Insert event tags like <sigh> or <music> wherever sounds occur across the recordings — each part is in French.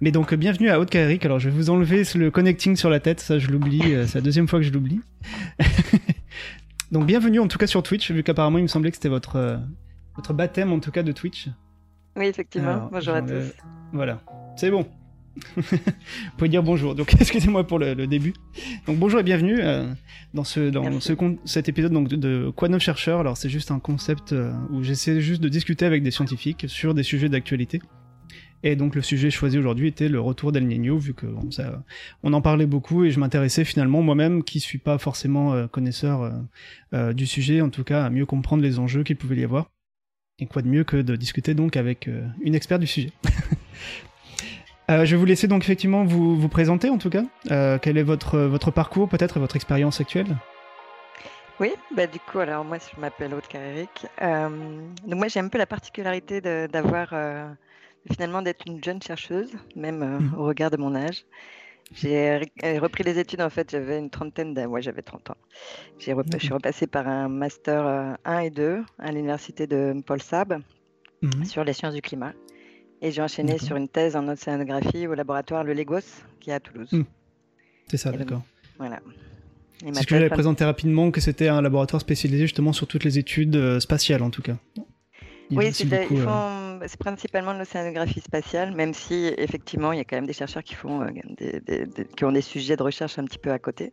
Mais donc, bienvenue à Haute Eric. Alors, je vais vous enlever le connecting sur la tête, ça je l'oublie, c'est la deuxième fois que je l'oublie. <laughs> donc, bienvenue en tout cas sur Twitch, vu qu'apparemment il me semblait que c'était votre, votre baptême en tout cas de Twitch. Oui, effectivement. bonjour à tous. Voilà, c'est bon. <laughs> Vous pouvez dire bonjour. Donc, <laughs> excusez-moi pour le, début. Donc, bonjour et bienvenue euh, dans ce dans ce cet épisode donc de, Quoi neuf chercheur. Alors, c'est juste un concept euh, où j'essaie juste de discuter avec des scientifiques sur des sujets d'actualité. Et donc, le sujet choisi aujourd'hui était le retour d'El Niño, vu que en parlait beaucoup et je m'intéressais finalement moi-même, qui suis pas forcément euh, connaisseur du sujet, en tout cas à mieux comprendre les enjeux qu'il pouvait y avoir. Et quoi de mieux que de discuter donc avec une experte du sujet. <laughs> Euh, je vais vous laisser donc effectivement vous, vous présenter en tout cas. Euh, quel est votre, votre parcours peut-être et votre expérience actuelle? Oui, bah du coup, alors moi je m'appelle Aude Caréric. Euh, donc moi j'ai un peu la particularité d'avoir finalement d'être une jeune chercheuse, même mhm. au regard de mon âge. J'ai repris les études en fait, j'avais une trentaine d'années, ouais, j'avais 30 ans. J'ai je suis repassée par un master 1 et 2 à l'université de Paul Sab mhm. sur les sciences du climat. Et j'ai enchaîné sur une thèse en océanographie au laboratoire Le Legos, qui est à Toulouse. Hmm. C'est ça, d'accord. Voilà. C'est ce que j'avais présenté rapidement, que c'était un laboratoire spécialisé justement sur toutes les études euh, spatiales en tout cas. oui, euh, c'est principalement de l'océanographie spatiale, même si effectivement il y a quand même des chercheurs qui, font, euh, des, qui ont des sujets de recherche un petit peu à côté.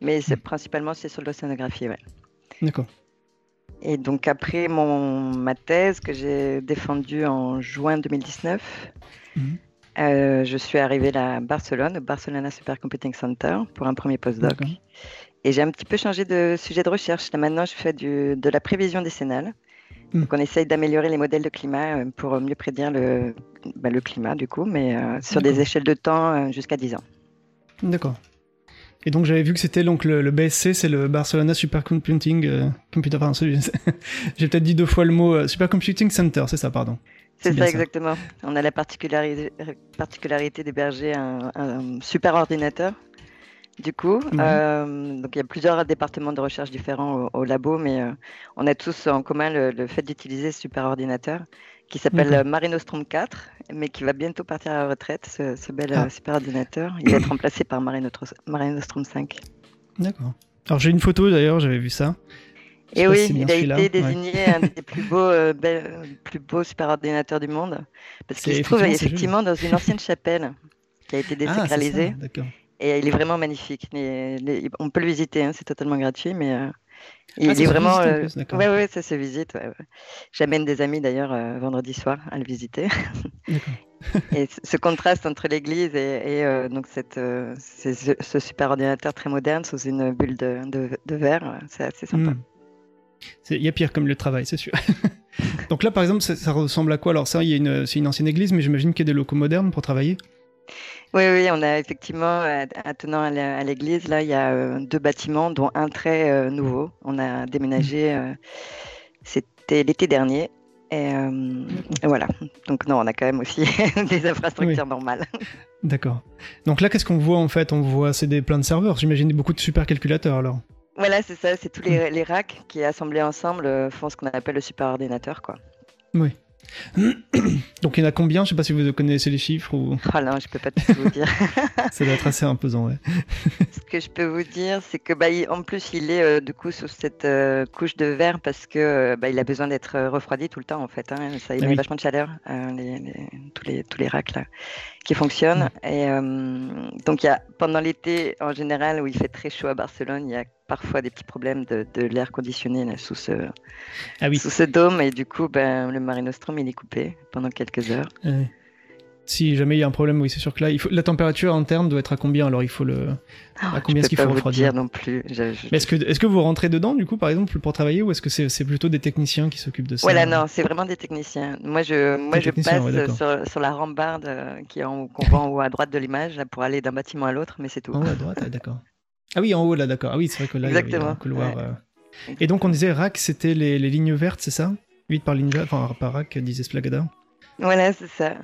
Mais c'est hmm. principalement c'est sur l'océanographie, ouais. D'accord. Et donc après mon, ma thèse que j'ai défendue en juin 2019, mhm. euh, je suis arrivée à Barcelone, au Barcelona Supercomputing Center, pour un premier postdoc. Et j'ai un petit peu changé de sujet de recherche. Là maintenant, je fais du, de la prévision décennale. Mhm. Donc on essaye d'améliorer les modèles de climat euh, pour mieux prédire le, bah, le climat, du coup, mais euh, sur des échelles de temps jusqu'à 10 ans. D'accord. Et donc j'avais vu que c'était donc le, BSC, c'est le Barcelona Supercomputing euh, Computer. <laughs> j'ai peut-être dit deux fois le mot euh, Supercomputing Center, c'est ça, pardon. C'est ça, exactement. On a la particularité, particularité d'héberger un, un, super ordinateur. Du coup, euh, donc il y a plusieurs départements de recherche différents au, labo, mais on a tous en commun le, le fait d'utiliser ce super ordinateur qui s'appelle euh, Marinostrom 4, mais qui va bientôt partir à la retraite, ce, bel ah. euh, super ordinateur. Il va être remplacé par Marinostrom 5. D'accord. Alors j'ai une photo d'ailleurs, j'avais vu ça. Et oui, il a été désigné un <laughs> des plus beaux, euh, plus beaux super ordinateurs du monde, parce qu'il se trouve effectivement dans une ancienne chapelle qui a été ah, désacralisée. Et il est vraiment magnifique. on peut le visiter, hein, c'est totalement gratuit, mais il ah, est vraiment. Euh, ouais, ouais, ça se visite. J'amène des amis d'ailleurs euh, vendredi soir à le visiter. <laughs> et ce contraste entre l'église et, euh, donc cette, ce, super ordinateur très moderne sous une bulle de, de, verre, c'est assez sympa. Hmm. Il y a pire comme le travail, c'est sûr. <laughs> donc là, par exemple, ça, ressemble à quoi? Alors ça, c'est une ancienne église, mais j'imagine qu'il y a des locaux modernes pour travailler? Oui, oui, on a effectivement, attenant à l'église, là, il y a euh, deux bâtiments, dont un très euh, nouveau. On a déménagé, euh, c'était l'été dernier. Et, voilà. Donc, non, on a quand même aussi <laughs> des infrastructures normales. D'accord. Donc là, qu'est-ce qu'on voit en fait? On voit, c'est des plein de serveurs, j'imagine beaucoup de supercalculateurs alors. Voilà, c'est ça, c'est tous les, mmh. les, racks qui, assemblés ensemble, font ce qu'on appelle le superordinateur, quoi. Oui. <coughs> Donc il y en a combien? Je sais pas si vous connaissez les chiffres ou. Oh non, je peux pas tout vous dire. <laughs> ça doit être assez imposant, ouais. <laughs> Ce que je peux vous dire, c'est que bah, en plus il est euh, du coup sous cette euh, couche de verre parce que euh, bah, il a besoin d'être refroidi tout le temps en fait. Hein. Ça, il ah a vachement de chaleur, tous les tous les racks là qui fonctionnent. Mm. Et donc il y a pendant l'été en général où il fait très chaud à Barcelone, il y a parfois des petits problèmes de, l'air conditionné sous, ce, ah sous ce dôme et du coup ben, le Marinostrom il est coupé pendant quelques heures. Si jamais il y a un problème, oui c'est sûr que là il faut... la température interne doit être à combien alors il faut le ah, à combien est-ce qu'il faut refroidir non plus. est-ce que est-ce que vous rentrez dedans du coup par exemple pour travailler ou est-ce que c'est plutôt des techniciens qui s'occupent de ça? Voilà non c'est vraiment des techniciens. Moi je moi je passe sur, la rambarde euh, qui est en, qu'on voit en haut à droite de l'image pour aller d'un bâtiment à l'autre mais c'est tout. En haut à droite d'accord. <laughs> Ah oui, en haut là, d'accord. Ah oui, c'est vrai que là, il y a un couloir. Euh. Et donc on disait rack, c'était les, lignes vertes, c'est ça? 8 par ligne verte, enfin par rack, disait Splagada. Voilà, c'est ça.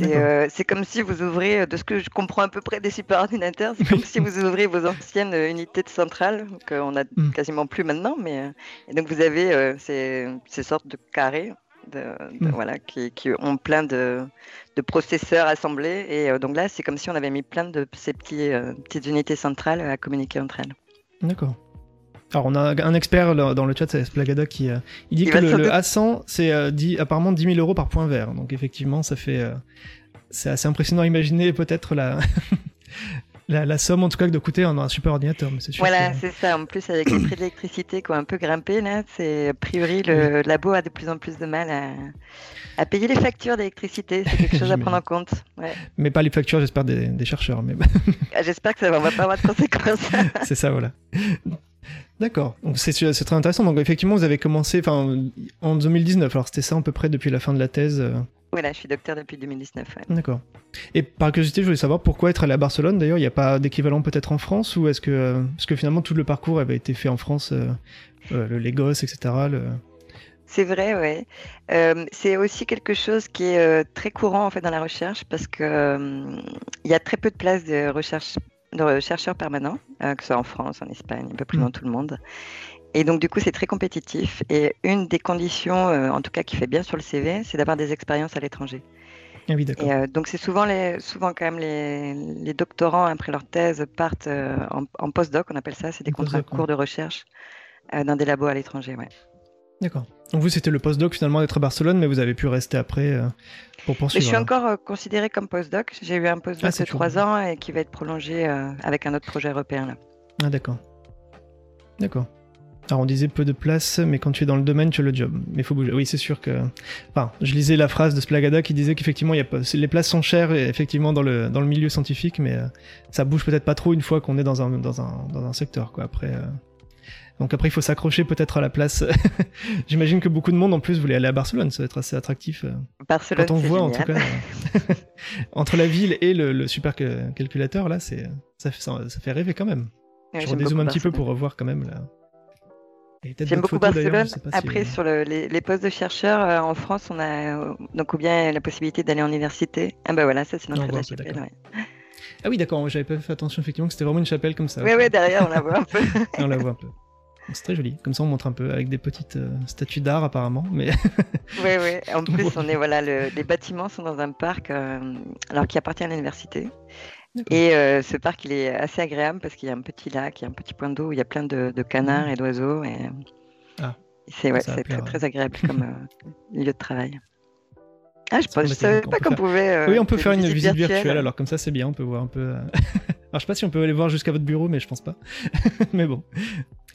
Euh, c'est comme si vous ouvrez, de ce que je comprends à peu près des superordinateurs, c'est comme si vous ouvrez vos anciennes unités de centrale, qu'on a hmm. quasiment plus maintenant, mais et donc vous avez ces, ces, sortes de carrés de, hmm. voilà, qui, ont plein de, processeurs assemblés. Et donc là, c'est comme si on avait mis plein de ces petits, petites unités centrales à communiquer entre elles. D'accord. Alors on a un expert dans le chat, c'est Splagada, qui il dit que le, A100 c'est apparemment 10 000 euros par point vert. Donc effectivement, ça fait c'est assez impressionnant à imaginer peut-être la la, somme en tout cas que de coûter un, un super ordinateur. Mais sûr voilà, c'est ça. En plus, avec les prix de l'électricité qui ont un peu grimpé, là, c'est a priori le labo a de plus en plus de mal à, payer les factures d'électricité. C'est quelque chose à prendre en compte. Mais pas les factures, j'espère, des, chercheurs. Mais... <laughs> Ah, j'espère que ça va pas avoir de conséquences. <laughs> c'est ça, voilà. D'accord, donc c'est très intéressant. Donc effectivement, vous avez commencé en 2019, alors c'était ça à peu près depuis la fin de la thèse euh, voilà, je suis docteur depuis 2019. D'accord. Et par curiosité, je voulais savoir pourquoi être allé à Barcelone d'ailleurs Il n'y a pas d'équivalent peut-être en France ou est-ce que, euh, que finalement tout le parcours avait été fait en France, euh, euh, le Lagos, etc. C'est vrai, oui. c'est aussi quelque chose qui est très courant en fait dans la recherche parce que il y a très peu de places de recherche de chercheurs permanents, que ce soit en France, en Espagne, un peu plus mmh. dans tout le monde. Et donc, du coup, c'est très compétitif. Et une des conditions, euh, en tout cas, qui fait bien sur le CV, c'est d'avoir des expériences à l'étranger. Ah oui, d'accord. Euh, donc, c'est souvent, les, souvent quand même les, les, doctorants, après leur thèse, partent euh, en, en postdoc, on appelle ça. C'est des contrats courts de recherche dans des labos à l'étranger. Ouais. D'accord. Donc, vous, c'était le postdoc finalement d'être à Barcelone, mais vous avez pu rester après pour poursuivre. je suis encore considéré comme postdoc. J'ai eu un postdoc ah, de trois ans et qui va être prolongé avec un autre projet européen. Là. Ah, d'accord. D'accord. Alors on disait peu de place, mais quand tu es dans le domaine, tu as le job. Mais il faut bouger. Oui, c'est sûr que. Enfin, je lisais la phrase de Splagada qui disait qu'effectivement, il y a pas... les places sont chères, effectivement, dans le, dans le milieu scientifique, mais euh, ça bouge peut-être pas trop une fois qu'on est dans un, dans un, dans un secteur, quoi. Après. Euh, donc après, il faut s'accrocher peut-être à la place. <laughs> J'imagine que beaucoup de monde en plus voulait aller à Barcelone, ça va être assez attractif. Euh, Barcelone, quand on voit en tout cas <laughs> entre la ville et le, le super calculateur, là, c'est ça, ça, fait rêver quand même. je redézoome un petit peu pour revoir quand même là. J'aime beaucoup Barcelone. Après, sur les, postes de chercheurs, euh, en France, on a euh, donc ou bien la possibilité d'aller en université. Ah bah voilà, ça c'est notre la chapelle. Ah oui, d'accord, j'avais pas fait attention effectivement que c'était vraiment une chapelle comme ça. Oui, oui, derrière on la voit un peu. <laughs> on la voit un peu. C'est très joli. Comme ça, on montre un peu avec des petites euh, statues d'art apparemment. Mais <laughs> oui, oui. En <laughs> plus, on est voilà, les bâtiments sont dans un parc alors qui appartient à l'université. Et euh, ce parc, il est assez agréable parce qu'il y a un petit lac, il y a un petit point d'eau où il y a plein de, canards mmh. et d'oiseaux. Et... Ah. C'est ouais, très, très agréable <laughs> comme euh, lieu de travail. Ah, je ne savais pas qu'on pouvait. Euh, oui, on peut faire une visite virtuelle. alors comme ça c'est bien, on peut voir un peu. <laughs> alors je sais pas si on peut aller voir jusqu'à votre bureau, mais je pense pas. <laughs> mais bon.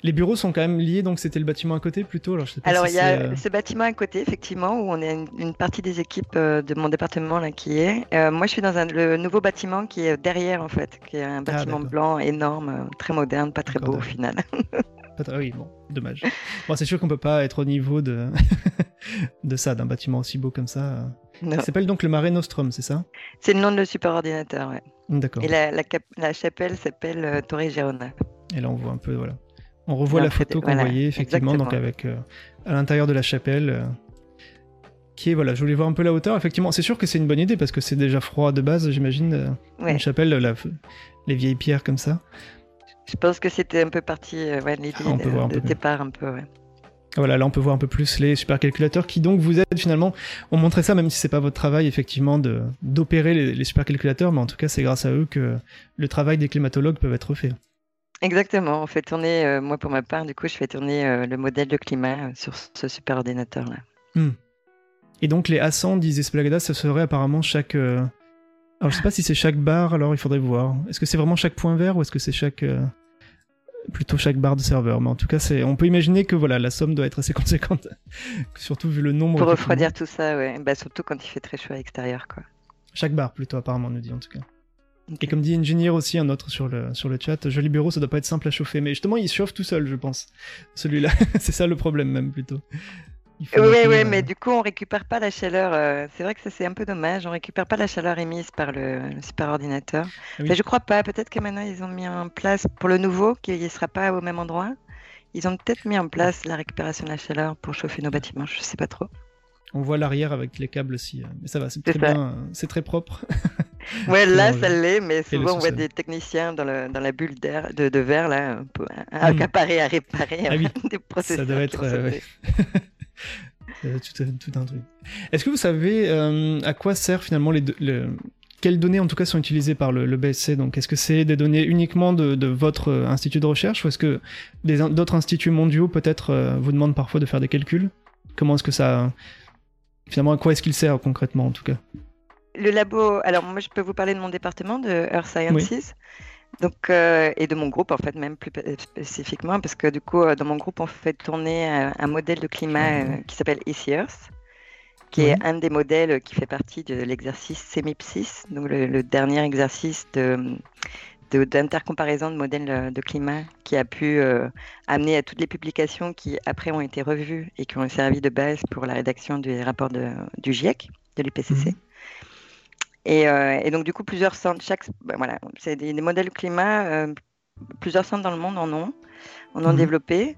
Les bureaux sont quand même liés, donc c'était le bâtiment à côté plutôt. Alors, alors il y a euh, ce bâtiment à côté, effectivement, où on est une, partie des équipes euh, de mon département là qui est. Euh, moi, je suis dans un, le nouveau bâtiment qui est derrière, en fait, qui est un ah, bâtiment blanc énorme, très moderne, pas très beau au final. <laughs> Ah oui, bon, dommage. Bon, c'est sûr qu'on peut pas être au niveau de, <laughs> de ça, d'un bâtiment aussi beau comme ça. Ça s'appelle donc le Mare Nostrum, c'est ça? C'est le nom de le superordinateur, ouais. D'accord. Et la, la, chapelle s'appelle Torre Girona. Et là, on voit un peu, voilà. On revoit la photo qu'on voyait effectivement, donc avec euh, à l'intérieur de la chapelle. Euh, qui est, voilà, je voulais voir un peu la hauteur. Effectivement, c'est sûr que c'est une bonne idée parce que c'est déjà froid de base, j'imagine. Euh, une chapelle, les vieilles pierres comme ça. Je pense que c'était un peu parti, l'idée ah, de, départ un peu, Voilà, là on peut voir un peu plus les supercalculateurs qui donc vous aident finalement. On montrait ça même si c'est pas votre travail effectivement de d'opérer les, les supercalculateurs, mais en tout cas c'est grâce à eux que le travail des climatologues peut être fait. Exactement, on fait tourner, euh, moi pour ma part, du coup, je fais tourner euh, le modèle de climat euh, sur ce super ordinateur-là. Hmm. Et donc les A100, disait Splagada, ce serait apparemment chaque... Alors je sais pas si c'est chaque barre, alors il faudrait voir. Est-ce que c'est vraiment chaque point vert ou est-ce que c'est chaque... Plutôt chaque barre de serveur, mais en tout cas, c'est, on peut imaginer que voilà, la somme doit être assez <laughs> conséquente, surtout vu le nombre. Pour refroidir tout ça, ouais. Bah, surtout quand il fait très chaud à l'extérieur, quoi. Chaque barre, plutôt, apparemment, nous dit en tout cas. Et comme dit Engineer aussi, un autre sur le, sur le chat, joli bureau, ça doit pas être simple à chauffer. Mais justement, il chauffe tout seul, je pense. Celui-là, <laughs> c'est ça le problème même plutôt. Oui, oui, mais du coup, on récupère pas la chaleur. Euh, c'est vrai que ça, c'est un peu dommage. On récupère pas la chaleur émise par le, super ordinateur. Ah mais je crois pas. Peut-être que maintenant, ils ont mis en place, pour le nouveau, qu'il ne sera pas au même endroit, ils ont peut-être mis en place la récupération de la chaleur pour chauffer nos bâtiments. Je sais pas trop. On voit l'arrière avec les câbles aussi. Euh, mais ça va, c'est très bien. C'est très propre. <laughs> Ouais, là, ça l'est, mais souvent, on voit des techniciens dans, le, dans la bulle d'air, de, de, verre, là, un peu accaparés à réparer ah oui. <laughs> des processus. Ça doit être. <laughs> tout, tout, un truc. Est-ce que vous savez à quoi sert finalement les, deux, quelles données en tout cas sont utilisées par le, BSC Donc est-ce que c'est des données uniquement de, votre institut de recherche ou est-ce que d'autres instituts mondiaux peut-être vous demandent parfois de faire des calculs? Comment est-ce que ça finalement à quoi est-ce qu'il sert concrètement en tout cas? Le labo, alors moi je peux vous parler de mon département de Earth Sciences. Donc, euh, et de mon groupe, en fait, même plus spécifiquement, parce que du coup, euh, dans mon groupe, on fait tourner euh, un, modèle de climat qui s'appelle Easy Earth, qui est un des modèles qui fait partie de l'exercice CEMIPSIS, donc le, dernier exercice de, d'intercomparaison de, modèles de climat qui a pu amener à toutes les publications qui après ont été revues et qui ont servi de base pour la rédaction du rapport du GIEC, de l'IPCC. Euh, et, donc, du coup, plusieurs centres, chaque, ben voilà, c'est des, modèles climat, euh, plusieurs centres dans le monde en ont, en ont mhm. développé.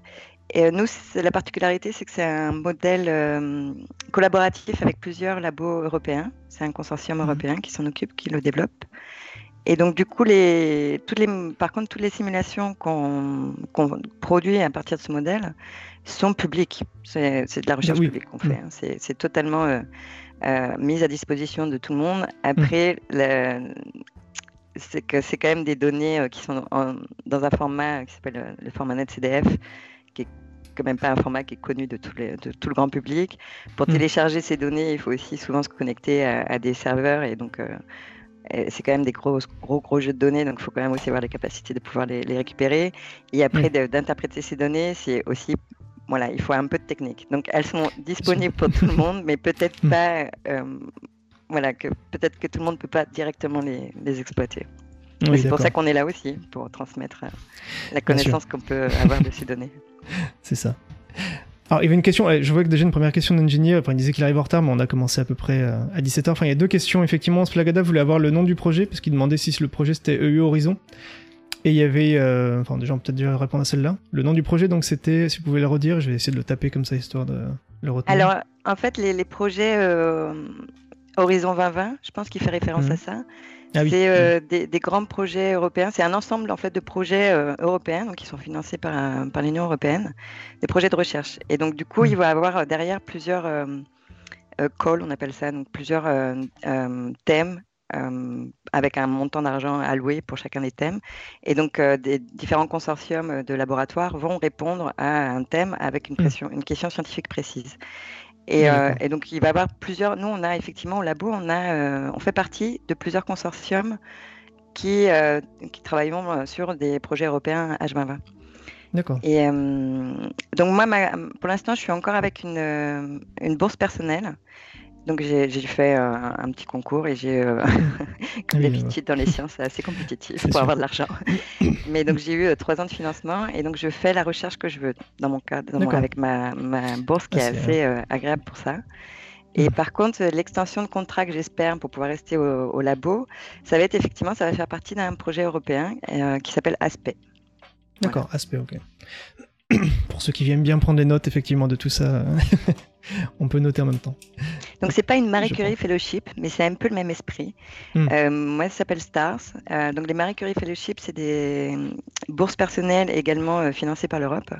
Et euh, nous, la particularité, c'est que c'est un modèle collaboratif avec plusieurs labos européens. C'est un consortium mhm. européen qui s'en occupe, qui le développe. Et donc, du coup, les, toutes les, par contre, toutes les simulations qu'on produit à partir de ce modèle sont publiques. C'est de la recherche publique qu'on fait. Hein. C'est totalement euh, mise à disposition de tout le monde. Après, mmh. c'est que c'est quand même des données euh, qui sont dans un format qui s'appelle le, format NetCDF, qui est quand même pas un format qui est connu de tout, de tout le grand public. Pour mmh. télécharger ces données, il faut aussi souvent se connecter à, des serveurs et donc euh, c'est quand même des gros, gros, gros jeux de données, donc il faut quand même aussi avoir la capacité de pouvoir les, récupérer. Et après, mmh. d'interpréter ces données, c'est aussi voilà, il faut un peu de technique. Donc elles sont <laughs> disponibles pour tout le <laughs> monde, mais peut-être hmm. pas. Euh, voilà, que peut-être que tout le monde ne peut pas directement les, exploiter. c'est pour ça qu'on est là aussi, pour transmettre euh, la connaissance qu'on peut avoir de ces <laughs> données. C'est ça. Alors, il y avait une question, je vois que déjà une première question d'ingénieur, enfin, il disait qu'il arrive en retard, mais on a commencé à peu près euh, à 17h. Enfin, il y a deux questions, effectivement. Splagada voulait avoir le nom du projet, parce qu'il demandait si le projet c'était EU Horizon. Et il y avait, euh, enfin déjà on peut-être déjà répondre à celle-là. Le nom du projet, donc c'était, si vous pouvez le redire, je vais essayer de le taper comme ça histoire de le retenir. Alors en fait les, projets euh, Horizon 2020, je pense qu'il fait référence mhm. à ça. Ah c'est euh, des, grands projets européens. C'est un ensemble en fait de projets européens, donc qui sont financés par, par l'Union européenne, des projets de recherche. Et donc du coup, mhm. il va y avoir derrière plusieurs calls, on appelle ça, donc plusieurs thèmes avec un montant d'argent alloué pour chacun des thèmes. Et donc, euh, des différents consortiums de laboratoires vont répondre à un thème avec une, pression, une question scientifique précise. Et, euh, et, donc, il va y avoir plusieurs. Nous, on a effectivement au labo, on, a, on fait partie de plusieurs consortiums qui, qui travaillent sur des projets européens H2020. D'accord. Et donc, moi, pour l'instant, je suis encore avec une, une bourse personnelle donc j'ai fait euh, un petit concours et j'ai, euh, <laughs> comme d'habitude dans les sciences, c'est assez compétitif <laughs> pour avoir de l'argent. <laughs> Mais donc j'ai eu euh, trois ans de financement et donc je fais la recherche que je veux dans mon cas, avec ma, ma, bourse qui ah, est, assez agréable pour ça. Et par contre, l'extension de contrat que j'espère pour pouvoir rester au, labo, ça va être effectivement, ça va faire partie d'un projet européen qui s'appelle ASPE. D'accord, ASPE, ok. <clears throat> pour ceux qui viennent bien prendre des notes effectivement de tout ça. On peut noter en même temps. Donc c'est pas une Marie Curie Fellowship, mais c'est un peu le même esprit. Hmm. Euh, moi, ça s'appelle STARS. Euh, donc les Marie Curie Fellowship, c'est des bourses personnelles également euh, financées par l'Europe.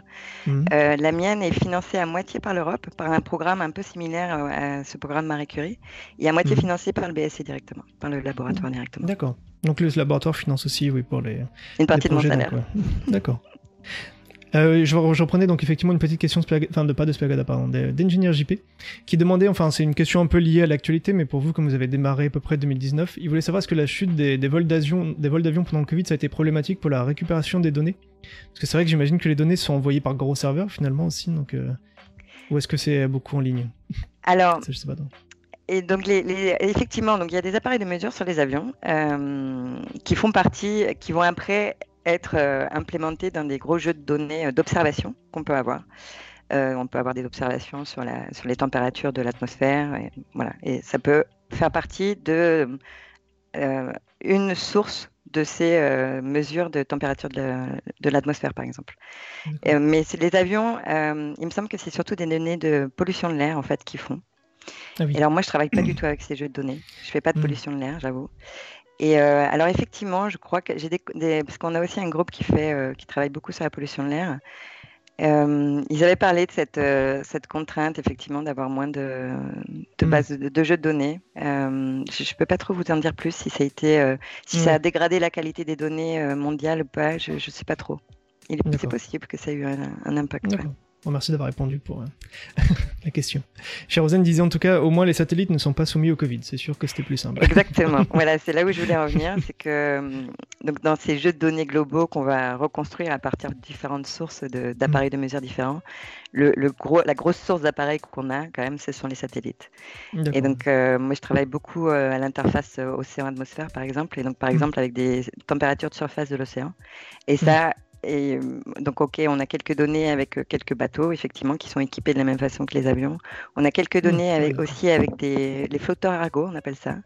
Hmm. la mienne est financée à moitié par l'Europe, par un programme un peu similaire à ce programme Marie Curie, et à moitié hmm. financé par le BSC directement, par le laboratoire directement. D'accord. Donc le laboratoire finance aussi, oui, pour les. Une partie de mon salaire. D'accord. Euh, je, reprenais donc effectivement une petite question, enfin de pas de Spiagada, pardon, d'ingénieur JP, qui demandait, enfin c'est une question un peu liée à l'actualité, mais pour vous, comme vous avez démarré à peu près 2019, il voulait savoir est-ce que la chute des, des vols d'avion pendant le Covid, ça a été problématique pour la récupération des données? Parce que c'est vrai que j'imagine que les données sont envoyées par gros serveurs finalement aussi, donc euh, ou est-ce que c'est beaucoup en ligne? Alors, je sais pas. Et donc, les, effectivement, donc il y a des appareils de mesure sur les avions euh, qui font partie, qui vont après être euh, implémenté dans des gros jeux de données euh, d'observation qu'on peut avoir. Euh, on peut avoir des observations sur, la, sur les températures de l'atmosphère. Et, voilà. et ça peut faire partie de une source de ces mesures de température de l'atmosphère, par exemple. mais les avions, il me semble que c'est surtout des données de pollution de l'air en fait qu'ils font. Ah et alors moi, je travaille pas <clears throat> du tout avec ces jeux de données. Je fais pas de mmh. pollution de l'air, j'avoue. Et euh, alors effectivement, je crois que j'ai des, parce qu'on a aussi un groupe qui fait, euh, qui travaille beaucoup sur la pollution de l'air. Euh, ils avaient parlé de cette, cette contrainte, effectivement, d'avoir moins de, de mm. bases de, jeux de données. Je ne peux pas trop vous en dire plus si ça a été, si ça a dégradé la qualité des données mondiales ou pas. Je ne sais pas trop. Il est possible que ça ait eu un, impact. Bon, merci d'avoir répondu pour euh, <laughs> la question. Rosen disait en tout cas, au moins les satellites ne sont pas soumis au Covid. C'est sûr que c'était plus simple. Exactement. <laughs> voilà, c'est là où je voulais revenir. C'est que euh, donc, dans ces jeux de données globaux qu'on va reconstruire à partir de différentes sources d'appareils de, mesure différents, le, gros, la grosse source d'appareils qu'on a quand même, ce sont les satellites. Et donc, euh, moi, je travaille beaucoup à l'interface océan-atmosphère, par exemple. Et donc, par mmh. exemple, avec des températures de surface de l'océan. Et ça, et euh, donc, ok, on a quelques données avec euh, quelques bateaux, effectivement, qui sont équipés de la même façon que les avions. On a quelques mmh, données avec, aussi avec des les flotteurs Argo, on appelle ça.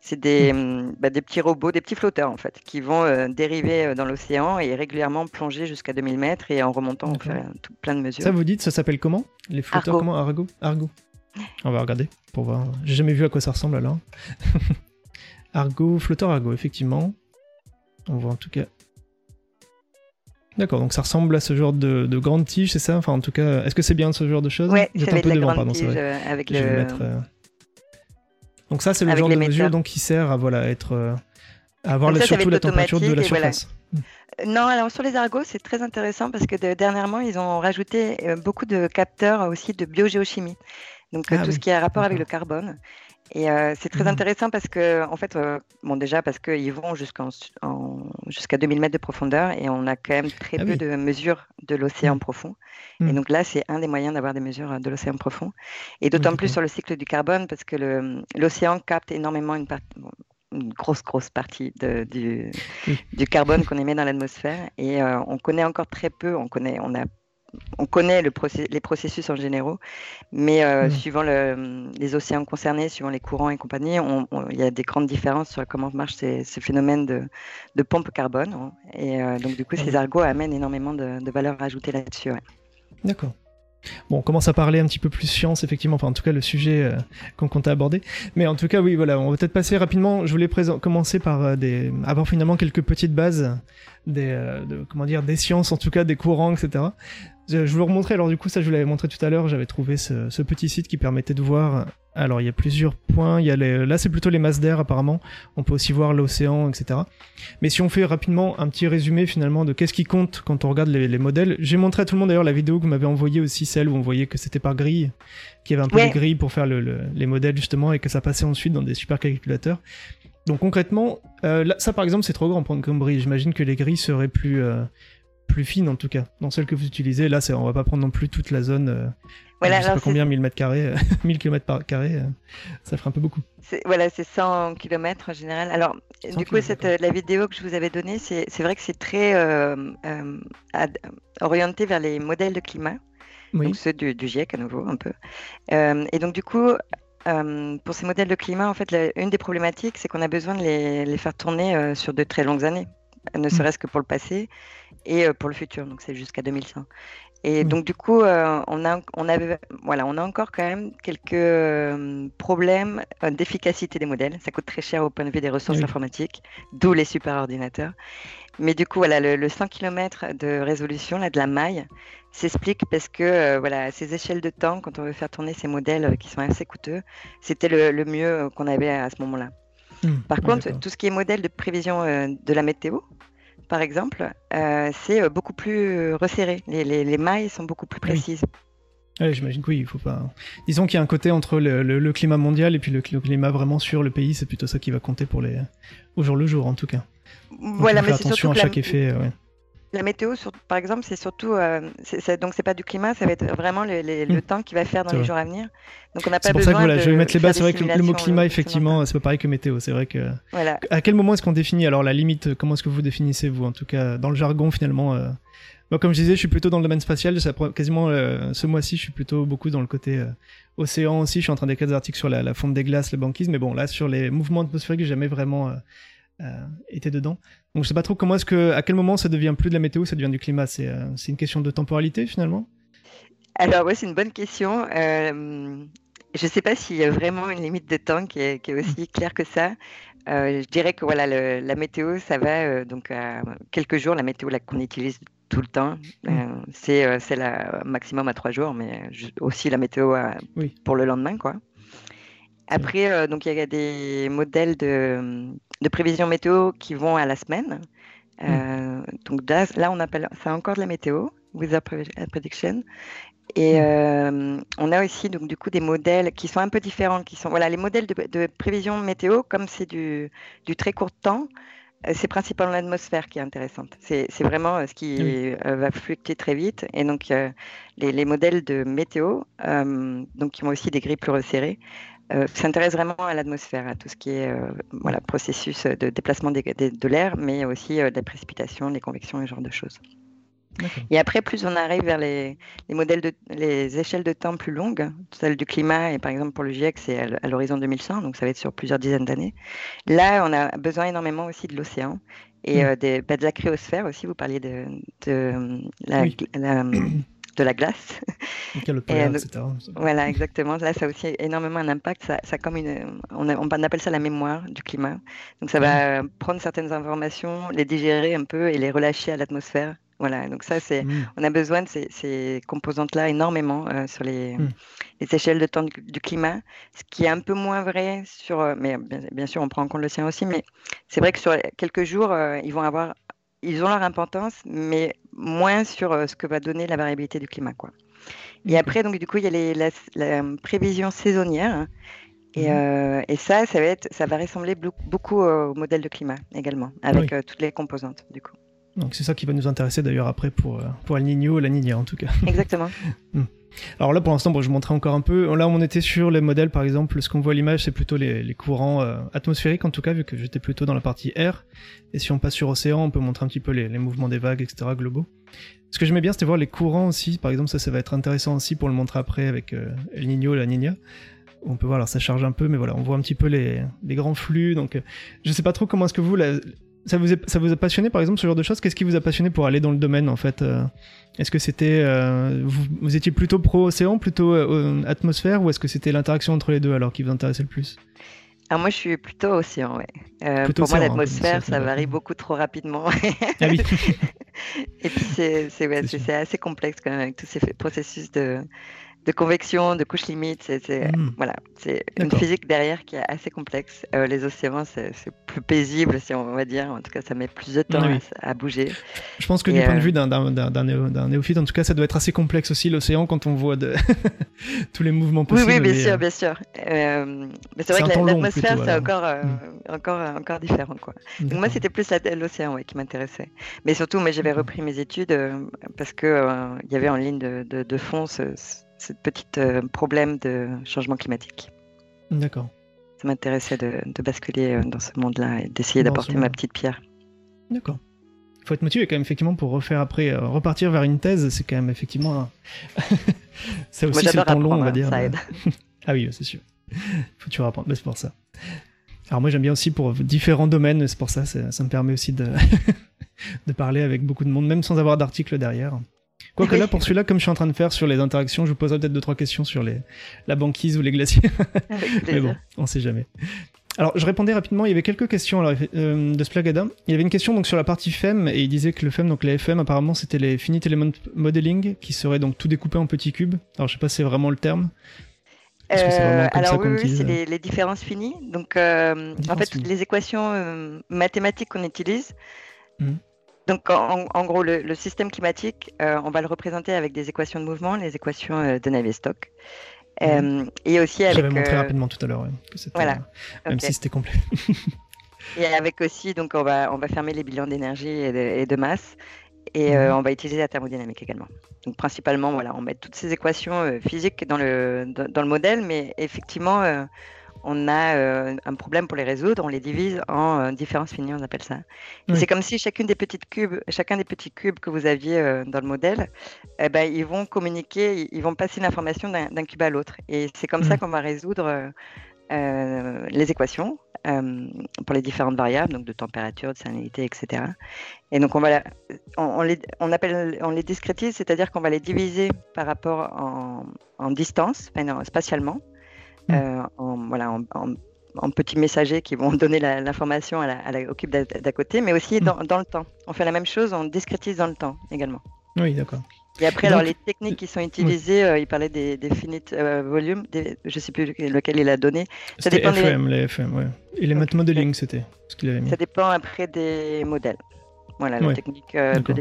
C'est des, mmh. Hum, bah, des petits robots, des petits flotteurs, en fait, qui vont euh, dériver dans l'océan et régulièrement plonger jusqu'à 2000 mètres et en remontant, on fait tout, plein de mesures. Ça, vous dites, ça s'appelle comment? Les flotteurs, comment? Argo Argo. On va regarder pour voir. J'ai jamais vu à quoi ça ressemble alors. <laughs> Argo, flotteur Argo, effectivement. On voit en tout cas D'accord, donc ça ressemble à ce genre de, de grande tige, c'est ça? Enfin, en tout cas, est-ce que c'est bien ce genre de choses? Ouais, c'est un peu devant, pardon, tige euh, avec le. Euh, donc ça, c'est le genre de mesure donc, qui sert à voilà être euh, à avoir surtout la température de la surface. Non, alors sur les argots, c'est très intéressant parce que dernièrement, ils ont rajouté beaucoup de capteurs aussi de biogéochimie. Donc ah tout ce qui a rapport avec le carbone. Et euh, c'est très mmh. intéressant parce que, en fait, euh, bon, déjà parce qu'ils vont jusqu'à jusqu'à 2000 mètres de profondeur et on a quand même très ah peu de mesures de l'océan mmh. profond. Et mmh. donc là, c'est un des moyens d'avoir des mesures de l'océan profond. Et d'autant plus sur le cycle du carbone parce que l'océan capte énormément une partie. une grosse, grosse partie de, du, du, carbone qu'on émet dans l'atmosphère. Et euh, on connaît encore très peu, on, connaît, on a on connaît le les processus en généraux, mais euh, mmh. suivant les océans concernés, suivant les courants et compagnie, il y a des grandes différences sur comment marche ces, phénomènes de, pompe carbone. Hein. Et euh, donc, du coup, ces argots amènent énormément de, de valeur ajoutée là-dessus. D'accord. Bon, on commence à parler un petit peu plus science, effectivement, enfin en tout cas le sujet euh, qu'on comptait aborder. Mais en tout cas, oui, voilà, on va peut-être passer rapidement. Je voulais commencer par euh, des... avoir finalement quelques petites bases des, euh, de, comment dire, des sciences, en tout cas des courants, etc. Je, je vous le remontrer, alors du coup, ça je vous l'avais montré tout à l'heure, j'avais trouvé ce, ce, petit site qui permettait de voir alors il y a plusieurs points. Il y a les... Là c'est plutôt les masses d'air apparemment. On peut aussi voir l'océan, etc. Mais si on fait rapidement un petit résumé finalement de qu'est-ce qui compte quand on regarde les, modèles. J'ai montré à tout le monde d'ailleurs la vidéo que vous m'avez envoyée aussi, celle où on voyait que c'était par grille, qu'il y avait un peu de grille pour faire les modèles justement et que ça passait ensuite dans des supercalculateurs. Donc concrètement, euh, ça par exemple c'est trop grand pour comme grille. J'imagine que les grilles seraient plus euh, plus fines en tout cas. Dans celles que vous utilisez, là, on va pas prendre non plus toute la zone. Euh, voilà, je sais pas combien, 1000 mètres carrés, <laughs> 1000 km par carré, euh, ça ferait un peu beaucoup. Voilà, c'est 100 km en général. Alors, du coup, cette, euh, la vidéo que je vous avais donnée, c'est vrai que c'est très orienté vers les modèles de climat, donc ceux du, GIEC à nouveau, un peu. et donc, du coup, pour ces modèles de climat, en fait, une des problématiques, c'est qu'on a besoin de les, les faire tourner sur de très longues années, ne mmh. serait-ce que pour le passé et pour le futur, donc c'est jusqu'à 2100. Et mmh. donc du coup, euh, on a, on avait, voilà, on a encore quand même quelques euh, problèmes euh, d'efficacité des modèles. Ça coûte très cher au point de vue des ressources informatiques, d'où les superordinateurs. Mais du coup, voilà, le, 100 km de résolution, là, de la maille, s'explique parce que voilà, ces échelles de temps, quand on veut faire tourner ces modèles qui sont assez coûteux, c'était le, mieux qu'on avait à ce moment-là. Mmh. Par contre, tout ce qui est modèle de prévision de la météo, par exemple, euh, c'est euh, beaucoup plus resserré. Les, mailles sont beaucoup plus précises. Oui. J'imagine que oui, il faut pas. Disons qu'il y a un côté entre le, climat mondial et puis le, climat vraiment sur le pays, c'est plutôt ça qui va compter pour les au jour le jour en tout cas. voilà, mais c'est attention à chaque effet. Ouais. La météo, par exemple, c'est surtout. Euh, donc, c'est pas du climat, ça va être vraiment le hmm. temps qu'il va faire dans les jours à venir. Donc, on n'a pas besoin. C'est pour ça que voilà, je vais mettre les bases. C'est vrai que le, mot climat, effectivement, c'est pas pareil que météo. C'est vrai que. Voilà. À quel moment est-ce qu'on définit Alors, la limite, comment est-ce que vous définissez, vous, en tout cas, dans le jargon, finalement euh... Moi, comme je disais, je suis plutôt dans le domaine spatial. Ça, quasiment euh, ce mois-ci, je suis plutôt beaucoup dans le côté euh, océan aussi. Je suis en train d'écrire des articles sur la, la fonte des glaces, la banquise. Mais bon, là, sur les mouvements atmosphériques, j'ai jamais vraiment euh, était dedans. Donc je sais pas trop comment est-ce que, à quel moment ça devient plus de la météo, ça devient du climat. C'est euh, une question de temporalité finalement? Alors oui, c'est une bonne question. Euh, je ne sais pas s'il y a vraiment une limite de temps qui est, aussi mm. claire que ça. je dirais que voilà, la météo, ça va donc à quelques jours, la météo qu'on utilise tout le temps. Mm. c'est la maximum à trois jours, mais aussi la météo pour le lendemain, quoi. Après, donc il y a des modèles de, de prévision météo qui vont à la semaine. Mm. donc là, on appelle ça encore de la météo, Weather Prediction. Et mm. on a aussi donc du coup des modèles qui sont un peu différents, qui sont voilà les modèles de, de prévision météo comme c'est du, du, très court temps. Euh, c'est principalement l'atmosphère qui est intéressante. C'est vraiment euh, ce qui euh, va fluctuer très vite. Et donc, les, modèles de météo, donc qui ont aussi des grilles plus resserrées, s'intéressent vraiment à l'atmosphère, à tout ce qui est voilà, processus de déplacement de l'air, mais aussi des précipitations, des convections ce genre de choses. Et après, plus on arrive vers les, modèles de les échelles de temps plus longues, celle du climat, et par exemple pour le GIEC, c'est à l'horizon 2100, donc ça va être sur plusieurs dizaines d'années. Là, on a besoin énormément aussi de l'océan et euh, des, bah, de la cryosphère aussi. Vous parliez de, de la, <clears throat> de la glace. etc. Voilà, exactement. Là, ça a aussi énormément un impact. Ça, ça comme une, on, on, appelle ça la mémoire du climat. Donc, ça va prendre certaines informations, les digérer un peu et les relâcher à l'atmosphère voilà, donc ça, c'est, mmh. on a besoin de ces, composantes-là énormément euh, sur les, mmh. les, échelles de temps du, climat, ce qui est un peu moins vrai sur, euh, mais bien, sûr, on prend en compte l'océan aussi, mais c'est vrai que sur quelques jours, euh, ils vont avoir, ils ont leur importance, mais moins sur ce que va donner la variabilité du climat, quoi. Et après, donc du coup, il y a les, la, prévision saisonnière. Et, mmh. et, ça, ça va, être, ça va ressembler beaucoup au modèle de climat également, avec toutes les composantes, du coup. Donc c'est ça qui va nous intéresser d'ailleurs après pour, euh, pour El Niño, La Niña en tout cas. Exactement. <laughs> Alors là pour l'instant, je montrais encore un peu. Là on était sur les modèles par exemple, ce qu'on voit à l'image c'est plutôt les, courants euh, atmosphériques en tout cas, vu que j'étais plutôt dans la partie air. Et si on passe sur océan, on peut montrer un petit peu les, mouvements des vagues, etc. globaux. Ce que j'aimais bien c'était voir les courants aussi, par exemple ça ça va être intéressant aussi pour le montrer après avec euh, El Niño, La Niña on peut voir, alors ça charge un peu, mais voilà, on voit un petit peu les, grands flux. Donc, je sais pas trop comment est-ce que vous, la, ça vous, ça vous a passionné par exemple ce genre de choses? Qu'est-ce qui vous a passionné pour aller dans le domaine en fait euh? Est-ce que c'était euh, vous, étiez plutôt pro océan, plutôt euh, atmosphère, ou est-ce que c'était l'interaction entre les deux alors qui vous intéressait le plus? Alors moi, je suis plutôt océan, ouais. pour moi, hein, l'atmosphère, ça varie beaucoup trop rapidement. ah oui. <laughs> Et puis, c'est assez complexe quand même avec tous ces processus de, de convection, de couche limite. C'est hmm. voilà, c'est une physique derrière qui est assez complexe. Euh, les océans, c'est plus paisible, si on va dire. En tout cas, ça met plus de temps à, bouger. Je pense que du point de euh, vue d'un néophyte, en tout cas, ça doit être assez complexe aussi l'océan quand on voit de <laughs> tous les mouvements possibles. Oui, oui bien sûr, euh, bien sûr. mais c'est vrai que l'atmosphère, c'est encore, hmm. encore, encore différent, quoi. Donc moi, c'était plus l'océan ouais, qui m'intéressait. Mais surtout, mais j'avais repris mes études parce que il y avait en ligne de, de, de fond ce ce petit euh, problème de changement climatique. D'accord. Ça m'intéressait de, basculer euh, dans ce monde-là et d'essayer d'apporter ma petite pierre. D'accord. Il faut être motivé quand même effectivement pour refaire après euh, repartir vers une thèse, c'est quand même effectivement <laughs> ça aussi c'est le temps long on va dire. Ça aide. <laughs> ah oui, c'est sûr. faut toujours apprendre, c'est pour ça. Alors moi j'aime bien aussi pour différents domaines, c'est pour ça, ça me permet aussi de <laughs> de parler avec beaucoup de monde, même sans avoir d'article derrière. Quoique là, <laughs> pour celui-là, comme je suis en train de faire sur les interactions, je vous poserai peut-être deux, trois questions sur les, la banquise ou les glaciers. <laughs> Mais bon, on sait jamais. Alors, je répondais rapidement, il y avait quelques questions alors, euh, de Splagada. Il y avait une question donc sur la partie FEM, et il disait que le FEM, donc les FM, apparemment, c'était les Finite Element Modeling, qui serait donc tout découpé en petits cubes. Alors, je sais pas si c'est vraiment le terme. Euh, alors oui, oui c'est les, différences finies. Donc, euh, en fait, les équations mathématiques qu'on utilise, mmh. Donc, en, gros, le, système climatique, euh, on va le représenter avec des équations de mouvement, les équations euh, de Navier-Stokes. Euh, et aussi avec. J'avais montré rapidement tout à l'heure, voilà. même si c'était complet. <laughs> et avec aussi, donc, on va, on va fermer les bilans d'énergie et, de masse. Et mhm. on va utiliser la thermodynamique également. Donc principalement, voilà, on met toutes ces équations physiques dans le, dans, le modèle, mais effectivement, on a euh, un problème pour les résoudre, on les divise en euh, différences finies, on appelle ça. C'est comme si chacune des petites cubes, chacun des petits cubes que vous aviez euh, dans le modèle, eh ben, ils vont communiquer, ils vont passer l'information d'un cube à l'autre. Et c'est comme ça qu'on va résoudre les équations pour les différentes variables, donc de température, de salinité, etc. Et donc on va, on, les, on appelle, on les discrétise, c'est-à-dire qu'on va les diviser par rapport en, distance, spatialement. Mm. Euh, en, voilà, en, en petits messagers qui vont <laughs> donner l'information à la, au cube d'à côté, mais aussi dans, dans, le temps. On fait la même chose, on discrétise dans le temps également. Oui, d'accord. Et après, alors les techniques qui sont utilisées, euh, il parlait des, des finite euh, volumes, je ne sais plus lequel il a donné. Ça dépend FM, les FM, ouais. Et les math modeling, c'était ce qu'il avait mis. Ça dépend après des modèles. Voilà, la technique euh, de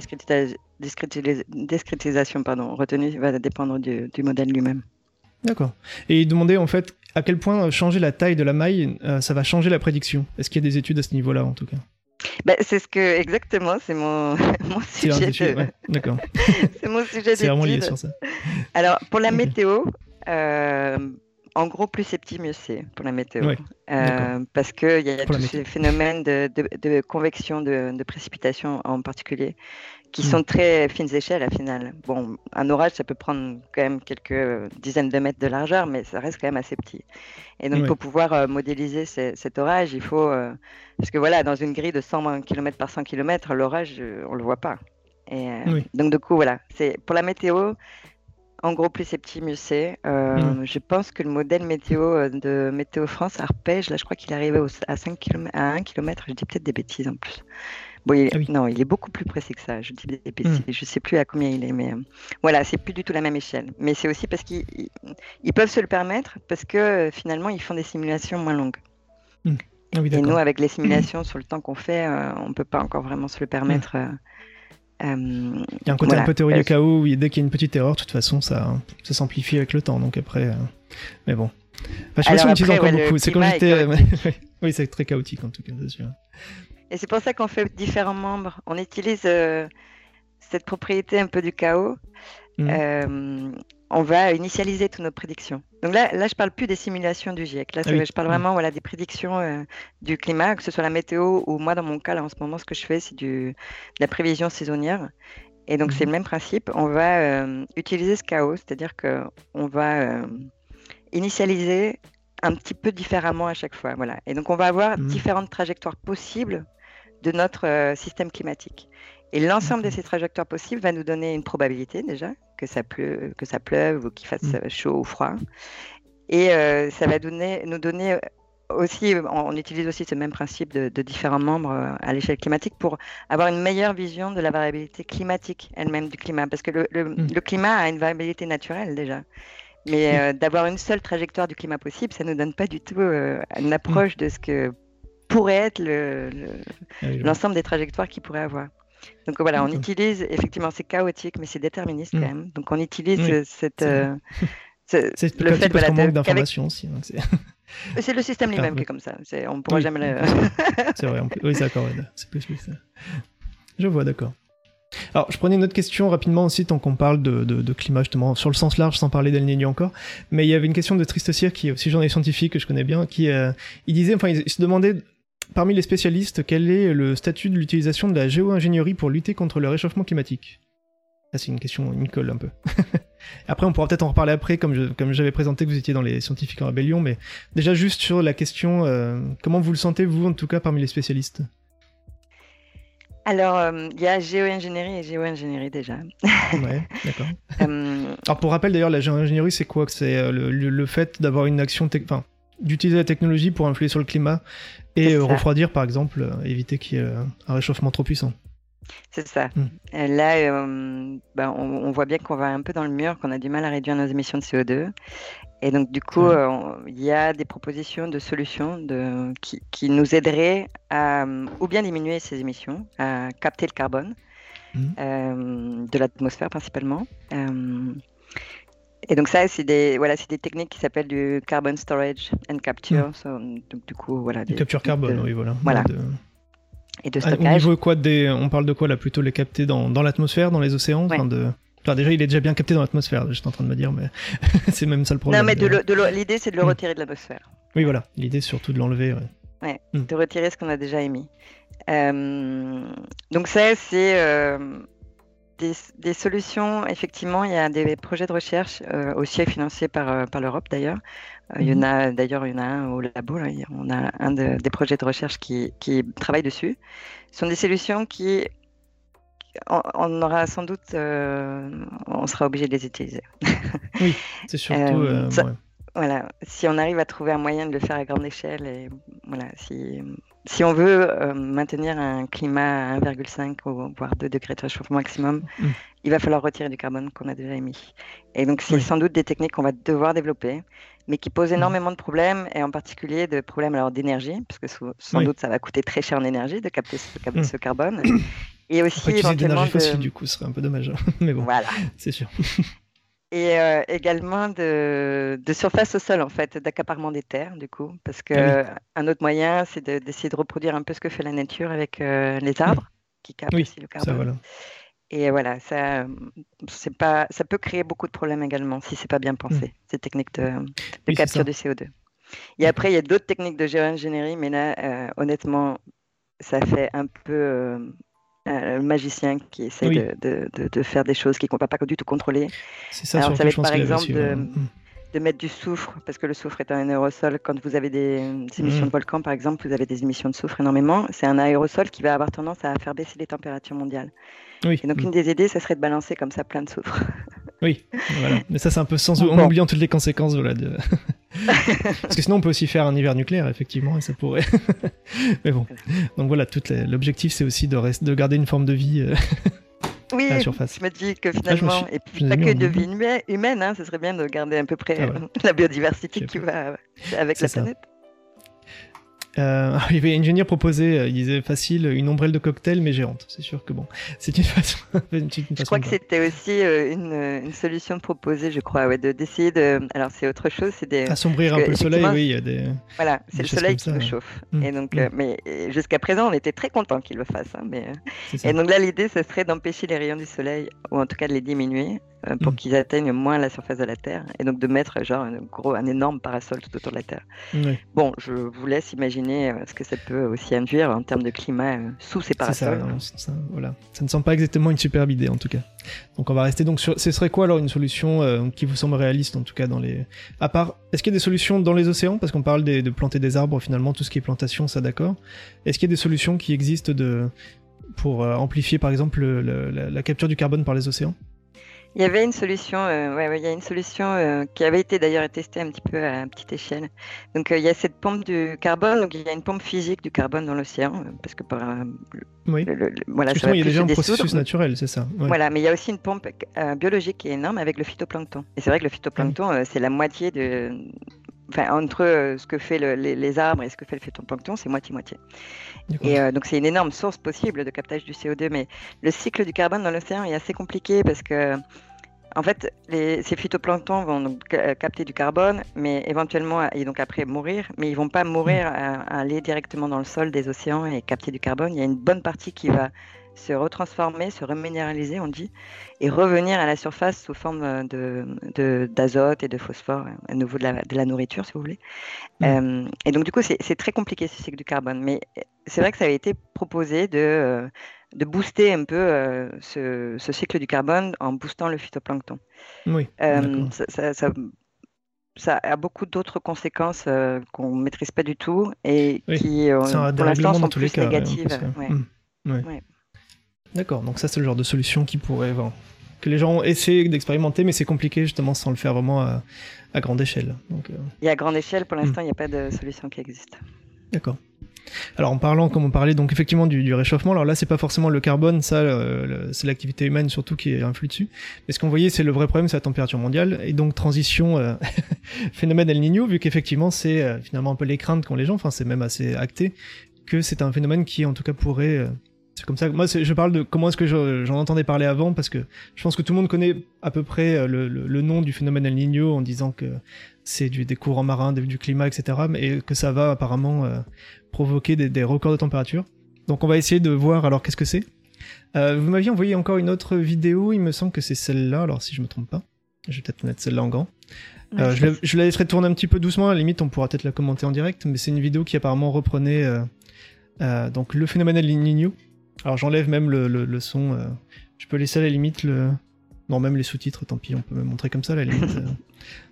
discrétisation pardon, retenue va dépendre du, du modèle lui-même. D'accord. Et il demandait en fait à quel point changer la taille de la maille, ça va changer la prédiction? Est-ce qu'il y a des études à ce niveau-là en tout cas? Bah, c'est ce que exactement, c'est mon, <laughs> mon sujet. D'accord. <laughs> c'est mon sujet C'est vraiment lié sur ça. Alors pour la météo, euh, en gros plus c'est petit mieux c'est pour la météo, euh, parce que il y a tous ces phénomènes de, de, convection de, de précipitations en particulier qui sont très fines échelles à final. Bon, un orage, ça peut prendre quand même quelques dizaines de mètres de largeur, mais ça reste quand même assez petit. Et donc, pour pouvoir euh, modéliser cet orage, il faut. Euh, parce que voilà, dans une grille de 100 km par 100 km, l'orage, euh, on ne le voit pas. Et, Donc, du coup, voilà. Pour la météo, en gros, plus c'est petit, mieux c'est. Hmm. Je pense que le modèle météo de Météo France, Arpège, là, je crois qu'il est arrivé à, 5 km, à 1 km. Je dis peut-être des bêtises en plus. Ah non, il est beaucoup plus précis que ça. Je dis des. Hmm. Je sais plus à combien il est, mais euh, voilà, c'est plus du tout la même échelle. Mais c'est aussi parce qu'ils peuvent se le permettre parce que euh, finalement ils font des simulations moins longues. Hmm. Ah et nous, avec les simulations sur le temps qu'on fait, euh, on peut pas encore vraiment se le permettre. il y a un côté un peu théorie du chaos où dès qu'il y a une petite erreur, de toute façon, ça, ça s'amplifie avec le temps. Donc après, mais bon. je sais pas si on utilise encore beaucoup. C'est quand j'étais. <laughs> oui, c'est très chaotique en tout cas, c'est sûr. Et c'est pour ça qu'on fait différents membres. On utilise euh, cette propriété un peu du chaos. Mm. Euh, on va initialiser toutes nos prédictions. Donc là, là je parle plus des simulations du GIEC. Là, ah je parle mm. vraiment voilà, des prédictions euh, du climat, que ce soit la météo ou moi, dans mon cas, là, en ce moment, ce que je fais, c'est de la prévision saisonnière. Et donc, c'est le mm. même principe. On va utiliser ce chaos, c'est-à-dire qu'on va initialiser un petit peu différemment à chaque fois. Voilà. Et donc, on va avoir différentes trajectoires possibles de notre euh, système climatique. Et l'ensemble de ces trajectoires possibles va nous donner une probabilité déjà, que ça, pleuve, que ça pleuve ou qu'il fasse mm. euh, chaud ou froid. Et euh, ça va donner, nous donner aussi, on, utilise aussi ce même principe de, différents membres à l'échelle climatique pour avoir une meilleure vision de la variabilité climatique elle-même du climat. Parce que le, le, mm. climat a une variabilité naturelle déjà. Mais d'avoir une seule trajectoire du climat possible, ça ne nous donne pas du tout une approche mm. de ce que pourrait être ah l'ensemble des trajectoires qu'il pourrait avoir. Donc voilà, on utilise, effectivement, c'est chaotique, mais c'est déterministe quand mm. même. Donc on utilise cette. Euh, c'est le fait parce manque d'informations aussi. <laughs> C'est le système lui-même qui est comme ça. On ne pourra jamais le. <laughs> c'est vrai, oui, c'est d'accord. C'est plus, plus ça. Je vois, d'accord. Alors, je prenais une autre question rapidement aussi, tant qu'on parle de, de, climat, justement, sur le sens large, sans parler d'El Niño encore. Mais il y avait une question de Tristocier, qui est aussi journaliste scientifique, que je connais bien, qui euh, il disait, enfin, il, se demandait, parmi les spécialistes, quel est le statut de l'utilisation de la géo-ingénierie pour lutter contre le réchauffement climatique? Ça, c'est une question, une colle un peu. <laughs> après, on pourra peut-être en reparler après, comme, comme j'avais présenté que vous étiez dans les scientifiques en rébellion, mais déjà juste sur la question, euh, comment vous le sentez, vous, en tout cas, parmi les spécialistes? Alors, euh, il y a géo-ingénierie et géo-ingénierie déjà. <laughs> ouais, d'accord. Euh, Alors, pour rappel, d'ailleurs, la géo-ingénierie, c'est quoi? C'est le, fait d'avoir une action, enfin, d'utiliser la technologie pour influer sur le climat et refroidir, par exemple, éviter qu'il y ait un réchauffement trop puissant. C'est ça. Hmm. Là, ben, on, voit bien qu'on va un peu dans le mur, qu'on a du mal à réduire nos émissions de CO2. Et donc, du coup, euh, il y a des propositions de solutions de, qui, qui, nous aideraient à ou bien diminuer ces émissions, à capter le carbone mmh. euh, de l'atmosphère principalement. Et donc ça, c'est des, voilà, c'est des techniques qui s'appellent du carbon storage and capture. Mmh. donc, du coup, voilà. Des, capture carbone, oui, voilà. Voilà. Et de stockage. Au quoi des, on parle de quoi là Plutôt les capter dans, dans l'atmosphère, dans les océans? De déjà, il est déjà bien capté dans l'atmosphère, j'étais en train de me dire, mais <laughs> c'est même ça le problème. Non, mais l'idée, c'est de le hmm. retirer de l'atmosphère. Oui, voilà. L'idée, surtout de l'enlever. Ouais. Hmm. de retirer ce qu'on a déjà émis. Euh, donc, ça, c'est euh, des, solutions. Effectivement, il y a des projets de recherche euh, aussi financés par, par l'Europe, d'ailleurs. Il y en hmm. a d'ailleurs, il y en a un au labo. Là. On a un des projets de recherche qui, qui travaille dessus. Ce sont des solutions qui on, aura sans doute, euh, on sera obligé de les utiliser. oui, <laughs> c'est surtout. Euh, euh, voilà, si on arrive à trouver un moyen de le faire à grande échelle, et voilà, si, si on veut euh, maintenir un climat à 1,5 ou voire 2 degrés de réchauffement maximum, mm. il va falloir retirer du carbone qu'on a déjà émis. Et donc, c'est sans doute des techniques qu'on va devoir développer, mais qui posent mm. énormément de problèmes, et en particulier de problèmes alors d'énergie, parce que sans doute ça va coûter très cher en énergie de capter ce, mm. ce carbone. <coughs> Et aussi éventuellement de... fossile, du coup, ce serait un peu dommage. Hein. <laughs> mais bon, voilà. c'est sûr <laughs> et euh, également de, de, surface au sol, en fait, d'accaparement des terres, du coup. Parce que ah autre moyen, c'est d'essayer de, reproduire un peu ce que fait la nature avec euh, les arbres, <coughs> qui captent aussi le carbone. Ça, voilà. Et voilà, ça, pas, ça peut créer beaucoup de problèmes également si c'est pas bien pensé, mmh. ces techniques de, de capture du CO2. Et après, il y a d'autres techniques de géo-ingénierie, mais là, euh, honnêtement, ça fait un peu le magicien qui essaie de, de, de, faire des choses qu'il ne va pas du tout contrôler. C'est ça, Alors, ça va être par exemple de, mm. de, mettre du soufre, parce que le soufre est un aérosol. Quand vous avez des, émissions mm. de volcan, par exemple, vous avez des émissions de soufre énormément. C'est un aérosol qui va avoir tendance à faire baisser les températures mondiales. Oui. Et donc, une mm. des idées, ça serait de balancer comme ça plein de soufre. <laughs> Oui, voilà. <laughs> Mais ça, c'est un peu sans. En oubliant toutes les conséquences voilà, de. <laughs> Parce que sinon, on peut aussi faire un hiver nucléaire, effectivement, et ça pourrait. <laughs> Mais bon. Donc voilà, l'objectif, c'est aussi de, de garder une forme de vie. Euh, oui, à la surface. je me dis que finalement, et puis pas que de vie humaine, hein, ce serait bien de garder à peu près ah la biodiversité qui va avec la planète. Euh, <laughs> il y avait ingénieur proposé, euh, il disait facile, une ombrelle de cocktail mais géante. C'est sûr que bon, <laughs> c'est une façon. <laughs> une, je crois que c'était aussi euh, une, une, solution proposée, je crois, ouais, de d'essayer de. Alors c'est autre chose, c'est des. Assombrir un peu le soleil, oui, il y a des. Voilà, c'est le soleil qui le chauffe. Mm. Et donc, mm. mais jusqu'à présent, on était très content qu'il le fasse. Hein, mais... Et donc là, l'idée, ce serait d'empêcher les rayons du soleil, ou en tout cas de les diminuer, euh, pour mm. qu'ils atteignent moins la surface de la Terre et donc de mettre genre un gros, un énorme parasol tout autour de la Terre. Bon, je vous laisse imaginer euh, ce que ça peut aussi induire en termes de climat euh, sous ces parasols. Ça, ça, voilà. ça ne semble pas exactement une superbe idée en tout cas. Donc on va rester donc sur. Ce serait quoi alors une solution qui vous semble réaliste en tout cas dans les. À part, est-ce qu'il y a des solutions dans les océans? Parce qu'on parle de planter des arbres finalement tout ce qui est plantation, ça d'accord. Est-ce qu'il y a des solutions qui existent de pour amplifier par exemple la capture du carbone par les océans? Il y avait une solution, euh, ouais, il y a une solution euh, qui avait été d'ailleurs testée un petit peu à petite échelle. Donc euh, il y a cette pompe du carbone, donc il y a une pompe physique du carbone dans l'océan, parce que par oui. voilà, ça il y a déjà un processus naturel, c'est ça. Voilà, mais il y a aussi une pompe biologique qui est énorme avec le phytoplancton. Et c'est vrai que le phytoplancton, c'est la moitié de, enfin, entre ce que fait les, arbres et ce que fait le phytoplancton, c'est moitié-moitié. Et donc, c'est une énorme source possible de captage du CO2. Mais le cycle du carbone dans l'océan est assez compliqué parce que en fait, les, ces phytoplanctons vont euh, capter du carbone, mais éventuellement, et donc après mourir, mais ils vont pas mourir à, aller directement dans le sol des océans et capter du carbone. Il y a une bonne partie qui va se retransformer, se reminéraliser, on dit, et revenir à la surface sous forme de, d'azote et de phosphore, à nouveau de la, de la nourriture, si vous voulez. Euh, et donc, du coup, c'est, très compliqué ce cycle du carbone. Mais c'est vrai que ça avait été proposé de, euh, de booster un peu euh, ce, cycle du carbone en boostant le phytoplancton. Oui. Euh, ça, a beaucoup d'autres conséquences euh, qu'on ne maîtrise pas du tout et qui, pour l'instant, sont plus négatives. Hmm. D'accord, donc ça c'est le genre de solution qui pourrait... que les gens essaient d'expérimenter, mais c'est compliqué justement sans le faire vraiment à, grande échelle. Donc, Et à grande échelle, pour l'instant, hmm. il n'y a pas de solution qui existe. D'accord. Alors en parlant, comme on parlait donc effectivement du, réchauffement, alors là c'est pas forcément le carbone, ça c'est l'activité humaine surtout qui influe dessus. Mais ce qu'on voyait c'est le vrai problème, c'est la température mondiale et donc transition euh, <laughs> phénomène El Niño, vu qu'effectivement c'est euh, finalement un peu les craintes qu'ont les gens, enfin c'est même assez acté que c'est un phénomène qui en tout cas pourrait euh, c'est comme ça. Moi, je parle de comment est-ce que j'en entendais parler avant, parce que je pense que tout le monde connaît à peu près le, le nom du phénomène El Niño en disant que c'est du, des courants marins, du climat, etc. Et que ça va apparemment euh, provoquer des, records de température. Donc on va essayer de voir alors qu'est-ce que c'est. Euh, vous m'aviez envoyé encore une autre vidéo, il me semble que c'est celle-là, alors si je me trompe pas. Je vais peut-être mettre celle-là en grand. Euh, je, la, je, la, laisserai tourner un petit peu doucement, à la limite on pourra peut-être la commenter en direct, mais c'est une vidéo qui apparemment reprenait donc le phénomène El Niño. Alors j'enlève même le, le, son, je peux laisser à la limite le... Non, même les sous-titres, tant pis, on peut me montrer comme ça à la limite. <laughs>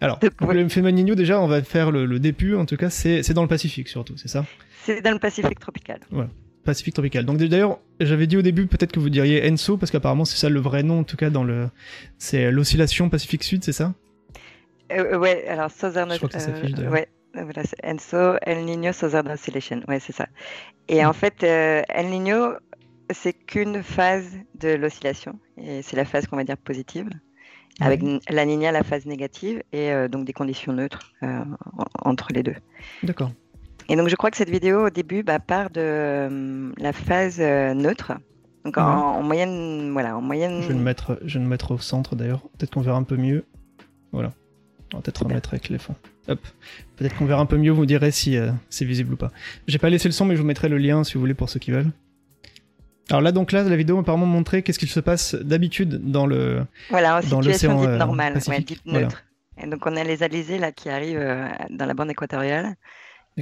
Alors, <laughs> le phénomène déjà, on va faire le, début, en tout cas, c'est dans le Pacifique surtout, c'est ça? C'est dans le Pacifique tropical. Voilà. Pacifique tropical. Donc d'ailleurs, j'avais dit au début peut-être que vous diriez ENSO parce qu'apparemment c'est ça le vrai nom en tout cas dans le c'est l'oscillation Pacifique Sud, c'est ça? Ouais, alors Southern. Je crois que ça ouais, voilà, ENSO, El Niño Southern Oscillation. Ouais, c'est ça. Et en fait, El Niño, c'est qu'une phase de l'oscillation. Et c'est la phase qu'on va dire positive avec la Nina la phase négative et donc des conditions neutres entre les deux. D'accord. Et donc je crois que cette vidéo au début bah, part de la phase neutre. Donc en, moyenne, voilà, en moyenne. Je vais le mettre, je vais le mettre au centre d'ailleurs. Peut-être qu'on verra un peu mieux. Voilà. On va peut-être remettre avec les fonds. Hop. Peut-être qu'on verra un peu mieux. Vous me direz si c'est visible ou pas. J'ai pas laissé le son, mais je vous mettrai le lien si vous voulez pour ceux qui veulent. Alors là, donc là, la vidéo apparemment montré qu'est-ce qu'il se passe d'habitude dans le voilà, en dans situation dite euh, normale, ouais, dite neutre. Et donc on a les alizés là qui arrivent euh, dans la bande équatoriale.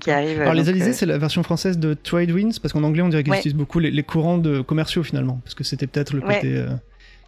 Qui arrivent, Alors les alizés, euh, c'est la version française de Trade Winds, parce qu'en anglais on dirait qu'ils utilisent beaucoup les, courants de commerciaux finalement, parce que c'était peut-être le côté.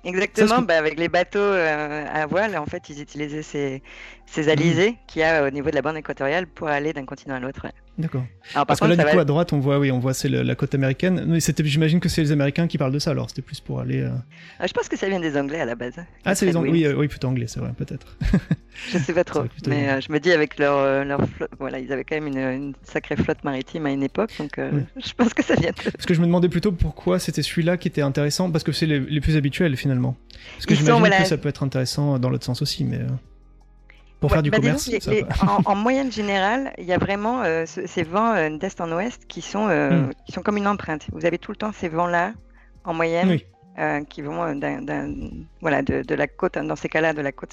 Exactement, bah, avec les bateaux à voile, en fait, ils utilisaient ces, ces alizés mmh. qu'il y a au niveau de la bande équatoriale pour aller d'un continent à l'autre. D'accord. Parce que là, du coup, à droite, on voit, oui, on voit c'est la côte américaine. Mais c'était, j'imagine que c'est les Américains qui parlent de ça. Alors, c'était plus pour aller. Euh, ah, je pense que ça vient des Anglais à la base. Ah, c'est les Anglais. Oui, euh, oui, plutôt anglais, c'est vrai, peut-être. <laughs> je sais pas trop. Mais euh, je me dis avec leur, leur flotte, voilà, ils avaient quand même une, sacrée flotte maritime à une époque, donc <laughs> je pense que ça vient. De... Parce que je me demandais plutôt pourquoi c'était celui-là qui était intéressant, parce que c'est les, plus habituels finalement. Parce que j'imagine que ça peut être intéressant dans l'autre sens aussi, mais. Pour faire du bah, commerce en, <laughs> moyenne générale, il y a vraiment euh, ces vents euh, d'est en ouest qui sont, euh, hmm. qui sont comme une empreinte. Vous avez tout le temps ces vents-là, en moyenne, qui vont voilà, de, la côte, dans ces cas-là, de la côte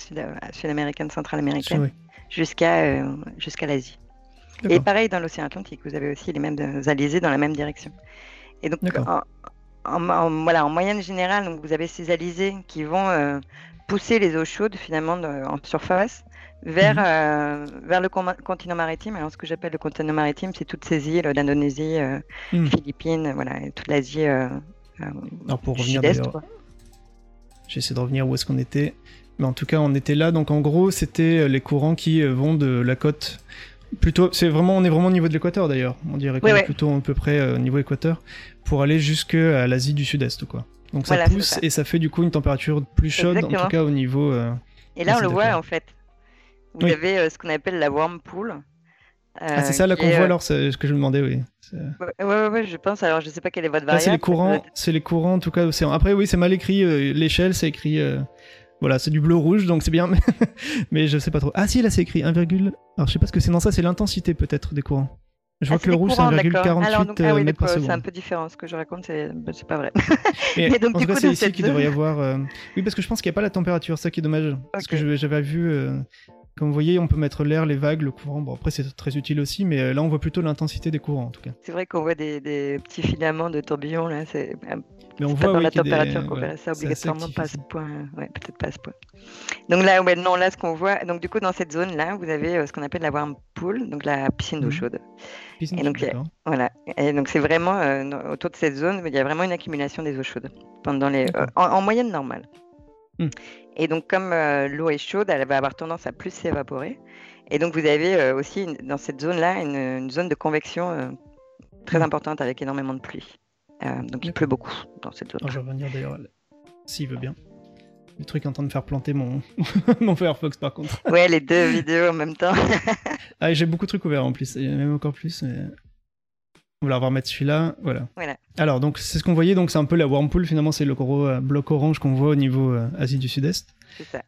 sud-américaine, centrale-américaine, jusqu'à jusqu'à l'Asie. Et pareil dans l'océan Atlantique, vous avez aussi les mêmes alizés dans la même direction. Et donc, en, voilà, en moyenne générale, donc vous avez ces alizés qui vont pousser les eaux chaudes finalement en surface vers, mhm. euh, vers le continent maritime. Alors, ce que j'appelle le continent maritime, c'est toutes ces îles d'Indonésie, euh, mhm. Philippines, voilà, et toute l'Asie euh, Alors, pour revenir j'essaie de revenir où est-ce qu'on était. Mais en tout cas, on était là. Donc, en gros, c'était les courants qui vont de la côte. Plutôt, c'est vraiment, on est vraiment au niveau de l'équateur d'ailleurs. On dirait qu'on est plutôt à peu près au niveau équateur pour aller jusqu'à l'Asie du Sud-Est, quoi. Donc ça pousse et ça fait du coup une température plus chaude, en tout cas au niveau. et là, on le voit en fait. Vous avez euh, ce qu'on appelle la whirlpool. ah, c'est ça là qu'on voit euh, alors, ce que je me demandais, oui. Ouais, ouais, ouais, je pense. Alors, je sais pas quelle est votre variable. c'est les courants, c'est les courants en tout cas océan. Après, oui, c'est mal écrit. Euh, l'échelle, c'est écrit. Voilà, c'est du bleu-rouge, donc c'est bien, <laughs> mais... je sais pas trop. Ah si, là c'est écrit 1, alors je sais pas ce que c'est. Non, ça c'est l'intensité peut-être des courants. Je vois ah, que le rouge c'est 1,48 ah, oui, mètres par seconde. C'est un peu différent. Ce que je raconte, c'est bah, pas vrai. <laughs> <laughs> Mais, donc, en tout cas, c'est ici qu'il devrait y avoir. Oui, parce que je pense qu'il n'y a pas la température, ça qui est dommage. Parce que j'avais vu comme vous voyez, on peut mettre l'air, les vagues, le courant. Bon, après, c'est très utile aussi, mais euh, là, on voit plutôt l'intensité des courants, en tout cas. C'est vrai qu'on voit des, petits filaments de tourbillons, là. C'est mais on voit, pas dans la température qu'on verra ça obligatoirement pas à ce point. Ouais, peut-être pas à ce point. Donc là, ouais, non, là, ce qu'on voit, donc du coup, dans cette zone-là, vous avez euh, ce qu'on appelle la warm pool, donc la piscine d'eau mhm. chaude. Piscine et donc, chaude, voilà. Et donc, c'est vraiment, euh, autour de cette zone, il y a vraiment une accumulation des eaux chaudes pendant les, en, moyenne normale. Hmm. Et donc, comme euh, l'eau est chaude, elle va avoir tendance à plus s'évaporer. Et donc, vous avez euh, aussi dans cette zone-là une, zone de convection euh, très mmh. importante avec énormément de pluie. donc, il pleut beaucoup dans cette zone. je vais revenir d'ailleurs, s'il veut bien. Le truc en train de faire planter mon, <laughs> mon Firefox par contre. Ouais, les deux vidéos en même temps. <laughs> ah, j'ai beaucoup de trucs ouverts en plus, il y en a même encore plus. Mais... On va remettre celui-là, voilà. Alors, donc, c'est ce qu'on voyait, donc c'est un peu la Whirlpool, finalement, c'est le gros euh, bloc orange qu'on voit au niveau euh, Asie du Sud-Est. C'est ça.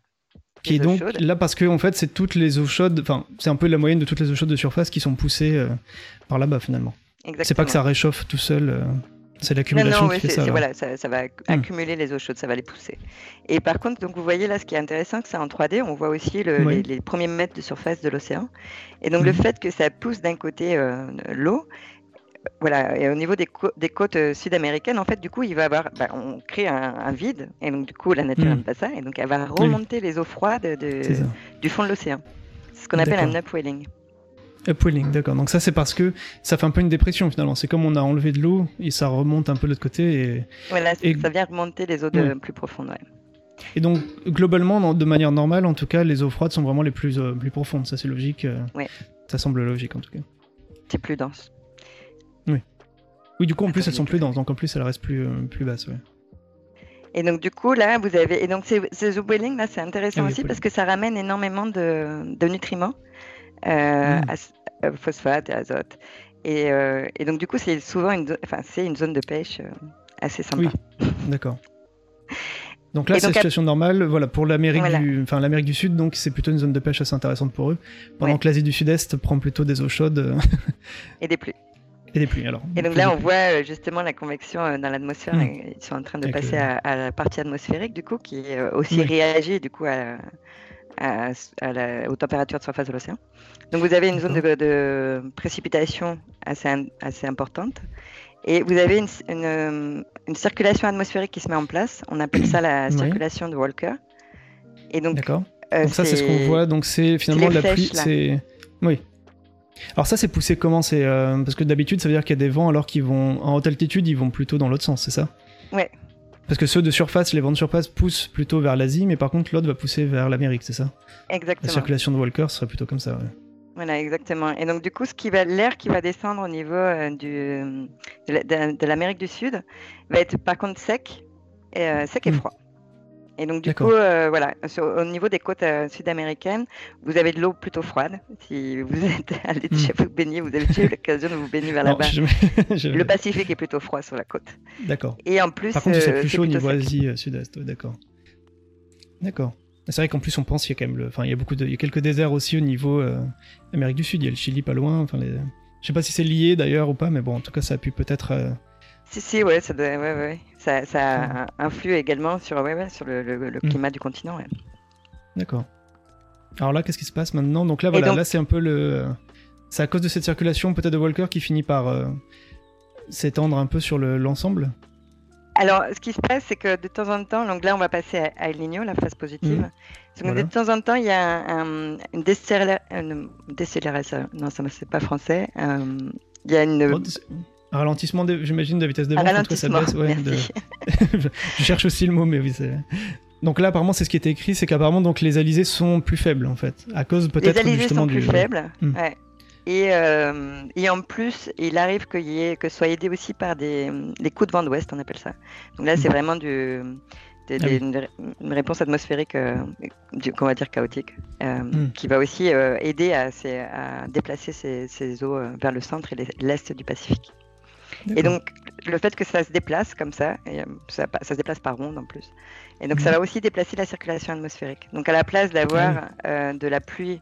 Qui est donc là parce que, en fait, c'est toutes les eaux chaudes, enfin, c'est un peu la moyenne de toutes les eaux chaudes de surface qui sont poussées euh, par là-bas, finalement. C'est pas que ça réchauffe tout seul. C'est l'accumulation qui fait ça. Voilà, ça, va hmm. accumuler les eaux chaudes, ça va les pousser. Et par contre, donc vous voyez là, ce qui est intéressant, c'est en 3D, on voit aussi les, premiers mètres de surface de l'océan. Et donc le hmm. fait que ça pousse d'un côté l'eau, voilà, et au niveau des, côtes euh, sud-américaines, en fait, du coup, il va avoir, bah, on crée un, vide, et donc du coup, la nature n'aime hmm. pas ça, et donc elle va remonter les eaux froides du fond de l'océan. C'est ce qu'on appelle un upwelling. Upwelling, d'accord. Donc ça, c'est parce que ça fait un peu une dépression finalement. C'est comme on a enlevé de l'eau et ça remonte un peu de l'autre côté. Et... Voilà, ça vient remonter les eaux de plus profondes. Et donc, globalement, de manière normale, en tout cas, les eaux froides sont vraiment les plus, euh, plus profondes. Ça, c'est logique. Euh, ça semble logique, en tout cas. C'est plus dense. Oui. Du coup, en plus, elles sont plus denses, donc en plus, elles restent plus, euh, plus basses, ouais. Et donc, du coup, là, vous avez. Et donc, ces, ces là, c'est intéressant ah aussi parce que ça ramène énormément de, de nutriments, euh, mm. euh, phosphate et azote. Et, euh, et, donc, du coup, c'est souvent une, enfin, c'est une zone de pêche assez sympa. Oui, d'accord. <laughs> Donc là, c'est la situation normale. Voilà, pour l'Amérique du, enfin l'Amérique du Sud, donc c'est plutôt une zone de pêche assez intéressante pour eux. Pendant que l'Asie du Sud-Est prend plutôt des eaux chaudes. et des pluies. <laughs> Et des pluies, alors. Et donc là, on voit euh, justement la convection euh, dans l'atmosphère. Hmm. Ils sont en train de passer à, la partie atmosphérique, du coup, qui euh, aussi réagit, du coup, à, aux températures de surface de l'océan. Donc vous avez une zone de, précipitation assez, assez importante. Et vous avez une, une, circulation atmosphérique qui se met en place. On appelle ça la <clears throat> circulation de Walker. Et donc, D'accord. donc ça, c'est ce qu'on voit. Donc c'est finalement la pluie. C'est oui. Alors ça, c'est poussé comment? C'est euh, parce que d'habitude, ça veut dire qu'il y a des vents alors qu'ils vont en haute altitude, ils vont plutôt dans l'autre sens, c'est ça? Ouais. Parce que ceux de surface, les vents de surface poussent plutôt vers l'Asie, mais par contre l'autre va pousser vers l'Amérique, c'est ça? Exactement. La circulation de Walker serait plutôt comme ça. Ouais. Voilà, exactement. Et donc du coup, ce qui va, l'air qui va descendre au niveau euh, du, de l'Amérique du Sud va être par contre sec, et, euh, sec et hmm. froid. Et donc, du coup, euh, voilà, au niveau des côtes euh, sud-américaines, vous avez de l'eau plutôt froide. Si vous êtes <laughs> allé hmm. chez vous baigner, vous avez déjà eu l'occasion de vous baigner vers là-bas. <laughs> Le Pacifique est plutôt froid sur la côte. D'accord. Et en plus, par contre, c'est euh, plus chaud au niveau Asie Sud-Est. d'accord. D'accord. C'est vrai qu'en plus, on pense qu'il y a quand même le. Enfin, il y a beaucoup de. Il y a quelques déserts aussi au niveau Amérique du Sud. Il y a le Chili pas loin. Enfin, les... Je sais pas si c'est lié d'ailleurs ou pas, mais bon, en tout cas, ça a pu peut-être. Si, si, ouais, ça, doit... ouais, ouais. ça, ça influe également sur, ouais, ouais, sur le, le, mm. climat du continent. Ouais. D'accord. Alors là, qu'est-ce qui se passe maintenant? Donc là, voilà, là, c'est un peu le. C'est à cause de cette circulation peut-être de Walker qui finit par euh, s'étendre un peu sur l'ensemble? Alors, ce qui se passe, c'est que de temps en temps, donc là, on va passer à, El Niño, la phase positive. Donc, De temps en temps, il y a un, une, décélération. Non, ça ne c'est pas français. Euh, il y a une. Un ralentissement, j'imagine, de vitesse de vent. ça baisse. Ouais, <laughs> je cherche aussi le mot, mais oui, c'est. Donc là, apparemment, c'est ce qui était écrit, c'est qu'apparemment, donc les alizés sont plus faibles, en fait, à cause peut-être justement sont plus faibles. Hmm. Ouais. Et, euh, et, en plus, il arrive que, y ait, que ce soit aidé aussi par des, des coups de vent d'ouest, on appelle ça. Donc là, c'est hmm. vraiment du, ah une, réponse atmosphérique, euh, qu'on va dire chaotique, euh, hmm. qui va aussi aider à, à déplacer ces, ces eaux vers le centre et l'est du Pacifique. Et donc, le fait que ça se déplace comme ça, et euh, ça, ça, se déplace par ronde en plus. Et donc, ça mhm. va aussi déplacer la circulation atmosphérique. Donc, à la place d'avoir ah euh, de la pluie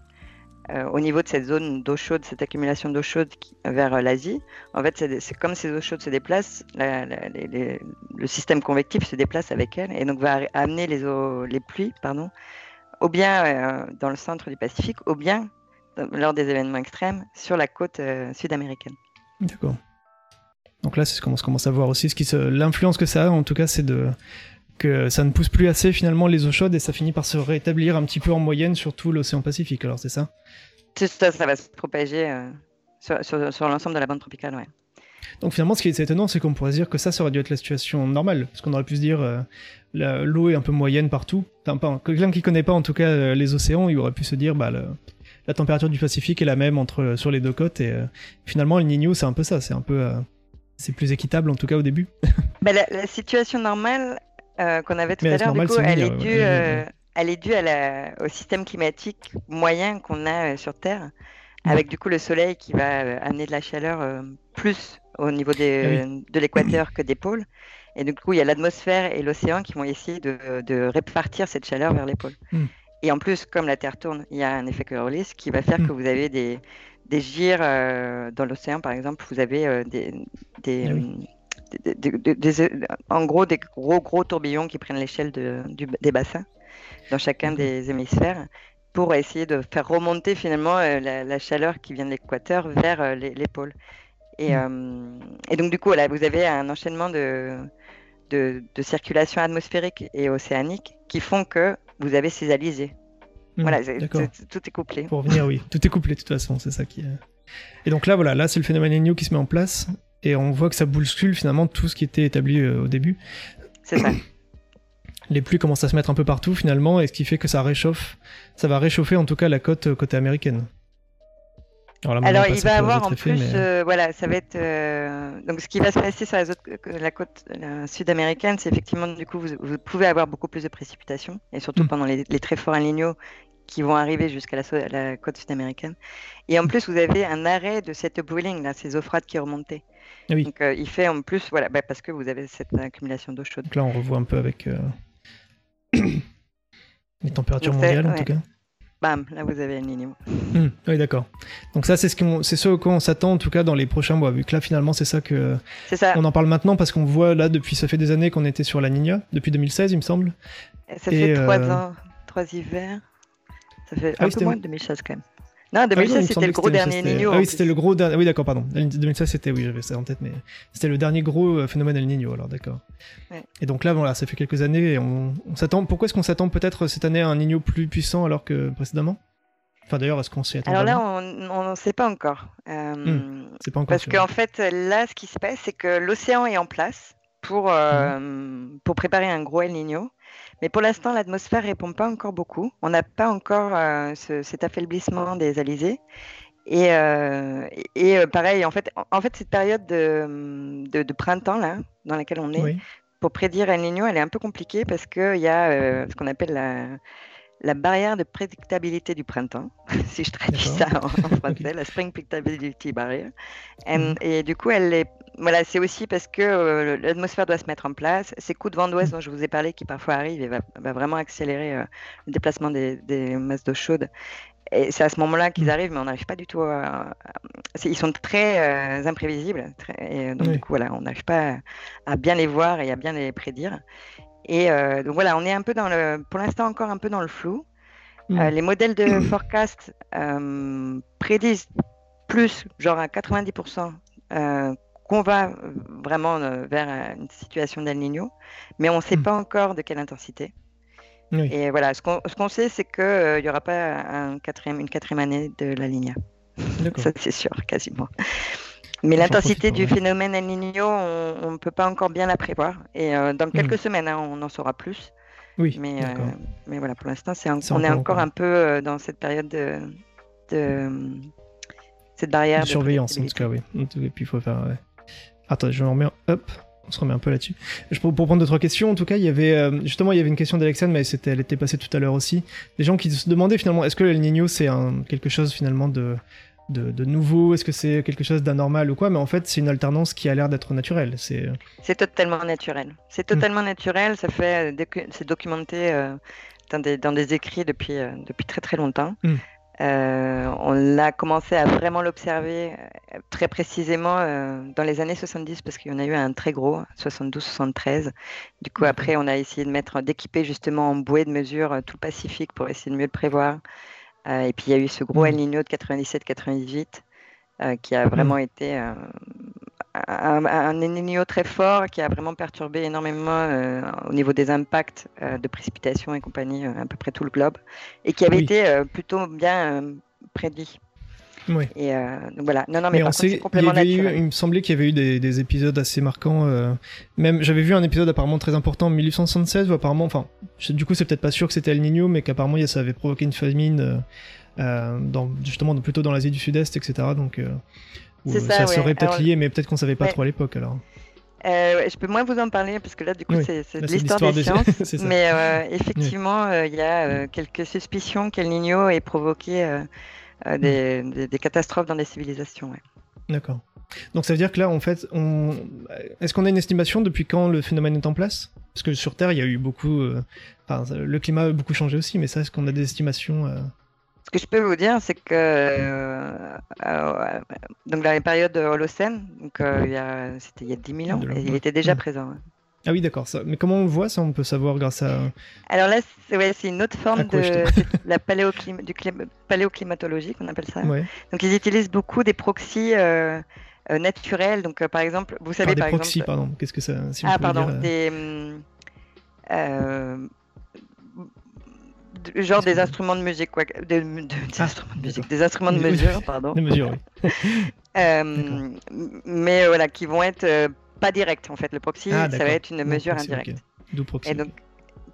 euh, au niveau de cette zone d'eau chaude, cette accumulation d'eau chaude vers l'Asie, en fait, c'est comme ces eaux chaudes se déplacent, le système convectif se déplace avec elles et donc va amener les, eaux, les pluies, pardon, ou bien dans le centre du Pacifique, ou bien lors des événements extrêmes sur la côte sud-américaine. D'accord. Donc là, c'est ce qu'on commence à voir aussi. Ce qui L'influence que ça a, en tout cas, c'est de que ça ne pousse plus assez finalement les eaux chaudes et ça finit par se rétablir un petit peu en moyenne sur tout l'océan Pacifique. Alors c'est ça C'est ça, ça va se propager euh, sur, l'ensemble de la bande tropicale, ouais. Donc finalement, ce qui est étonnant, c'est qu'on pourrait dire que ça, ça aurait dû être la situation normale, parce qu'on aurait pu se dire euh, l'eau est un peu moyenne partout. Enfin, quelqu'un qui connaît pas en tout cas euh, les océans, il aurait pu se dire bah la température du Pacifique est la même entre sur les deux côtes et finalement le Niño, c'est un peu ça, c'est un peu c'est plus équitable en tout cas au début. <laughs> Bah, la, situation normale euh, qu'on avait tout à l'heure, elle, est due, euh, elle est due à la, au système climatique moyen qu'on a euh, sur Terre, avec du coup le soleil qui va amener de la chaleur plus au niveau des, ah de l'équateur que des pôles. Et du coup, il y a l'atmosphère et l'océan qui vont essayer de, de, répartir cette chaleur vers les pôles. Hmm. Et en plus, comme la Terre tourne, il y a un effet Coriolis qui va faire hmm. que vous avez des, des gires euh, dans l'océan, par exemple, vous avez euh, des, des, en gros des gros gros tourbillons qui prennent l'échelle de, des bassins dans chacun des hémisphères pour essayer de faire remonter finalement euh, la, chaleur qui vient de l'équateur vers les, pôles. Et, mm. et, donc du coup, là, vous avez un enchaînement de, de, de, circulation atmosphérique et océanique qui font que vous avez ces alizés. Hmm, voilà, tout est couplé. Pour venir, oui, tout est couplé de toute façon, c'est ça qui est. Et donc là, voilà, là c'est le phénomène Enyo qui se met en place et on voit que ça bouscule finalement tout ce qui était établi euh, au début. C'est ça. <clears throat> Les pluies commencent à se mettre un peu partout finalement, et ce qui fait que ça réchauffe, ça va réchauffer en tout cas la côte euh, côté américaine. Alors, il va avoir en plus, euh, voilà, ça va être donc ce qui va se passer sur la côte sud-américaine, c'est effectivement du coup vous, pouvez avoir beaucoup plus de précipitations et surtout mm. pendant les, très forts alignaux qui vont arriver jusqu'à la, côte sud-américaine. Et en plus, vous avez un arrêt de cette boiling, là, ces eaux froides qui remontaient. Ah oui. Donc, euh, il fait en plus, voilà, bah, parce que vous avez cette accumulation d'eau chaude. Donc là, on revoit un peu avec <coughs> les températures mondiales, en tout cas. Bam, là vous avez un Nino. Hmm, oui, d'accord. Donc ça, c'est ce, qu'on, c'est ce qu'on s'attend en tout cas dans les prochains mois, vu que là finalement c'est ça que... C'est ça. On en parle maintenant parce qu'on voit là depuis, ça fait des années qu'on était sur la Nina, depuis 2016 il me semble. Ça fait trois euh, ans, trois hivers. Ça fait ah un peu moins de 2016 quand même. Non, 2016, ah c'était le gros dernier Nino. Ah oui, c'était le gros dernier. Oui, d'accord, pardon. 2016, c'était, oui, j'avais ça en tête, mais c'était le dernier gros euh, phénomène El Nino, alors d'accord. Et donc là, voilà, ça fait quelques années et on, s'attend. Pourquoi est-ce qu'on s'attend peut-être cette année à un Nino plus puissant alors que précédemment? Enfin, d'ailleurs, est-ce qu'on s'y attend Alors là, on ne sait pas encore. Euh, hmm, c'est pas encore. Parce qu'en fait, là, ce qui se passe, c'est que l'océan est en place pour, euh, hmm. pour préparer un gros El Nino. Mais pour l'instant, l'atmosphère répond pas encore beaucoup. On n'a pas encore euh, cet affaiblissement des alizés. Et, euh, et euh, pareil, en fait, en, fait, cette période de, de, printemps là, dans laquelle on est, pour prédire El Niño, elle est un peu compliquée parce qu'il y a ce qu'on appelle la, la barrière de prédictabilité du printemps, <laughs> si je traduis ça en, <laughs> français, la Spring Predictability Barrier. Mhm. Et, du coup, elle est, voilà, c'est aussi parce que euh, l'atmosphère doit se mettre en place. Ces coups de vent d'ouest mhm. dont je vous ai parlé, qui parfois arrivent, et va, vraiment accélérer euh, le déplacement des, masses d'eau chaude. Et c'est à ce moment-là qu'ils mhm. arrivent, mais on n'arrive pas du tout à. Ils sont très euh, imprévisibles. et donc, du coup, voilà, on n'arrive pas à, bien les voir et à bien les prédire. Et euh, donc voilà, on est un peu dans le, pour l'instant encore un peu dans le flou. Mm. Euh, les modèles de <clears throat> forecast euh, prédisent plus, genre à 90%, qu'on va vraiment vers une situation d'El Niño, mais on ne sait mm. pas encore de quelle intensité. Et voilà, ce qu'on sait, c'est qu'il n'y aura pas un quatrième, une quatrième année de la. <laughs> Ça, c'est sûr, quasiment. Mais l'intensité du phénomène El Niño, on ne peut pas encore bien la prévoir. Et euh, dans quelques hmm. semaines, hein, on en saura plus. Oui. Mais, euh, mais voilà, pour l'instant, c'est on est encore un peu euh, dans cette période de, de... cette barrière. De, surveillance, en tout cas, oui. Et puis il faut faire. Attends, je me remets. Hop. On se remet un peu là-dessus. Pour, pour prendre d'autres questions, en tout cas, il y avait justement il y avait une question d'Alexandre, mais c'était, elle était passée tout à l'heure aussi. Des gens qui se demandaient finalement, est-ce que El Niño c'est quelque chose finalement de de, nouveau Est-ce que c'est quelque chose d'anormal ou quoi Mais en fait, c'est une alternance qui a l'air d'être naturelle. C'est c'est totalement naturel. C'est totalement naturel. Ça fait euh, c'est documenté euh, dans, des, dans des écrits depuis euh, depuis très très longtemps. Hmm. on a commencé à vraiment l'observer très précisément dans les années 70 parce qu'il y en a eu un très gros, 72-73. Du coup, après, on a essayé de mettre, d'équiper justement en bouée de mesure tout le Pacifique pour essayer de mieux le prévoir. Euh, et puis il y a eu ce gros El Niño de 97-98 euh, qui a vraiment mm. été euh, un, un, El Niño très fort qui a vraiment perturbé énormément au niveau des impacts de précipitations et compagnie à peu près tout le globe et qui avait été plutôt bien prédit. Oui. Et donc voilà. Non, non, mais, par contre, complètement il, il me semblait qu'il y avait eu des, des épisodes assez marquants. même, j'avais vu un épisode apparemment très important en 1876 où apparemment, enfin, du coup, c'est peut-être pas sûr que c'était El Niño, mais qu'apparemment, ça avait provoqué une famine, euh, dans, justement, plutôt dans l'Asie du Sud-Est, etc. Donc, euh, ça, serait peut-être lié, mais peut-être qu'on savait pas trop à l'époque, alors. Euh, je peux moins vous en parler parce que là, du coup, c'est de l'histoire des, sciences. <laughs> mais effectivement, il y a quelques suspicions qu'El Niño ait provoqué hmm. des, des, catastrophes dans des civilisations. D'accord. Donc ça veut dire que là, en fait, on... est-ce qu'on a une estimation depuis quand le phénomène est en place? Parce que sur Terre, il y a eu beaucoup... Euh, enfin, le climat a beaucoup changé aussi, mais ça, est-ce qu'on a des estimations euh? Ce que je peux vous dire, c'est que euh, donc dans les périodes Holocène, donc il y a, c'était il y a 10 000 ans, il était déjà présent. Ah oui, d'accord. Mais comment on le voit ça On peut savoir grâce à. Alors là, c'est ouais, une autre forme de la paléoclim... du paléoclimatologie qu'on appelle ça. Donc ils utilisent beaucoup des proxys euh, naturel. Donc, euh, par exemple, vous savez, par, des proxys, pardon. Qu'est-ce que ça Ah, pardon. Des, euh, genre des instruments de musique, quoi. Des, ah, instruments de musique, des instruments de <laughs> mesure, pardon. Des mesures, oui. <laughs> mais voilà, qui vont être pas directs en fait. Le proxy, ah, ça va être une mesure indirecte. D'où proxy. Et donc,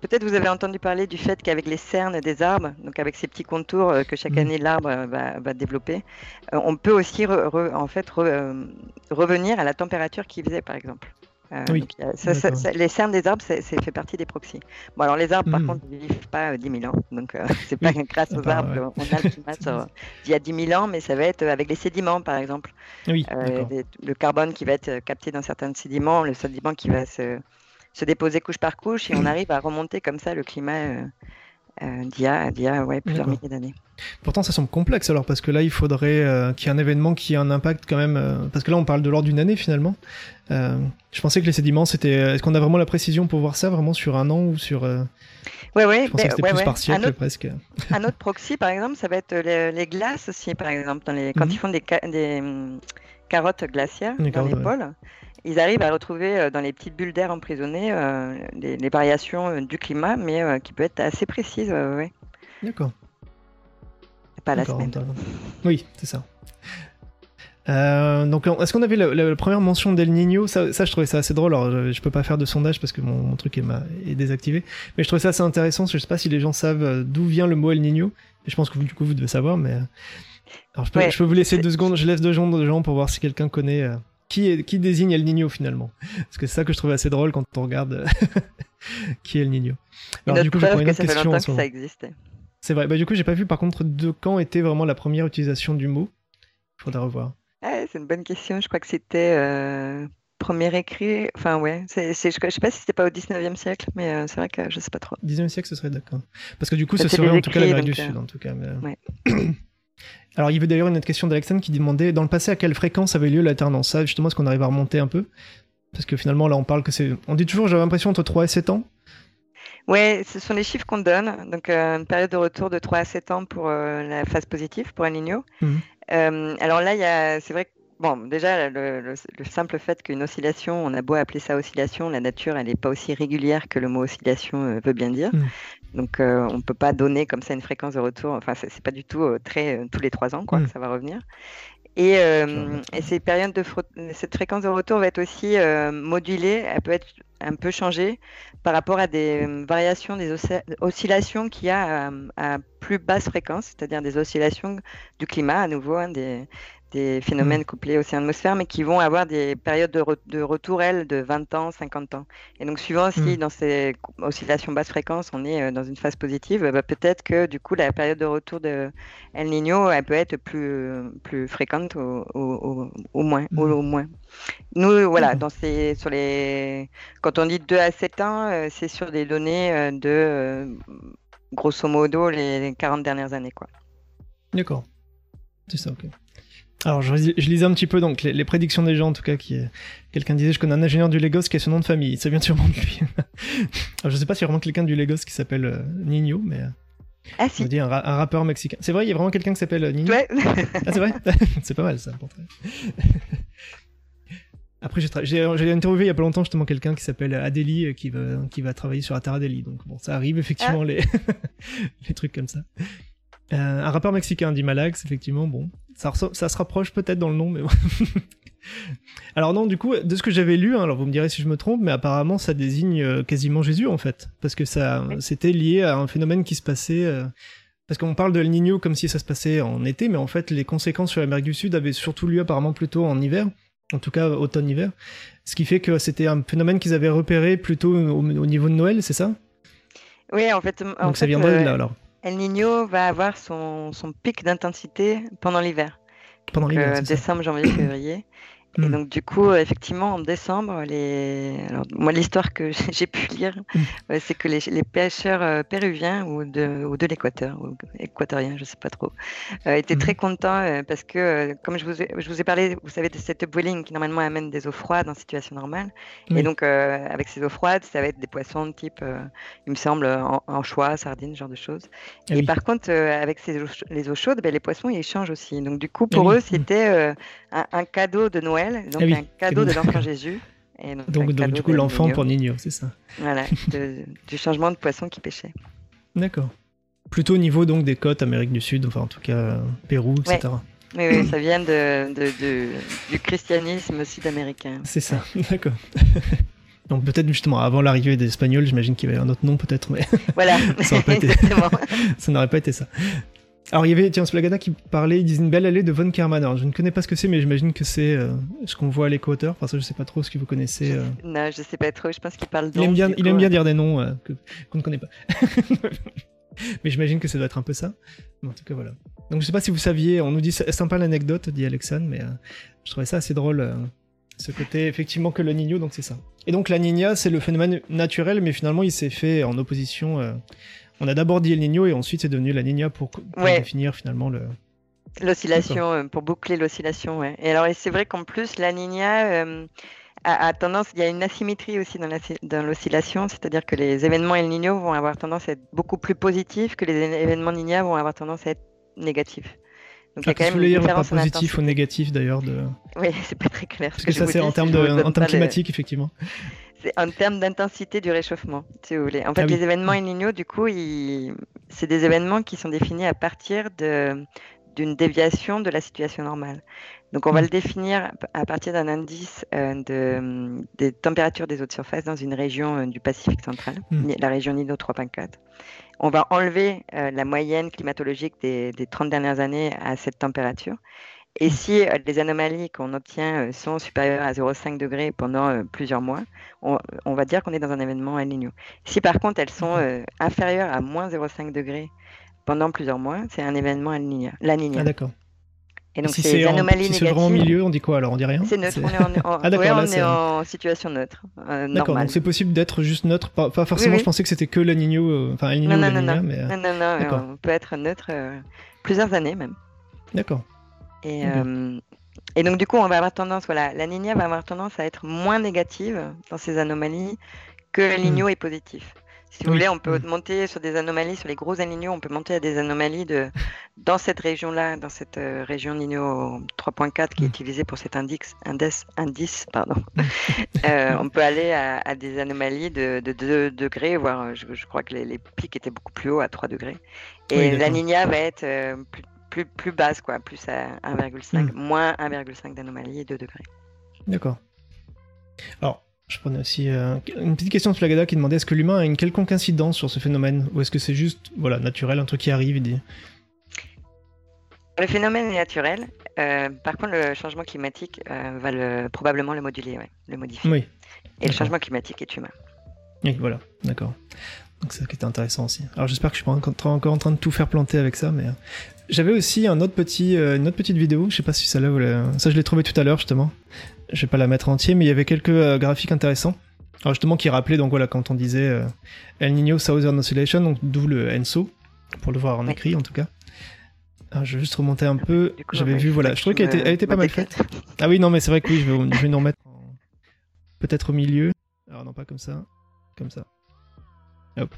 peut-être vous avez entendu parler du fait qu'avec les cernes des arbres, donc avec ces petits contours euh, que chaque mm. année l'arbre euh, va, développer, on peut aussi en fait revenir à la température qu'il faisait par exemple. Oui, les cernes des arbres, c'est fait partie des proxys. Bon, alors les arbres, par mm. contre, ne vivent pas 10 000 ans. Donc, <laughs> c'est pas grâce aux arbres qu'on a le climat <laughs> d'il y a 10 000 ans, mais ça va être avec les sédiments, par exemple. Oui, le carbone qui va être capté dans certains sédiments, le sédiment qui va se, se déposer couche par couche et on <clears throat> arrive à remonter comme ça le climat euh, euh, d'il y a, ouais, plusieurs milliers d'années. Pourtant, ça semble complexe alors, parce que là, il faudrait euh, qu'il y ait un événement qui ait un impact quand même. parce que là, on parle de l'ordre d'une année finalement. je pensais que les sédiments, c'était. Est-ce qu'on a vraiment la précision pour voir ça vraiment sur un an ou sur. Ouais, ouais, je pensais que c'était plus par siècle presque. un autre proxy, par exemple, ça va être les, glaces aussi, par exemple, dans les... quand mhm. ils font des, des carottes glaciaires dans les pôles ils arrivent à retrouver euh, dans les petites bulles d'air emprisonnées euh, les, variations euh, du climat, mais qui peut être assez précises. Ouais. D'accord. Pas la semaine. Oui, c'est ça. donc, est-ce qu'on avait la, première mention d'El Niño? Ça, je trouvais ça assez drôle. Alors, je, peux pas faire de sondage parce que mon, truc est, est, désactivé. Mais je trouvais ça assez intéressant. Je sais pas si les gens savent d'où vient le mot El Niño. Je pense que vous, du coup, vous devez savoir. Mais alors, je peux, je peux vous laisser deux secondes. Je laisse deux secondes de gens pour voir si quelqu'un connaît qui, désigne El Niño finalement Parce que c'est ça que je trouvais assez drôle quand on regarde <laughs> qui est El Niño. Alors du coup, je une autre question. Que ça existait. C'est vrai. Bah, du coup, j'ai pas vu par contre de quand était vraiment la première utilisation du mot. Il faudra revoir. c'est une bonne question. Je crois que c'était euh, premier écrit. Enfin, ouais. C'est, je, sais pas si c'était pas au 19e siècle, mais euh, c'est vrai que je sais pas trop. 19e siècle, ce serait d'accord. Parce que du coup, ce serait en tout cas l'Amérique du euh, Sud, en tout cas. Mais... <clears throat> Alors, il y avait d'ailleurs une autre question d'Alexandre qui demandait dans le passé à quelle fréquence avait lieu l'alternance? Ça, justement, est-ce qu'on arrive à remonter un peu? Parce que finalement, là, on parle que c'est. On dit toujours, j'avais l'impression, entre 3 et 7 ans. Ouais, ce sont les chiffres qu'on donne. Donc, euh, une période de retour de 3 à 7 ans pour euh, la phase positive, pour El Niño. Mhm. Euh, alors là, il y a, c'est vrai que Bon, déjà, le, simple fait qu'une oscillation, on a beau appeler ça oscillation, la nature, elle n'est pas aussi régulière que le mot oscillation veut bien dire. Mhm. Donc, euh, on ne peut pas donner comme ça une fréquence de retour. Enfin, c'est pas du tout euh, très euh, tous les trois ans, quoi, que mm. ça va revenir. Et, ces périodes de cette fréquence de retour va être aussi modulée. Elle peut être un peu changée par rapport à des variations, des oscillations qu'il y a à, plus basse fréquence, c'est-à-dire des oscillations du climat, à nouveau, hein, des, des phénomènes mmh. couplés océan-atmosphère, mais qui vont avoir des périodes de, de, retour, elles, de 20 ans, 50 ans. Et donc, suivant si mmh. dans ces oscillations basse fréquence, on est euh, dans une phase positive, bah, peut-être que du coup, la période de retour de El Niño, elle peut être plus, plus fréquente au, au, moins, au, mmh. moins. Nous, voilà, dans ces, sur les... quand on dit 2 à 7 ans, euh, c'est sur des données euh, de, grosso modo, les 40 dernières années. quoi. D'accord. C'est ça, ok. Alors, je, lisais un petit peu donc les, prédictions des gens, en tout cas, qui quelqu'un disait, je connais un ingénieur du Legos qui a son nom de famille. Ça vient sûrement de lui. <laughs> Alors, je sais pas s'il y a vraiment quelqu'un du Legos qui s'appelle euh, Nino, mais. Euh, ah si. On dit un, rappeur mexicain. C'est vrai, il y a vraiment quelqu'un qui s'appelle euh, Nino? Ouais. ah c'est vrai? <laughs> c'est pas mal ça. <laughs> Après, j'ai interviewé il y a pas longtemps justement quelqu'un qui s'appelle Adélie qui va, qui va travailler sur Atara Adélie. Donc bon, ça arrive effectivement ah. les, les trucs comme ça. Un rappeur mexicain dit Malax, effectivement, bon. Ça, ça se rapproche peut-être dans le nom, mais <laughs> alors non, du coup, de ce que j'avais lu, hein, alors vous me direz si je me trompe, mais apparemment ça désigne euh, quasiment Jésus en fait, parce que ça, c'était lié à un phénomène qui se passait. Euh, parce qu'on parle de El Niño comme si ça se passait en été, mais en fait les conséquences sur l'Amérique du Sud avaient surtout lieu apparemment plutôt en hiver, en tout cas automne-hiver. Ce qui fait que c'était un phénomène qu'ils avaient repéré plutôt au, niveau de Noël, c'est ça? Oui, en fait. Donc ça viendrait de là euh, alors. El Niño va avoir son, son pic d'intensité pendant l'hiver. Pendant l'hiver. Euh, décembre, janvier, février. Et hmm. donc, du coup, euh, effectivement, en décembre, les... Alors, moi, l'histoire que <laughs> j'ai pu lire, hmm. c'est que les, les, pêcheurs euh, péruviens ou de, ou de l'Équateur, ou équatoriens, je ne sais pas trop, euh, étaient très hmm. contents parce que, comme je vous, ai, je vous ai parlé, vous savez, de cette boiling qui normalement amène des eaux froides en situation normale. Et donc, avec ces eaux froides, ça va être des poissons de type, il me semble, en, choix, sardines, ce genre de choses. Ah et par contre, avec ces les eaux chaudes, ben, les poissons, ils changent aussi. Donc, du coup, pour ah eux, c'était un, cadeau de Noël, donc ah un cadeau de l'enfant Jésus. Et <laughs> donc, du coup, l'enfant pour Nino, c'est ça? Voilà, <laughs> du changement de poisson qui pêchait. D'accord. Plutôt au niveau donc des côtes Amérique du Sud, enfin en tout cas Pérou, etc. Oui, oui, ça vient de, du christianisme sud-américain. C'est ça, <laughs> d'accord. Donc peut-être justement avant l'arrivée des Espagnols, j'imagine qu'il y avait un autre nom peut-être, mais voilà, ça n'aurait pas, été ça. Alors il y avait tiens Splagana qui parlait, il disait une belle allée de Von Kerman. Alors je ne connais pas ce que c'est, mais j'imagine que c'est euh, ce qu'on voit à l'équateur. Parce que je sais pas trop ce que vous connaissez. Euh. Non, je sais pas trop. Je pense qu'il parle. Il aime bien, il aime bien dire des noms euh, qu'on ne connaît pas. <laughs> mais j'imagine que ça doit être un peu ça. en tout cas voilà. Donc je sais pas si vous saviez. On nous dit sympa l'anecdote, dit Alexandre, mais je trouvais ça assez drôle. ce côté effectivement que le Niño, donc c'est ça. Et donc la Niña, c'est le phénomène naturel, mais finalement il s'est fait en opposition on a d'abord dit El Niño et ensuite c'est devenu la Niña pour, définir finalement le. L'oscillation, euh, pour boucler l'oscillation, ouais. Et alors, c'est vrai qu'en plus, la Niña euh, a, tendance, il y a une asymétrie aussi dans l'oscillation, c'est-à-dire que les événements El Niño vont avoir tendance à être beaucoup plus positifs que les événements Niña vont avoir tendance à être négatifs. Donc, il y a quand même une différence pas positif ou négatif d'ailleurs de. Oui, <laughs> c'est pas très clair. Parce que, ça, c'est en termes, de, en termes climatiques, effectivement en termes d'intensité du réchauffement, si vous voulez. En fait, ah les événements El du coup, c'est des événements qui sont définis à partir d'une déviation de la situation normale. Donc, on va hmm. le définir à partir d'un indice euh, de, des températures des eaux de surface dans une région euh, du Pacifique central, hmm. la région Nino 3.4. On va enlever euh, la moyenne climatologique des, des 30 dernières années à cette température et si euh, les anomalies qu'on obtient euh, sont supérieures à 0,5 degrés pendant plusieurs mois, on, va dire qu'on est dans un événement El Niño. Si par contre elles sont inférieures à moins 0,5 degrés pendant plusieurs mois, c'est un événement la Niña. Ah d'accord. Et donc si c'est anomalies si vraiment au milieu, on dit quoi alors On dit rien C'est neutre, on est en, <laughs> ah, ouais, on est en situation neutre. d'accord, donc c'est possible d'être juste neutre, pas, forcément je pensais que c'était que la Niño, enfin El Niño non, non, non, mais... non, non, non, on peut être neutre plusieurs années même. D'accord. Et, euh, et donc, du coup, on va avoir tendance, voilà, la Niña va avoir tendance à être moins négative dans ces anomalies que Niño hmm. est positif. Si vous voulez, on peut monter sur des anomalies, sur les gros El on peut monter à des anomalies de, dans cette région-là, dans cette euh, région Niño 3.4 qui est hmm. utilisée pour cet indice, indice, indice pardon. <laughs> Euh, on peut aller à, à, des anomalies de, de 2 degrés, voire je, je crois que les, les, pics étaient beaucoup plus hauts à 3 degrés. Et la Niña va être euh, plus, plus, plus basse, quoi, plus à 1,5, hmm. moins 1,5 d'anomalie et 2 degrés. D'accord. Alors, je prenais aussi euh, une petite question de Flagada qui demandait est-ce que l'humain a une quelconque incidence sur ce phénomène? Ou est-ce que c'est juste voilà naturel, un truc qui arrive dit... Le phénomène est naturel. Euh, par contre, le changement climatique euh, va le, probablement le moduler, le modifier. Oui. Et le changement climatique est humain. Oui, voilà, d'accord. Donc c'est ça qui était intéressant aussi. Alors j'espère que je suis pas encore en train de tout faire planter avec ça, mais j'avais aussi un autre petit, une autre petite vidéo, je sais pas si ça là, ça je l'ai trouvé tout à l'heure justement. Je vais pas la mettre entier, mais il y avait quelques euh, graphiques intéressants. Alors justement qui rappelaient donc voilà quand on disait euh, El Niño Southern Oscillation, donc d'où le ENSO pour le voir en écrit en tout cas. Alors, je vais juste remonter un peu. J'avais vu voilà, je trouvais qu'elle était, elle était pas mal faite. Ah oui non mais c'est vrai que oui, je vais, je vais nous remettre peut-être au milieu. Alors non pas comme ça, comme ça. Hop.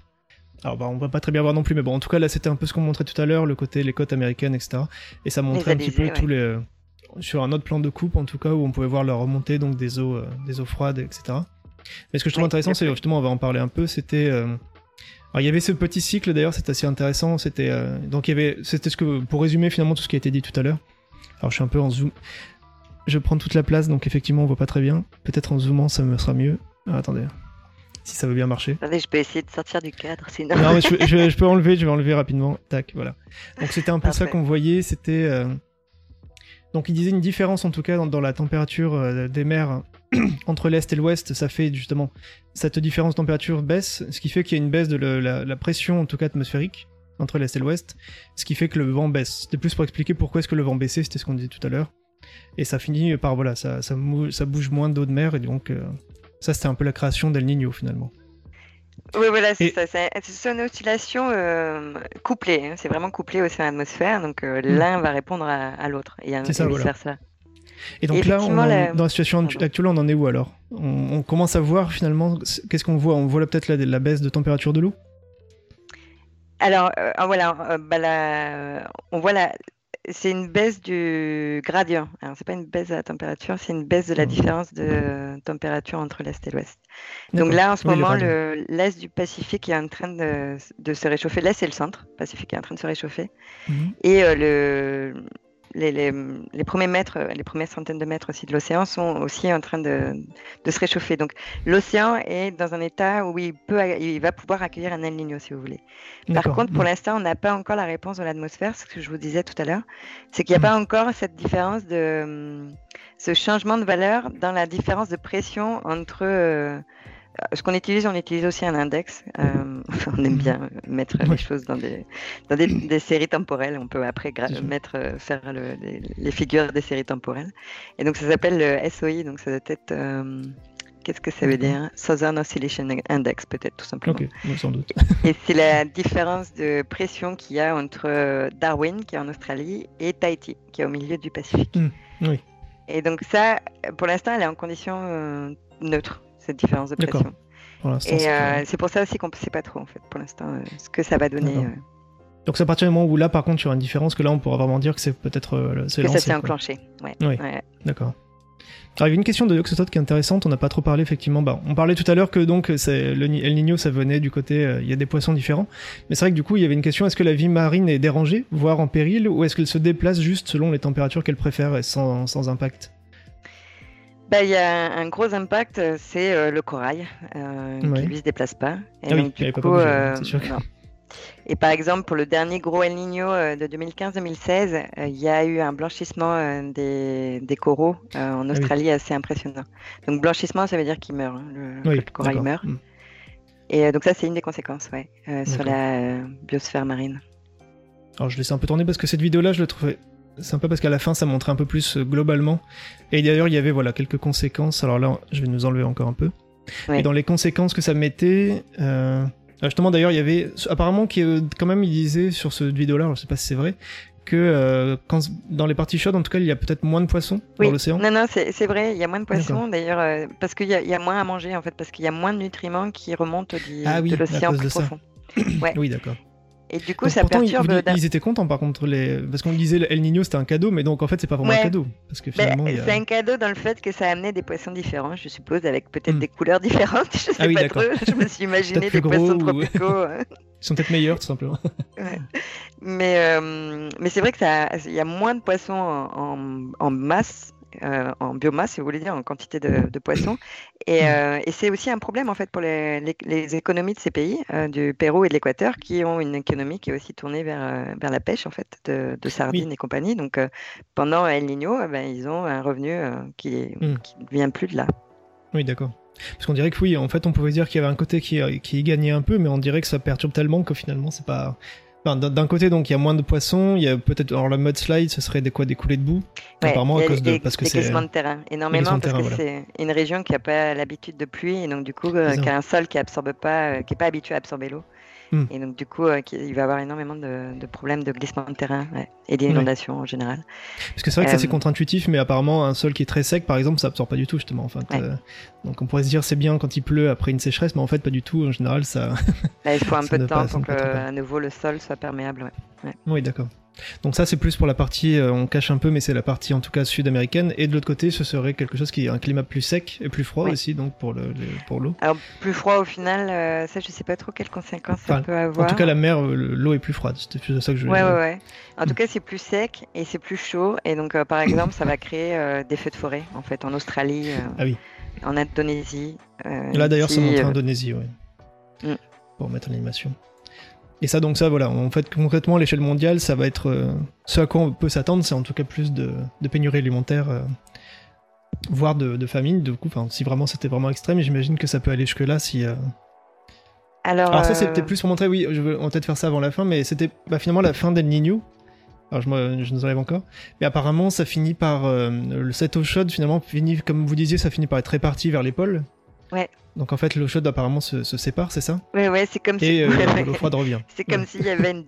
Alors bah, on va pas très bien voir non plus, mais bon, en tout cas là c'était un peu ce qu'on montrait tout à l'heure, le côté les côtes américaines, etc. Et ça montrait un petit peu tous les sur un autre plan de coupe en tout cas où on pouvait voir la remontée donc des eaux, euh, des eaux froides, etc. Mais ce que je trouve intéressant, c'est justement, on va en parler un peu, c'était euh, alors il y avait ce petit cycle d'ailleurs, c'est assez intéressant. C'était donc il y avait, c'était ce que pour résumer finalement tout ce qui a été dit tout à l'heure. Alors je suis un peu en zoom, je prends toute la place donc effectivement on voit pas très bien. Peut-être en zoomant ça me sera mieux. Ah, attendez si ça veut bien marcher. Attendez, je peux essayer de sortir du cadre, sinon. Non, mais je, peux enlever, je vais enlever rapidement. Tac, voilà. Donc c'était un peu ça qu'on voyait, c'était... Euh, donc il disait une différence en tout cas dans, la température euh, des mers <clears throat> entre l'est et l'ouest, ça fait justement cette différence de température baisse, ce qui fait qu'il y a une baisse de la, pression en tout cas atmosphérique entre l'est et l'ouest, ce qui fait que le vent baisse. C'était plus pour expliquer pourquoi est-ce que le vent baissait, c'était ce qu'on disait tout à l'heure. Et ça finit par voilà, ça, ça, bouge moins d'eau de mer et donc euh, ça, c'était un peu la création d'El Niño finalement. Oui, voilà, c'est ça. C'est une oscillation euh, couplée. Hein. C'est vraiment couplé au sein de l'atmosphère. Donc euh, hmm. l'un va répondre à, l'autre. Et c'est ça, voilà. ça. Et donc là, dans la situation actuelle, on en est où alors? On, commence à voir finalement, qu'est-ce qu'on voit? On voit peut-être la, baisse de température de l'eau? Alors, euh, ah, voilà, bah, on voit la, c'est une baisse du gradient. Alors, c'est pas une baisse de la température, c'est une baisse de la mmh. différence de température entre l'Est et l'Ouest. Donc là, en ce moment, l'Est du Pacifique est en train de, se réchauffer. L'Est et le centre Pacifique est en train de se réchauffer. Mmh. Et euh, le, les, premiers mètres, les premières centaines de mètres aussi de l'océan sont aussi en train de, se réchauffer. Donc l'océan est dans un état où il, peut, il va pouvoir accueillir un El Niño, si vous voulez. Par contre, pour l'instant, on n'a pas encore la réponse de l'atmosphère, ce que je vous disais tout à l'heure. C'est qu'il n'y a pas encore cette différence de ce changement de valeur dans la différence de pression entre euh, ce qu'on utilise, on utilise aussi un index. Euh, <laughs> on aime bien mettre les choses dans des, dans <clears throat> des, séries temporelles. On peut après mettre, euh, faire les, figures des séries temporelles. Et donc ça s'appelle le SOI. Donc ça doit être. Euh, qu'est-ce que ça veut dire? Southern Oscillation Index, peut-être tout simplement. Ok, sans doute. et <laughs> c'est la différence de pression qu'il y a entre Darwin, qui est en Australie, et Tahiti, qui est au milieu du Pacifique. Hmm, oui. Et donc ça, pour l'instant, elle est en condition neutre cette différence de pression. Et euh, c'est pour ça aussi qu'on ne sait pas trop, en fait, pour l'instant, euh, ce que ça va donner. Euh. Donc c'est à partir du moment où là, par contre, il y aura une différence, que là, on pourra vraiment dire que c'est peut-être Que ça s'est enclenché, ouais. Oui, d'accord. Alors, il y a une question de Yoxotot qui est intéressante, on n'a pas trop parlé effectivement. Bah, on parlait tout à l'heure que donc c'est le El Niño, ça venait du côté, il y a des poissons différents. Mais c'est vrai que du coup, il y avait une question est-ce que la vie marine est dérangée, voire en péril, ou est-ce qu'elle se déplace juste selon les températures qu'elle préfère et sans, sans impact? Bah, il y a un gros impact, euh, c'est euh, le corail euh, qui lui se déplace pas. Et ah donc, du coup, euh, Et par exemple, pour le dernier gros El Niño de 2015-2016, il y a eu un blanchissement des, des, coraux en ah Australie assez impressionnant. Donc blanchissement, ça veut dire qu'il meurt, hein, le, corail meurt. Hmm. Et donc ça, c'est une des conséquences, ouais, sur la biosphère marine. Alors je laisse un peu tourner parce que cette vidéo-là, je la trouvais sympa parce qu'à la fin ça montrait un peu plus euh, globalement. Et d'ailleurs il y avait voilà quelques conséquences. Alors là je vais nous enlever encore un peu. Et dans les conséquences que ça mettait, euh... justement d'ailleurs il y avait apparemment euh, quand même il disait sur ce vidéo là, je sais pas si c'est vrai, que euh, quand, dans les parties chaudes, en tout cas, il y a peut-être moins de poissons dans l'océan. Non, non, c'est vrai, il y a moins de poissons d'ailleurs, parce qu'il y, y, a moins à manger en fait, parce qu'il y a moins de nutriments qui remontent du, ah, oui, de l'océan plus profond. Oui, d'accord. Et du coup, ça perturbe. Ils, étaient contents par contre, les... parce qu'on disait El Niño c'était un cadeau, mais donc en fait c'est pas vraiment un cadeau. Parce que ben, finalement. C'est un cadeau dans le fait que ça amenait des poissons différents, je suppose, avec peut-être hmm. des couleurs différentes. <laughs> Je sais ah pas trop, je me suis <laughs> imaginé des poissons tropicaux. <laughs> Hein. Ils sont peut-être meilleurs tout simplement. Mais, euh, mais c'est vrai qu'il y a moins de poissons en, en masse euh, en biomasse, si vous voulez dire, en quantité de, poissons. <coughs> Et, mm. euh, et c'est aussi un problème en fait pour les, les, économies de ces pays, euh, du Pérou et de l'Équateur, qui ont une économie qui est aussi tournée vers, vers la pêche en fait, de, de sardines et compagnie. Donc pendant El Niño, eh ben, ils ont un revenu qui ne mm. vient plus de là. Oui, d'accord. Parce qu'on dirait que oui, en fait, on pouvait dire qu'il y avait un côté qui, qui gagnait un peu, mais on dirait que ça perturbe tellement que finalement, c'est pas, d'un côté, donc il y a moins de poissons, il y a peut-être alors le mudslide, ce serait des quoi, des coulées de boue, apparemment à cause de parce que c'est de terrain, énormément parce que c'est une région qui n'a pas l'habitude de pluie et donc du coup euh, qui a un sol qui absorbe pas, euh, qui est pas habitué à absorber l'eau. Hmm. Et donc, du coup, euh, il va avoir énormément de, problèmes de glissement de terrain et d'inondations en général. Parce que c'est vrai que ça, c'est euh, contre-intuitif, mais apparemment, un sol qui est très sec, par exemple, ça absorbe pas du tout, justement. Enfin, donc, on pourrait se dire c'est bien quand il pleut après une sécheresse, mais en fait, pas du tout. En général, ça. il faut <laughs> un peu de temps pour que, à nouveau, le sol soit perméable. Oui, d'accord. Donc ça c'est plus pour la partie, euh, on cache un peu, mais c'est la partie en tout cas sud-américaine. Et de l'autre côté, ce serait quelque chose qui est un climat plus sec et plus froid aussi, donc pour le, pour l'eau. Alors plus froid au final, euh, ça je sais pas trop quelles conséquences ça peut avoir. En tout cas la mer, euh, l'eau est plus froide. C'était plus ça que je. Ouais ouais ouais. En tout cas c'est plus sec et c'est plus chaud et donc par exemple ça va créer des feux de forêt en fait en Australie. ah oui. En Indonésie. Là d'ailleurs c'est montré en Indonésie, oui. Mm. Pour mettre en animation. Et ça, donc ça, voilà, en fait, concrètement, à l'échelle mondiale, ça va être euh, ce à quoi on peut s'attendre, c'est en tout cas plus de, de pénurie alimentaire, euh, voire de, de, famine. Du coup, si vraiment c'était vraiment extrême, j'imagine que ça peut aller jusque-là si. Euh, Alors, Alors, ça, c'était plus pour montrer, oui, je vais peut-être faire ça avant la fin, mais c'était bah, finalement la fin d'El Niño. Alors, je, je nous enlève encore. Mais apparemment, ça finit par. cette eau chaude, finalement, finit, comme vous disiez, ça finit par être réparti vers les pôles. Ouais. Donc en fait, l'eau chaude apparemment se, sépare, c'est ça Ouais, ouais, c'est comme si. Euh, <laughs> l'eau froide revient. <laughs> C'est comme s'il y avait une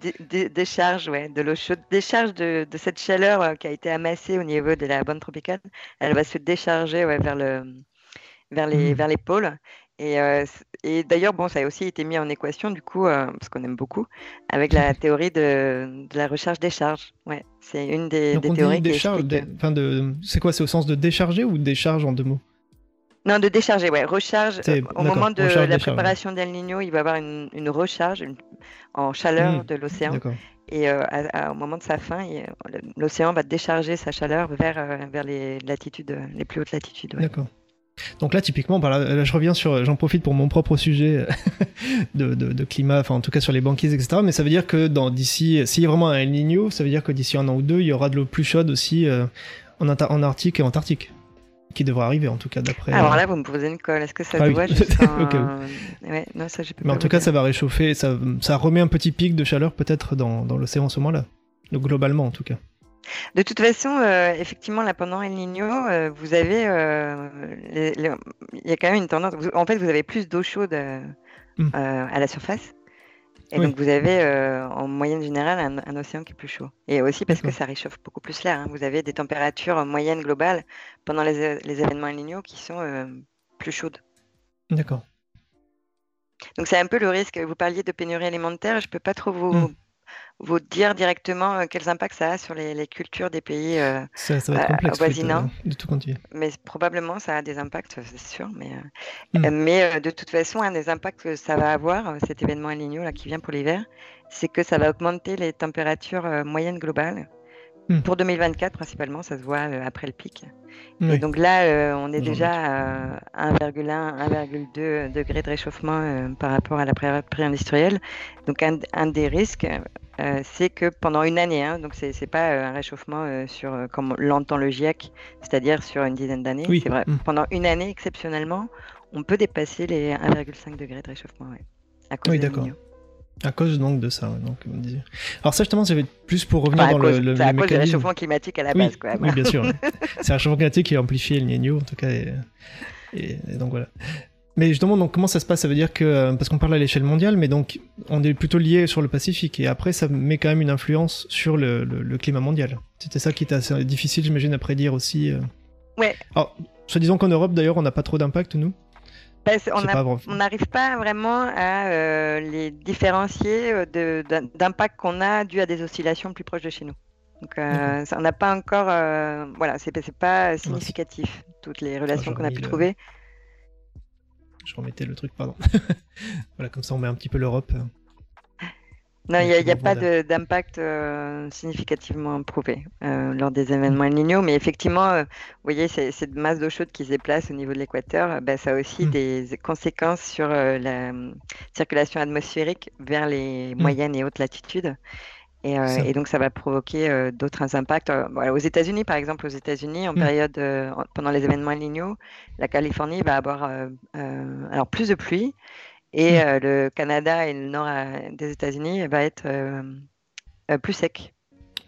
décharge, ouais, de l'eau chaude, décharge de, de cette chaleur euh, qui a été amassée au niveau de la bande tropicale. Elle va se décharger ouais, vers le, vers les, hmm. vers les pôles. Et, euh, et d'ailleurs, bon, ça a aussi été mis en équation, du coup, parce qu'on aime beaucoup, avec la <laughs> théorie de, de la recharge-décharge. Ouais, c'est une des, Donc des on théories dit décharge, de... de... C'est quoi C'est au sens de décharger ou décharge en deux mots? Non, de décharger, ouais. Recharge. au moment de la préparation d'El Niño, il va y avoir une, recharge en chaleur hmm. de l'océan. Et au moment de sa fin, l'océan va décharger sa chaleur vers, vers les latitudes, les plus hautes latitudes. D'accord. Donc là, typiquement, bah là, je reviens sur, j'en profite pour mon propre sujet <laughs> de, de, climat, enfin en tout cas sur les banquises, etc. Mais ça veut dire que dans d'ici, s'il y a vraiment un El Niño, ça veut dire que d'ici un an ou deux, il y aura de l'eau plus chaude aussi euh, en, en Arctique et Antarctique qui devrait arriver en tout cas d'après. Alors là, vous me posez une colle. Est-ce que ça ah doit <laughs> ouais, non, ça, Mais en tout cas, ça va réchauffer, ça, ça remet un petit pic de chaleur peut-être dans, dans l'océan en ce moment-là. Donc globalement en tout cas. De toute façon, euh, effectivement, là, pendant El Niño, euh, vous avez, euh, il y a quand même une tendance. en fait, vous avez plus d'eau chaude mmh. à la surface. Et donc, vous avez en moyenne générale un, océan qui est plus chaud. Et aussi parce que ça réchauffe beaucoup plus l'air. Hein. Vous avez des températures moyennes globales pendant les, événements El qui sont plus chaudes. D'accord. Donc, c'est un peu le risque. Vous parliez de pénurie alimentaire. Je ne peux pas trop vous, mmh vous dire directement euh, quels impacts ça a sur les, cultures des pays euh, ça, va être complexe, voisinants. De tout continuer. Mais probablement, ça a des impacts, c'est sûr. Mais, euh, hmm. mais de toute façon, un des impacts que ça va avoir, cet événement El Niño là, qui vient pour l'hiver, c'est que ça va augmenter les températures moyennes globales. Hmm. Pour 2024, principalement, ça se voit après le pic. Et donc là, on est déjà à 1,1, 1,2 degrés de réchauffement par rapport à la pré-industrielle. Donc un, un, des risques, euh, c'est que pendant une année, hein, donc c'est n'est pas euh, un réchauffement euh, sur comme l'entend le GIEC, c'est-à-dire sur une dizaine d'années. C'est vrai. Mm. Pendant une année, exceptionnellement, on peut dépasser les 1,5 degrés de réchauffement. à cause oui, d'accord. À cause donc de ça, donc. Alors ça justement, j'avais plus pour revenir dans le, le, à cause du réchauffement climatique à la base, quoi. Oui, bien sûr. <laughs> c'est un réchauffement climatique qui a amplifié le Niño, en tout cas, et, et donc voilà. Mais justement, donc comment ça se passe? Ça veut dire que euh, parce qu'on parle à l'échelle mondiale, mais donc on est plutôt lié sur le Pacifique et après ça met quand même une influence sur le, le, climat mondial. C'était ça qui était assez difficile, j'imagine, à prédire aussi. Euh. Ouais. Alors, soit disons qu'en Europe d'ailleurs, on n'a pas trop d'impact nous. Bah, on n'arrive pas vraiment à euh, les différencier d'impact qu'on a dû à des oscillations plus proches de chez nous. Donc, ça, on n'a pas encore, voilà, c'est pas significatif toutes les relations qu'on a pu trouver je remettais le truc, pardon. <laughs> voilà, comme ça on met un petit peu l'Europe. Non, il n'y a, pas d'impact euh, significativement prouvé euh, lors des événements El Niño, mais effectivement, euh, vous voyez, cette masse d'eau chaude qui se déplace au niveau de l'équateur, bah, ça a aussi mm. des conséquences sur la circulation atmosphérique vers les mm. moyennes et hautes latitudes. Et, donc, ça va provoquer d'autres impacts. Aux États-Unis, par exemple, aux États-Unis, en mm. période, pendant les événements El Niño, la Californie va avoir alors plus de pluie et mm. le Canada et le nord des États-Unis va être plus sec.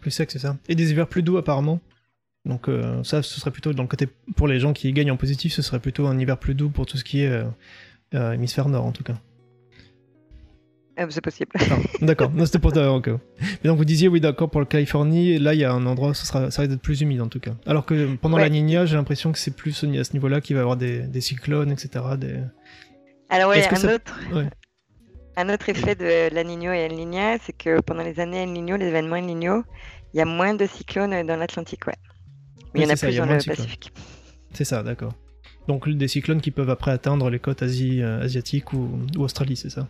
Plus sec, c'est ça. Et des hivers plus doux, apparemment. Donc, ça, ce serait plutôt dans le côté pour les gens qui gagnent en positif, ce serait plutôt un hiver plus doux pour tout ce qui est hémisphère nord, en tout cas. Ah, c'est possible. d'accord, c'était pour Mais donc vous disiez, oui, d'accord, pour le Californie, là, il y a un endroit où ça, sera, ça risque d'être plus humide en tout cas. Alors que pendant la Nina, j'ai l'impression que c'est plus à ce niveau-là qu'il va y avoir des, cyclones, etc. Des... Alors, oui, un, autre... un autre effet de la Nino et El Niña, c'est que pendant les années El Niño, les événements El Niño, il y a moins de cyclones dans l'Atlantique, ouais. Mais il y en a plus dans le Pacifique. C'est ça, d'accord. Donc des cyclones qui peuvent après atteindre les côtes Asie, euh, asiatiques ou, ou Australie, c'est ça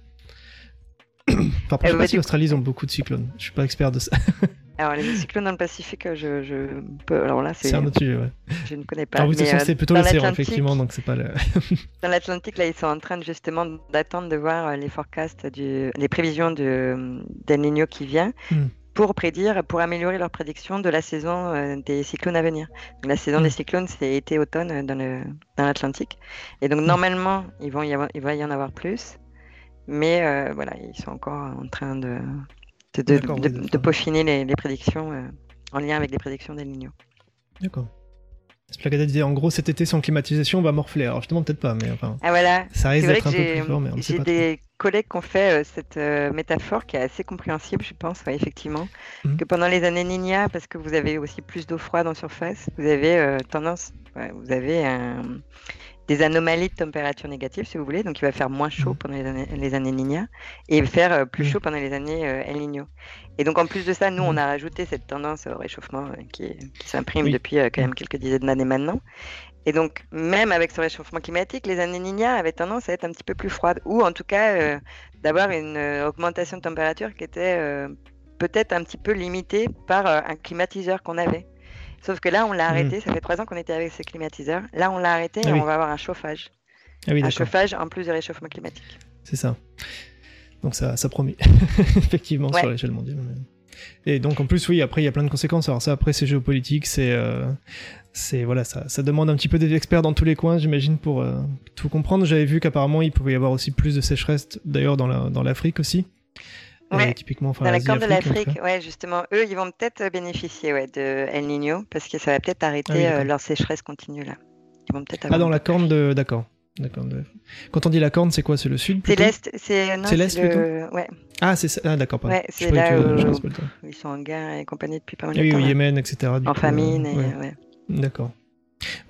<coughs> Enfin, je sais pas si l'Australie ont beaucoup de cyclones. Je suis pas expert de ça. <laughs> Alors, les cyclones dans le Pacifique, je, je peux. Alors là, c'est un autre sujet, ouais. Je ne connais pas. euh, c'est plutôt l'océan, effectivement, donc c'est pas le. <laughs> dans l'Atlantique, là, ils sont en train justement d'attendre de voir euh, les forecasts, du... les prévisions de Niño qui vient. Hmm. Pour prédire, pour améliorer leur prédiction de la saison euh, des cyclones à venir. la saison hmm. des cyclones, c'est été-automne dans l'Atlantique. Le... Dans Et donc, hmm. normalement, ils vont y avoir... il va y en avoir plus. Mais euh, voilà, ils sont encore en train de, de, peaufiner les, prédictions euh, en lien avec les prédictions des Niño. D'accord. Splagada disait en gros cet été sans climatisation on va morfler. Alors justement peut-être pas, mais enfin. Ah voilà. Ça risque d'être un peu plus fort, mais J'ai des collègues qui ont fait euh, cette métaphore qui est assez compréhensible, je pense, effectivement, mhm. que pendant les années Niña, parce que vous avez aussi plus d'eau froide en surface, vous avez tendance, vous avez un, des anomalies de température négative, si vous voulez. Donc, il va faire moins chaud mm. pendant les années, les années Niña et faire euh, plus mm. chaud pendant les années euh, El Niño. Et donc, en plus de ça, nous, on mm. a rajouté cette tendance au réchauffement euh, qui, qui s'imprime depuis quand même quelques dizaines d'années maintenant. Et donc, même avec ce réchauffement climatique, les années Niña avaient tendance à être un petit peu plus froides, ou en tout cas euh, d'avoir une euh, augmentation de température qui était euh, peut-être un petit peu limitée par un climatiseur qu'on avait. Sauf que là, on l'a hmm. arrêté. Ça fait trois ans qu'on était avec ce climatiseur. Là, on l'a arrêté ah et on va avoir un chauffage. Ah un chauffage en plus du réchauffement climatique. C'est ça. Donc ça, ça promet, <laughs> effectivement, sur l'échelle mondiale. Et donc en plus, oui, après il y a plein de conséquences. Alors ça, après c'est géopolitique, c'est c'est voilà, ça, ça, demande un petit peu des experts dans tous les coins, j'imagine, pour euh, tout comprendre. J'avais vu qu'apparemment il pouvait y avoir aussi plus de sécheresse, d'ailleurs dans l'Afrique la, dans aussi. Ouais, typiquement, dans la corne de l'Afrique, ouais, justement, eux, ils vont peut-être bénéficier ouais, de El Niño parce que ça va peut-être arrêter ah euh, leur sécheresse continue là. Ils vont peut-être. Ah, dans la corne de, d'accord. Quand on dit la corne, c'est quoi? C'est le sud C'est l'est. C'est l'est plutôt? Ouais. Ah, c'est ah, d'accord. Ouais, c'est là où, ils sont en guerre et compagnie depuis pas mal de temps. Oui, au Yémen, etc. en famine. et, ouais. D'accord.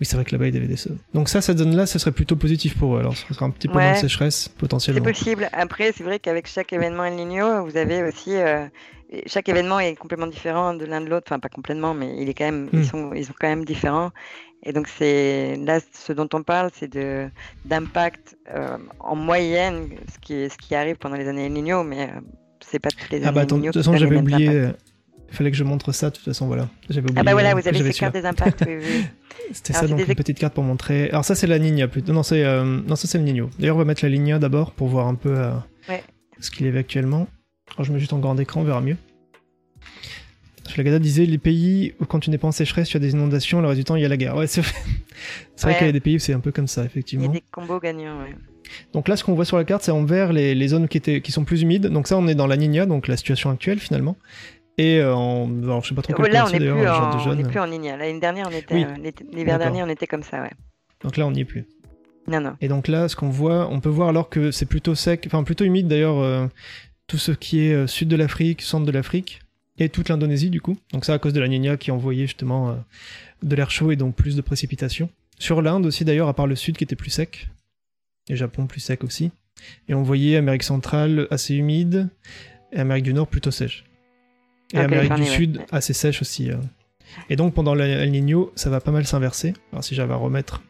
Oui, c'est vrai que là-bas, il y avait des... Donc ça, cette zone-là, ce serait plutôt positif pour eux. Alors, ce sera un petit peu moins de sécheresse, potentiellement. C'est possible. Après, c'est vrai qu'avec chaque événement El Niño, vous avez aussi... Euh, chaque événement est complètement différent de l'un de l'autre. Enfin, pas complètement, mais il est quand même... ils, hmm. sont... ils sont quand même différents. Et donc, c'est là, ce dont on parle, c'est de d'impact euh, en moyenne, ce qui, ce qui arrive pendant les années El Niño, mais euh, c'est pas toutes les années ah bah, De toute façon, j'avais oublié... Il fallait que je montre ça, de toute façon, voilà. J'avais oublié. Ah bah voilà, vous avez ces cartes des impacts, oui, <laughs> C'était ça, donc une petite carte pour montrer. Alors ça, c'est la Nina plutôt. Non, c'est euh... non ça c'est le Nino. D'ailleurs, on va mettre la Nina d'abord pour voir un peu euh, ce qu'il est actuellement. Alors, je mets juste en grand écran, on verra mieux. Flagada disait les pays où quand tu n'es pas en sécheresse, tu as des inondations, le reste du temps il y a la guerre. Ouais, c'est vrai, <laughs> vrai qu'il y a des pays où c'est un peu comme ça, effectivement. Il y a des combos gagnants, ouais. Donc là, ce qu'on voit sur la carte, c'est en vert les, les zones qui, étaient, qui sont plus humides. Donc ça, on est dans la Nina, donc la situation actuelle finalement. Et euh, en, alors, je sais pas trop là, on n'est plus, en... plus en ligne. L'année dernière, on était, euh, l'hiver dernier, on était comme ça, ouais. Donc là, on n'y est plus. Non, non. Et donc là, ce qu'on voit, on peut voir alors que c'est plutôt sec, enfin plutôt humide d'ailleurs, euh, tout ce qui est sud de l'Afrique, centre de l'Afrique, et toute l'Indonésie du coup. Donc ça à cause de la Nina qui envoyait justement de l'air chaud et donc plus de précipitations. Sur l'Inde aussi d'ailleurs, à part le sud qui était plus sec, et Japon plus sec aussi. Et on voyait Amérique centrale assez humide, et Amérique du Nord plutôt sèche. Et Amérique du Sud, assez sèche aussi. Euh. Et donc pendant El Niño, ça va pas mal s'inverser. Alors si j'avais à remettre.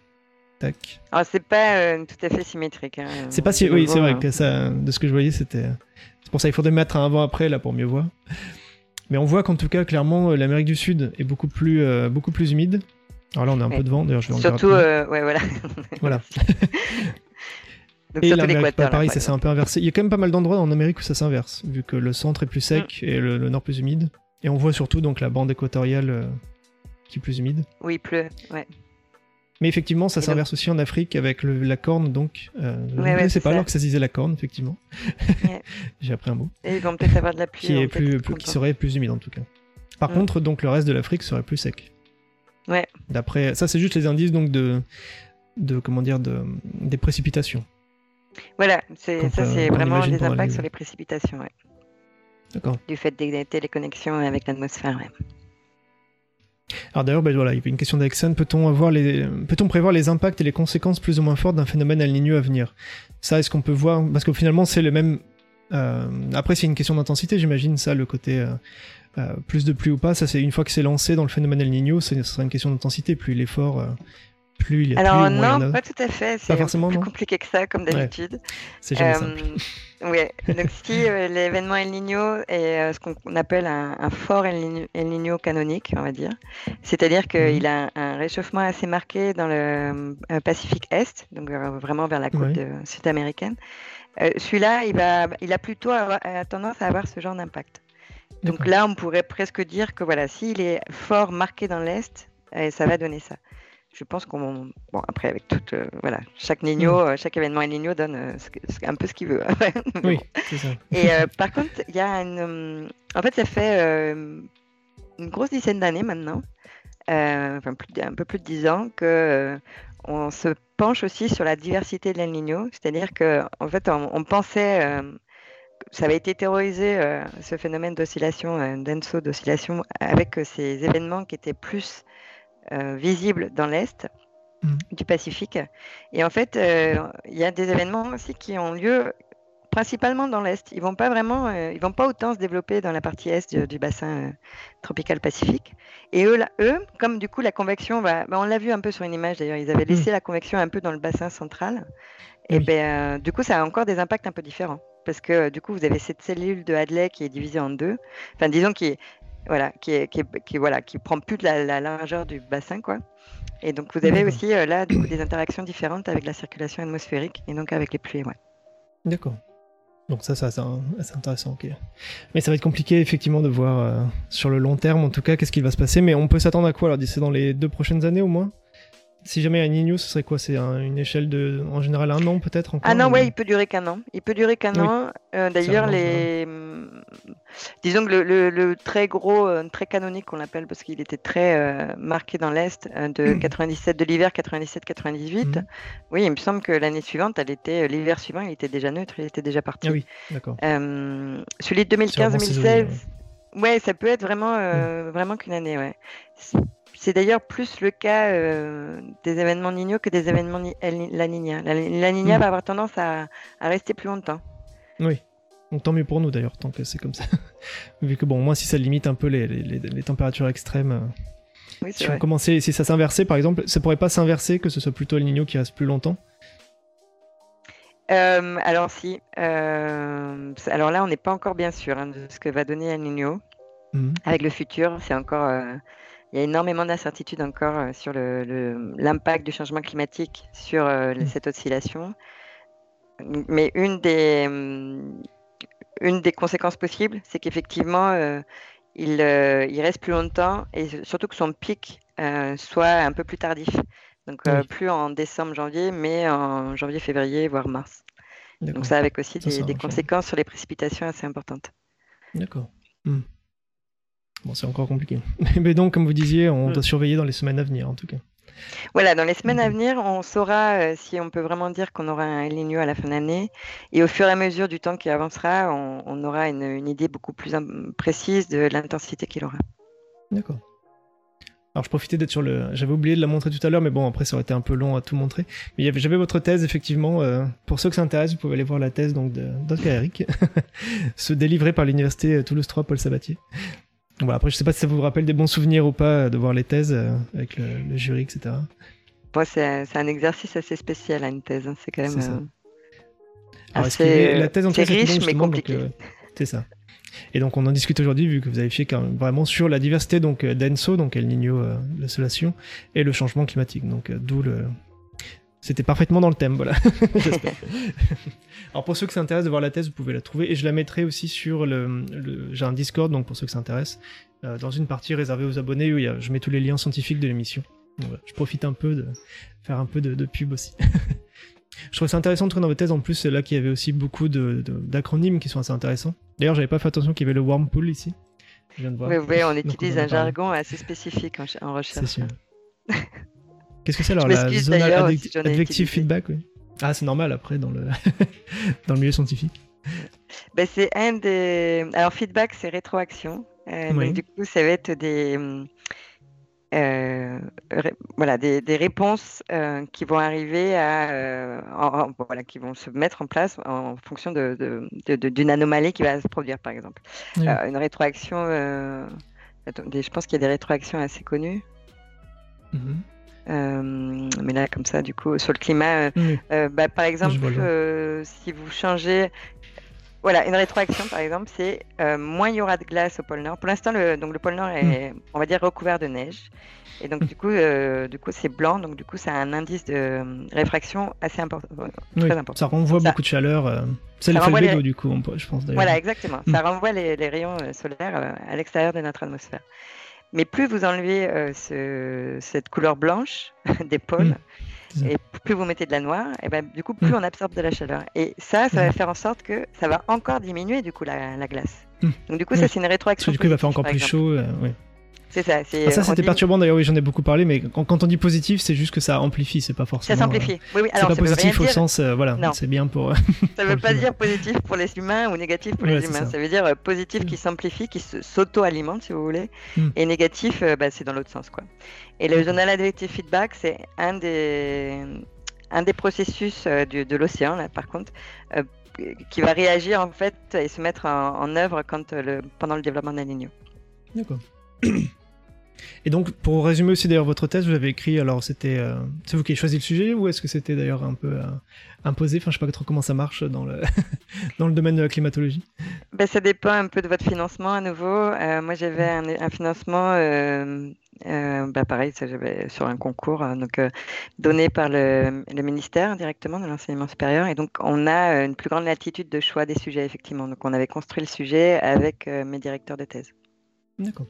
Tac. Alors c'est pas euh, tout à fait symétrique. Hein. C'est pas si. Oui, c'est vrai que ça, de ce que je voyais, c'était. C'est pour ça qu'il faudrait mettre un avant-après là pour mieux voir. Mais on voit qu'en tout cas, clairement, euh, l'Amérique du Sud est beaucoup plus, beaucoup plus humide. Alors là, on a un peu de vent, d'ailleurs, je vais en Surtout, ouais, voilà. voilà. <laughs> et l'Amérique, pareil, ça s'est un peu inversé. Il y a quand même pas mal d'endroits en Amérique où ça s'inverse, vu que le centre est plus sec mm. et le, nord plus humide. Et on voit surtout donc la bande équatoriale euh, qui est plus humide. Oui, il pleut, ouais. Mais effectivement, ça s'inverse aussi en Afrique avec la corne, donc. Euh, ouais, c'est pas alors que ça se disait la corne, effectivement. <laughs> J'ai appris un mot. Et ils vont peut-être avoir de la pluie. <laughs> Qui, est plus, qui serait plus humide en tout cas. Par mm. contre, donc le reste de l'Afrique serait plus sec. Ouais. D'après, ça c'est juste les indices donc de, de comment dire, de, des précipitations. Voilà, c'est, ça c'est vraiment des impacts sur les précipitations. Ouais. D'accord. Du fait des téléconnexions avec l'atmosphère. Ouais. Alors d'ailleurs, ben voilà, il y avait une question d'Alexandre. Peut-on avoir les, peut-on prévoir les impacts et les conséquences plus ou moins fortes d'un phénomène El Niño à venir? Ça, est-ce qu'on peut voir? Parce que finalement, c'est le même. Euh... Après, c'est une question d'intensité, j'imagine. Ça, le côté euh... Euh, plus de pluie ou pas, ça, c'est une fois que c'est lancé dans le phénomène El Niño, ce sera une question d'intensité. Plus l'effort plus il y a Alors non, pas tout à fait. C'est plus compliqué que ça, comme d'habitude. C'est jamais simple. <laughs> Ouais. Donc si euh, l'événement El Niño est euh, ce qu'on appelle un, fort El Niño, canonique, on va dire, c'est-à-dire qu'il mhm. a un, réchauffement assez marqué dans le euh, Pacifique Est, donc vraiment vers la côte sud-américaine. Celui-là, il va, il a plutôt tendance à avoir ce genre d'impact. Donc là, on pourrait presque dire que voilà, s'il est fort marqué dans l'Est, ça va donner ça je pense qu'on bon après avec tout euh, voilà chaque Nino mm. euh, chaque événement Nino donne euh, un peu ce qu'il veut. <laughs> Oui c'est ça. Et par contre il y a une en fait ça fait une grosse dizaine d'années maintenant enfin plus, un peu plus de dix ans que on se penche aussi sur la diversité de l'El Niño c'est-à-dire que en fait on, pensait ça avait été terrorisé ce phénomène d'oscillation d'enso d'oscillation avec ces événements qui étaient plus visible dans l'Est mm. du Pacifique. Et en fait, euh, il y a des événements aussi qui ont lieu principalement dans l'est. Ils vont pas vraiment, euh, ils vont pas autant se développer dans la partie est du, bassin euh, tropical pacifique. Et eux, là, eux, comme du coup la convection, va, bah, on l'a vu un peu sur une image d'ailleurs, ils avaient hmm. laissé la convection un peu dans le bassin central. Et ben, du coup, ça a encore des impacts un peu différents parce que du coup, vous avez cette cellule de Hadley qui est divisée en deux. Enfin, disons qui est voilà, qui, est, qui, qui, voilà, qui prend plus de la, la, largeur du bassin, quoi. Et donc vous avez aussi là du coup, des interactions différentes avec la circulation atmosphérique et donc avec les pluies, ouais. D'accord. Donc ça, ça c'est intéressant. Mais ça va être compliqué effectivement de voir euh, sur le long terme, en tout cas, qu'est-ce qui va se passer. Mais on peut s'attendre à quoi alors d'ici dans les deux prochaines années au moins? Si jamais un Nino, ce serait quoi? C'est une échelle de, en général, un an peut-être Ah non, ouais, il peut durer qu'un an. Il peut durer qu'un an. Euh, d'ailleurs, les, disons que le, très gros, euh, très canonique qu'on l'appelle parce qu'il était très euh, marqué dans l'est de <clears throat> 97 de l'hiver 97-98. Mhm. Oui, il me semble que l'année suivante, elle était l'hiver suivant, il était déjà neutre, il était déjà parti. Ah oui, d'accord. celui de 2015-2016. Ouais, ça peut être vraiment, vraiment qu'une année, ouais. C'est d'ailleurs plus le cas euh, des événements Nino que des événements La Nina. La, Nina hmm. va avoir tendance à, rester plus longtemps. Oui. Donc tant mieux pour nous d'ailleurs, tant que c'est comme ça. <laughs> Vu que bon, moi si ça limite un peu les, températures extrêmes. Euh, oui, si on commençait, si ça s'inversait par exemple, ça pourrait pas s'inverser que ce soit plutôt El Niño qui reste plus longtemps? Euh, alors si, alors là on n'est pas encore bien sûr hein, de ce que va donner El Niño. Hmm. Avec le futur, c'est encore, il y a énormément d'incertitudes encore euh, sur l'impact du changement climatique sur euh, mm. cette oscillation. Mais une des, mm, une des conséquences possibles, c'est qu'effectivement, euh, il, il, reste plus longtemps et surtout que son pic soit un peu plus tardif. Donc plus en décembre, janvier, mais en janvier, février, voire mars. Donc ça avec aussi des, conséquences sur les précipitations assez importantes. D'accord. Mm. Bon, c'est encore compliqué. <laughs> Mais donc, comme vous disiez, on doit surveiller dans les semaines à venir, en tout cas. Voilà, dans les semaines à venir, on saura euh, si on peut vraiment dire qu'on aura un El à la fin d'année. Et au fur et à mesure du temps qui avancera, on, aura une, idée beaucoup plus précise de l'intensité qu'il aura. D'accord. Alors je profitais d'être sur le... J'avais oublié de la montrer tout à l'heure, mais bon, après ça aurait été un peu long à tout montrer. Mais j'avais votre thèse, effectivement. Euh, pour ceux que ça intéresse, vous pouvez aller voir la thèse donc, de Eric, <laughs> se délivrer par l'université Toulouse 3 Paul Sabatier après, je sais pas si ça vous rappelle des bons souvenirs ou pas de voir les thèses euh, avec le, jury, etc. c'est un exercice assez spécial, une thèse. Hein. C'est quand même euh, assez la thèse, en riche, mais compliqué. Euh, c'est ça. Et donc on en discute aujourd'hui vu que vous avez fait quand même vraiment sur la diversité donc d'Enso, donc El Niño, l'isolation, et le changement climatique. Donc d'où le, c'était parfaitement dans le thème, voilà. <laughs> Alors pour ceux que ça intéresse de voir la thèse, vous pouvez la trouver et je la mettrai aussi sur le, j'ai un Discord donc pour ceux que ça intéresse euh, dans une partie réservée aux abonnés où je mets tous les liens scientifiques de l'émission. je profite un peu de faire un peu de, pub aussi. <laughs> je trouve ça intéressant de trouver dans votre thèse en plus c'est là qu'il y avait aussi beaucoup d'acronymes qui sont assez intéressants. D'ailleurs j'avais pas fait attention qu'il y avait le wormpool ici. Je viens de voir. Oui, oui, on <laughs> utilise un jargon assez spécifique en, en recherche. C'est sûr. Qu'est-ce que c'est alors la zone adjective feedback oui. Ah, c'est normal après dans le, <laughs> dans le milieu scientifique. Ben, c'est un des. Alors, feedback, c'est rétroaction. Euh, donc, du coup, ça va être des. Euh, voilà, des, des réponses euh, qui vont arriver à. voilà, qui vont se mettre en place en fonction d'une de, de, anomalie qui va se produire, par exemple. une rétroaction. Attendez, je pense qu'il y a des rétroactions assez connues. Mm-hmm. Euh, mais là, comme ça, du coup, sur le climat, euh, euh, bah, par exemple, si vous changez voilà, une rétroaction par exemple, c'est moins il y aura de glace au pôle Nord. Pour l'instant, le, donc le pôle Nord est, hmm. on va dire, recouvert de neige. Et donc, du coup, du coup, c'est blanc. Donc, du coup, ça a un indice de réfraction assez important, très important. Ça renvoie beaucoup de chaleur. c'est l'effet les... du coup, je pense. Voilà, exactement. Ça renvoie les, les rayons solaires à l'extérieur de notre atmosphère. Mais plus vous enlevez euh, cette couleur blanche <laughs> des pôles, mmh. et plus vous mettez de la noire, et ben, du coup, plus mmh. on absorbe de la chaleur. Et ça, ça va mmh. faire en sorte que ça va encore diminuer du coup la, glace. Donc du coup, ça, c'est une rétroaction. du coup, il va faire encore plus chaud. Euh, c'est ça. Ah, ça, c'était perturbant d'ailleurs, oui, j'en ai beaucoup parlé, mais quand, on dit positif, c'est juste que ça amplifie, c'est pas forcément. Ça s'amplifie. Euh, oui, oui. C'est pas positif au sens, euh, voilà, c'est bien pour. <laughs> ça veut pas dire positif pour les humains ou négatif pour les humains. Ça. veut dire euh, positif qui s'amplifie, qui s'auto-alimente, si vous voulez, mm. et négatif, bah, c'est dans l'autre sens, quoi. Et le journal adaptive feedback, c'est un des un des processus de l'océan, là, par contre, qui va réagir en fait et se mettre en, œuvre quand, le, pendant le développement d'un. D'accord. Et donc, pour résumer aussi d'ailleurs votre thèse, vous avez écrit, alors c'était, euh, c'est vous qui avez choisi le sujet ou est-ce que c'était d'ailleurs un peu euh, imposé? Enfin, je sais pas trop comment ça marche dans le, <laughs> dans le domaine de la climatologie. Ben, ça dépend un peu de votre financement à nouveau. Euh, moi, j'avais un, financement, ben, pareil, ça, j'avais sur un concours, donc donné par le, le, ministère directement de l'enseignement supérieur. Et donc, on a une plus grande latitude de choix des sujets, effectivement. Donc, on avait construit le sujet avec mes directeurs de thèse. D'accord.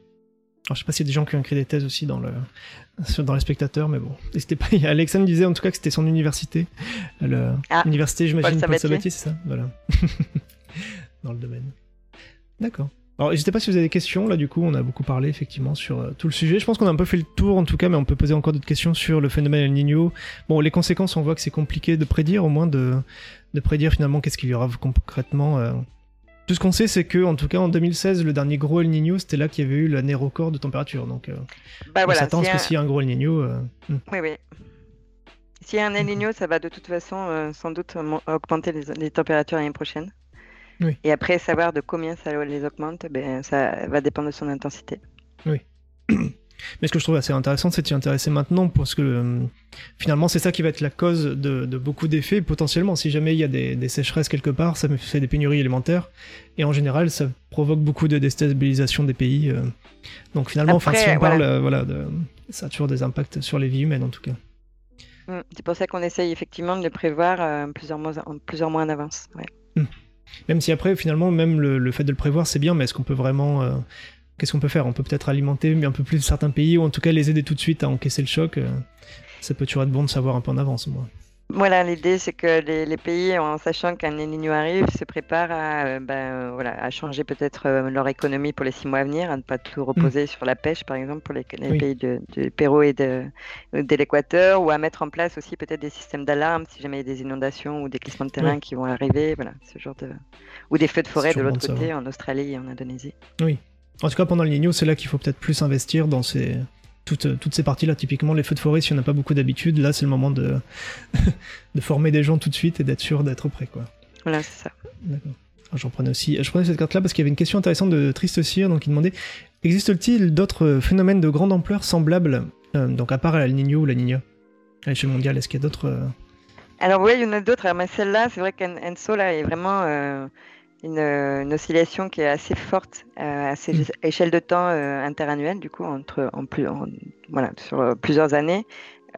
Alors, je sais pas s'il y a des gens qui ont écrit des thèses aussi dans, le, dans les spectateurs, mais bon. N'hésitez pas. Alexa me disait en tout cas que c'était son université. L'université, ah, j'imagine, Paul Sabatier, c'est ça? Voilà. <laughs> dans le domaine. D'accord. Alors, n'hésitez pas si vous avez des questions. Là, du coup, on a beaucoup parlé effectivement sur euh, tout le sujet. Je pense qu'on a un peu fait le tour en tout cas, mais on peut poser encore d'autres questions sur le phénomène El Niño. Bon, les conséquences, on voit que c'est compliqué de prédire, au moins de, de prédire finalement qu'est-ce qu'il y aura concrètement. Euh, tout ce qu'on sait, c'est que, en tout cas, en 2016, le dernier gros El Niño, c'était là qu'il y avait eu l'année record de température. Donc, euh, bah, on s'attend que s'il y a un gros El Niño. Euh, hmm. Oui, oui. S'il y a un El Niño, ça va de toute façon euh, sans doute augmenter les, températures l'année prochaine. Oui. Et après, savoir de combien ça les augmente, ben, ça va dépendre de son intensité. Oui. <clears throat> Mais ce que je trouve assez intéressant, c'est de s'y intéresser maintenant, parce que euh, finalement, c'est ça qui va être la cause de, beaucoup d'effets, potentiellement. Si jamais il y a des, sécheresses quelque part, ça fait des pénuries élémentaires, et en général, ça provoque beaucoup de déstabilisation des pays. Euh. Donc finalement, enfin, si on parle, euh, voilà, de, ça a toujours des impacts sur les vies humaines, en tout cas. Mm. C'est pour ça qu'on essaye effectivement de le prévoir plusieurs, mois, plusieurs mois en avance. Mm. Même si après, finalement, même le, fait de le prévoir, c'est bien, mais est-ce qu'on peut vraiment qu'est-ce qu'on peut faire? On peut peut-être alimenter un peu plus certains pays, ou en tout cas les aider tout de suite à encaisser le choc. Euh, ça peut toujours être bon de savoir un peu en avance, moi. Voilà, l'idée c'est que les, pays, en sachant qu'un El arrive, se préparent à, euh, ben, voilà, à changer peut-être euh, leur économie pour les six mois à venir, à ne pas tout reposer mm. sur la pêche, par exemple, pour les, pays du Pérou et de, de l'Équateur, ou à mettre en place aussi peut-être des systèmes d'alarme si jamais il y a des inondations ou des glissements de terrain qui vont arriver, voilà, ce genre de... ou des feux de forêt de l'autre côté, en Australie et en Indonésie. Oui, en tout cas, pendant le Nino, c'est là qu'il faut peut-être plus investir dans ces, toutes, toutes ces parties-là. Typiquement, les feux de forêt, si on n'a pas beaucoup d'habitude, là, c'est le moment de, <laughs> de former des gens tout de suite et d'être sûr d'être prêt. Quoi. Voilà, c'est ça. D'accord. J'en prenais aussi. Je prenais cette carte-là parce qu'il y avait une question intéressante de Triste Cyr, donc il demandait existe-t-il d'autres phénomènes de grande ampleur semblables, euh, donc à part la Nino ou la Nina à l'échelle mondiale Est-ce qu'il y a d'autres euh, Alors oui, il y en a d'autres. Mais celle-là, c'est vrai qu'Enso là est vraiment euh, euh, une, oscillation qui est assez forte euh, à ces mm. échelles de temps euh, interannuelles, du coup, entre, en plus, voilà, sur plusieurs années.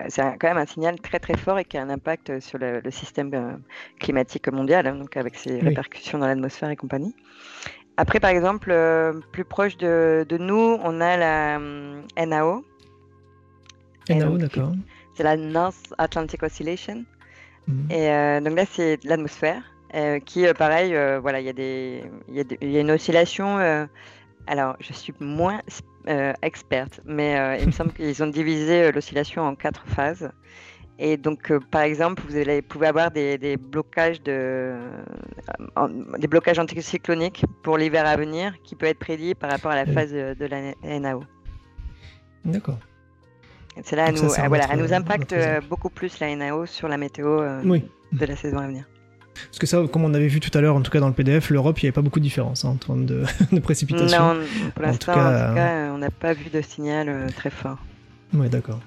c'est quand même un signal très très fort et qui a un impact sur le, système climatique mondial, hein, donc avec ses répercussions dans l'atmosphère et compagnie. Après, par exemple, plus proche de, de, nous, on a la NAO. NAO, d'accord. C'est la North Atlantic Oscillation. Mm. Et donc là, c'est l'atmosphère. Euh, qui, euh, pareil, euh, voilà, il y, a des, y, a une oscillation. alors, je suis moins experte, mais il me semble <laughs> qu'ils ont divisé l'oscillation en quatre phases. Et donc, par exemple, vous allez, pouvez avoir des, des blocages de, des blocages anticycloniques pour l'hiver à venir, qui peut être prédit par rapport à la phase de, la NAO. D'accord. C'est là, nous, voilà, elle nous impacte beaucoup plus la NAO sur la météo de la saison à venir. Parce que ça, comme on avait vu tout à l'heure, en tout cas dans le PDF, l'Europe, il n'y avait pas beaucoup de différence hein, en termes de, <laughs> de précipitation. Non, pour l'instant, en, tout cas, on n'a pas vu de signal euh, très fort. Ouais, d'accord.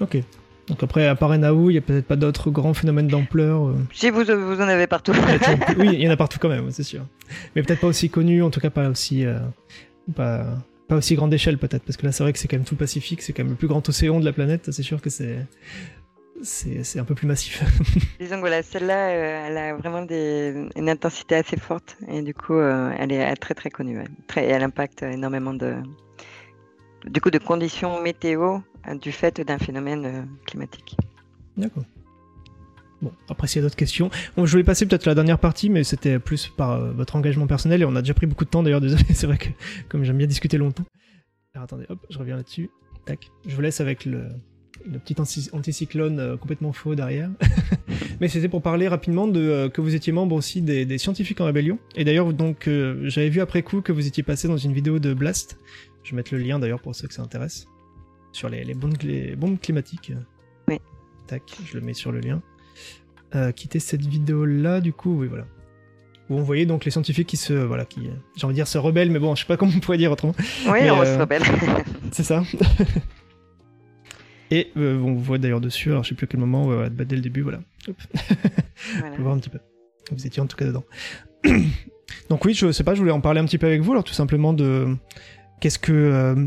Ok. Donc après, à part NAO, il n'y a peut-être pas d'autres grands phénomènes d'ampleur. Euh. Si, vous, vous en avez partout. <laughs> oui, il y en a partout quand même, c'est sûr. Mais peut-être pas aussi connu, en tout cas pas aussi... Euh, pas, pas aussi grande échelle peut-être, parce que là c'est vrai que c'est quand même tout le Pacifique, c'est quand même le plus grand océan de la planète, c'est sûr que c'est c'est un peu plus massif. <laughs> Disons que voilà, celle-là, euh, elle a vraiment des, une intensité assez forte et du coup, euh, elle est très très connue. Très, elle impacte énormément de, du coup, de conditions météo euh, du fait d'un phénomène climatique. D'accord. Bon, après, s'il y a d'autres questions. je voulais passer peut-être la dernière partie, mais c'était plus par votre engagement personnel et on a déjà pris beaucoup de temps d'ailleurs, désolé, <laughs> c'est vrai que comme j'aime bien discuter longtemps. Alors attendez, hop, je reviens là-dessus. Tac. Je vous laisse avec le, le petit anticyclone euh, complètement faux derrière. <laughs> Mais c'était pour parler rapidement de euh, que vous étiez membre aussi des, scientifiques en rébellion. Et d'ailleurs, donc, euh, j'avais vu après coup que vous étiez passé dans une vidéo de Blast. Je vais mettre le lien d'ailleurs pour ceux que ça intéresse sur les, bombes, climatiques. Oui. tac, je le mets sur le lien. Euh, quitter cette vidéo là, du coup, oui, voilà. Où on voyait donc les scientifiques qui se, voilà, qui, j'ai envie de dire, se rebellent, mais bon, je sais pas <laughs> comment on pourrait dire autrement. Oui, on se rebelle. c'est ça. <laughs> Et on voit d'ailleurs dessus, alors je sais plus à quel moment, ouais, dès le début, voilà. <laughs> Voilà. on peut voir un petit peu. Vous étiez en tout cas dedans. <coughs> Donc oui, je sais pas, je voulais en parler un petit peu avec vous, alors tout simplement de qu'est-ce que euh,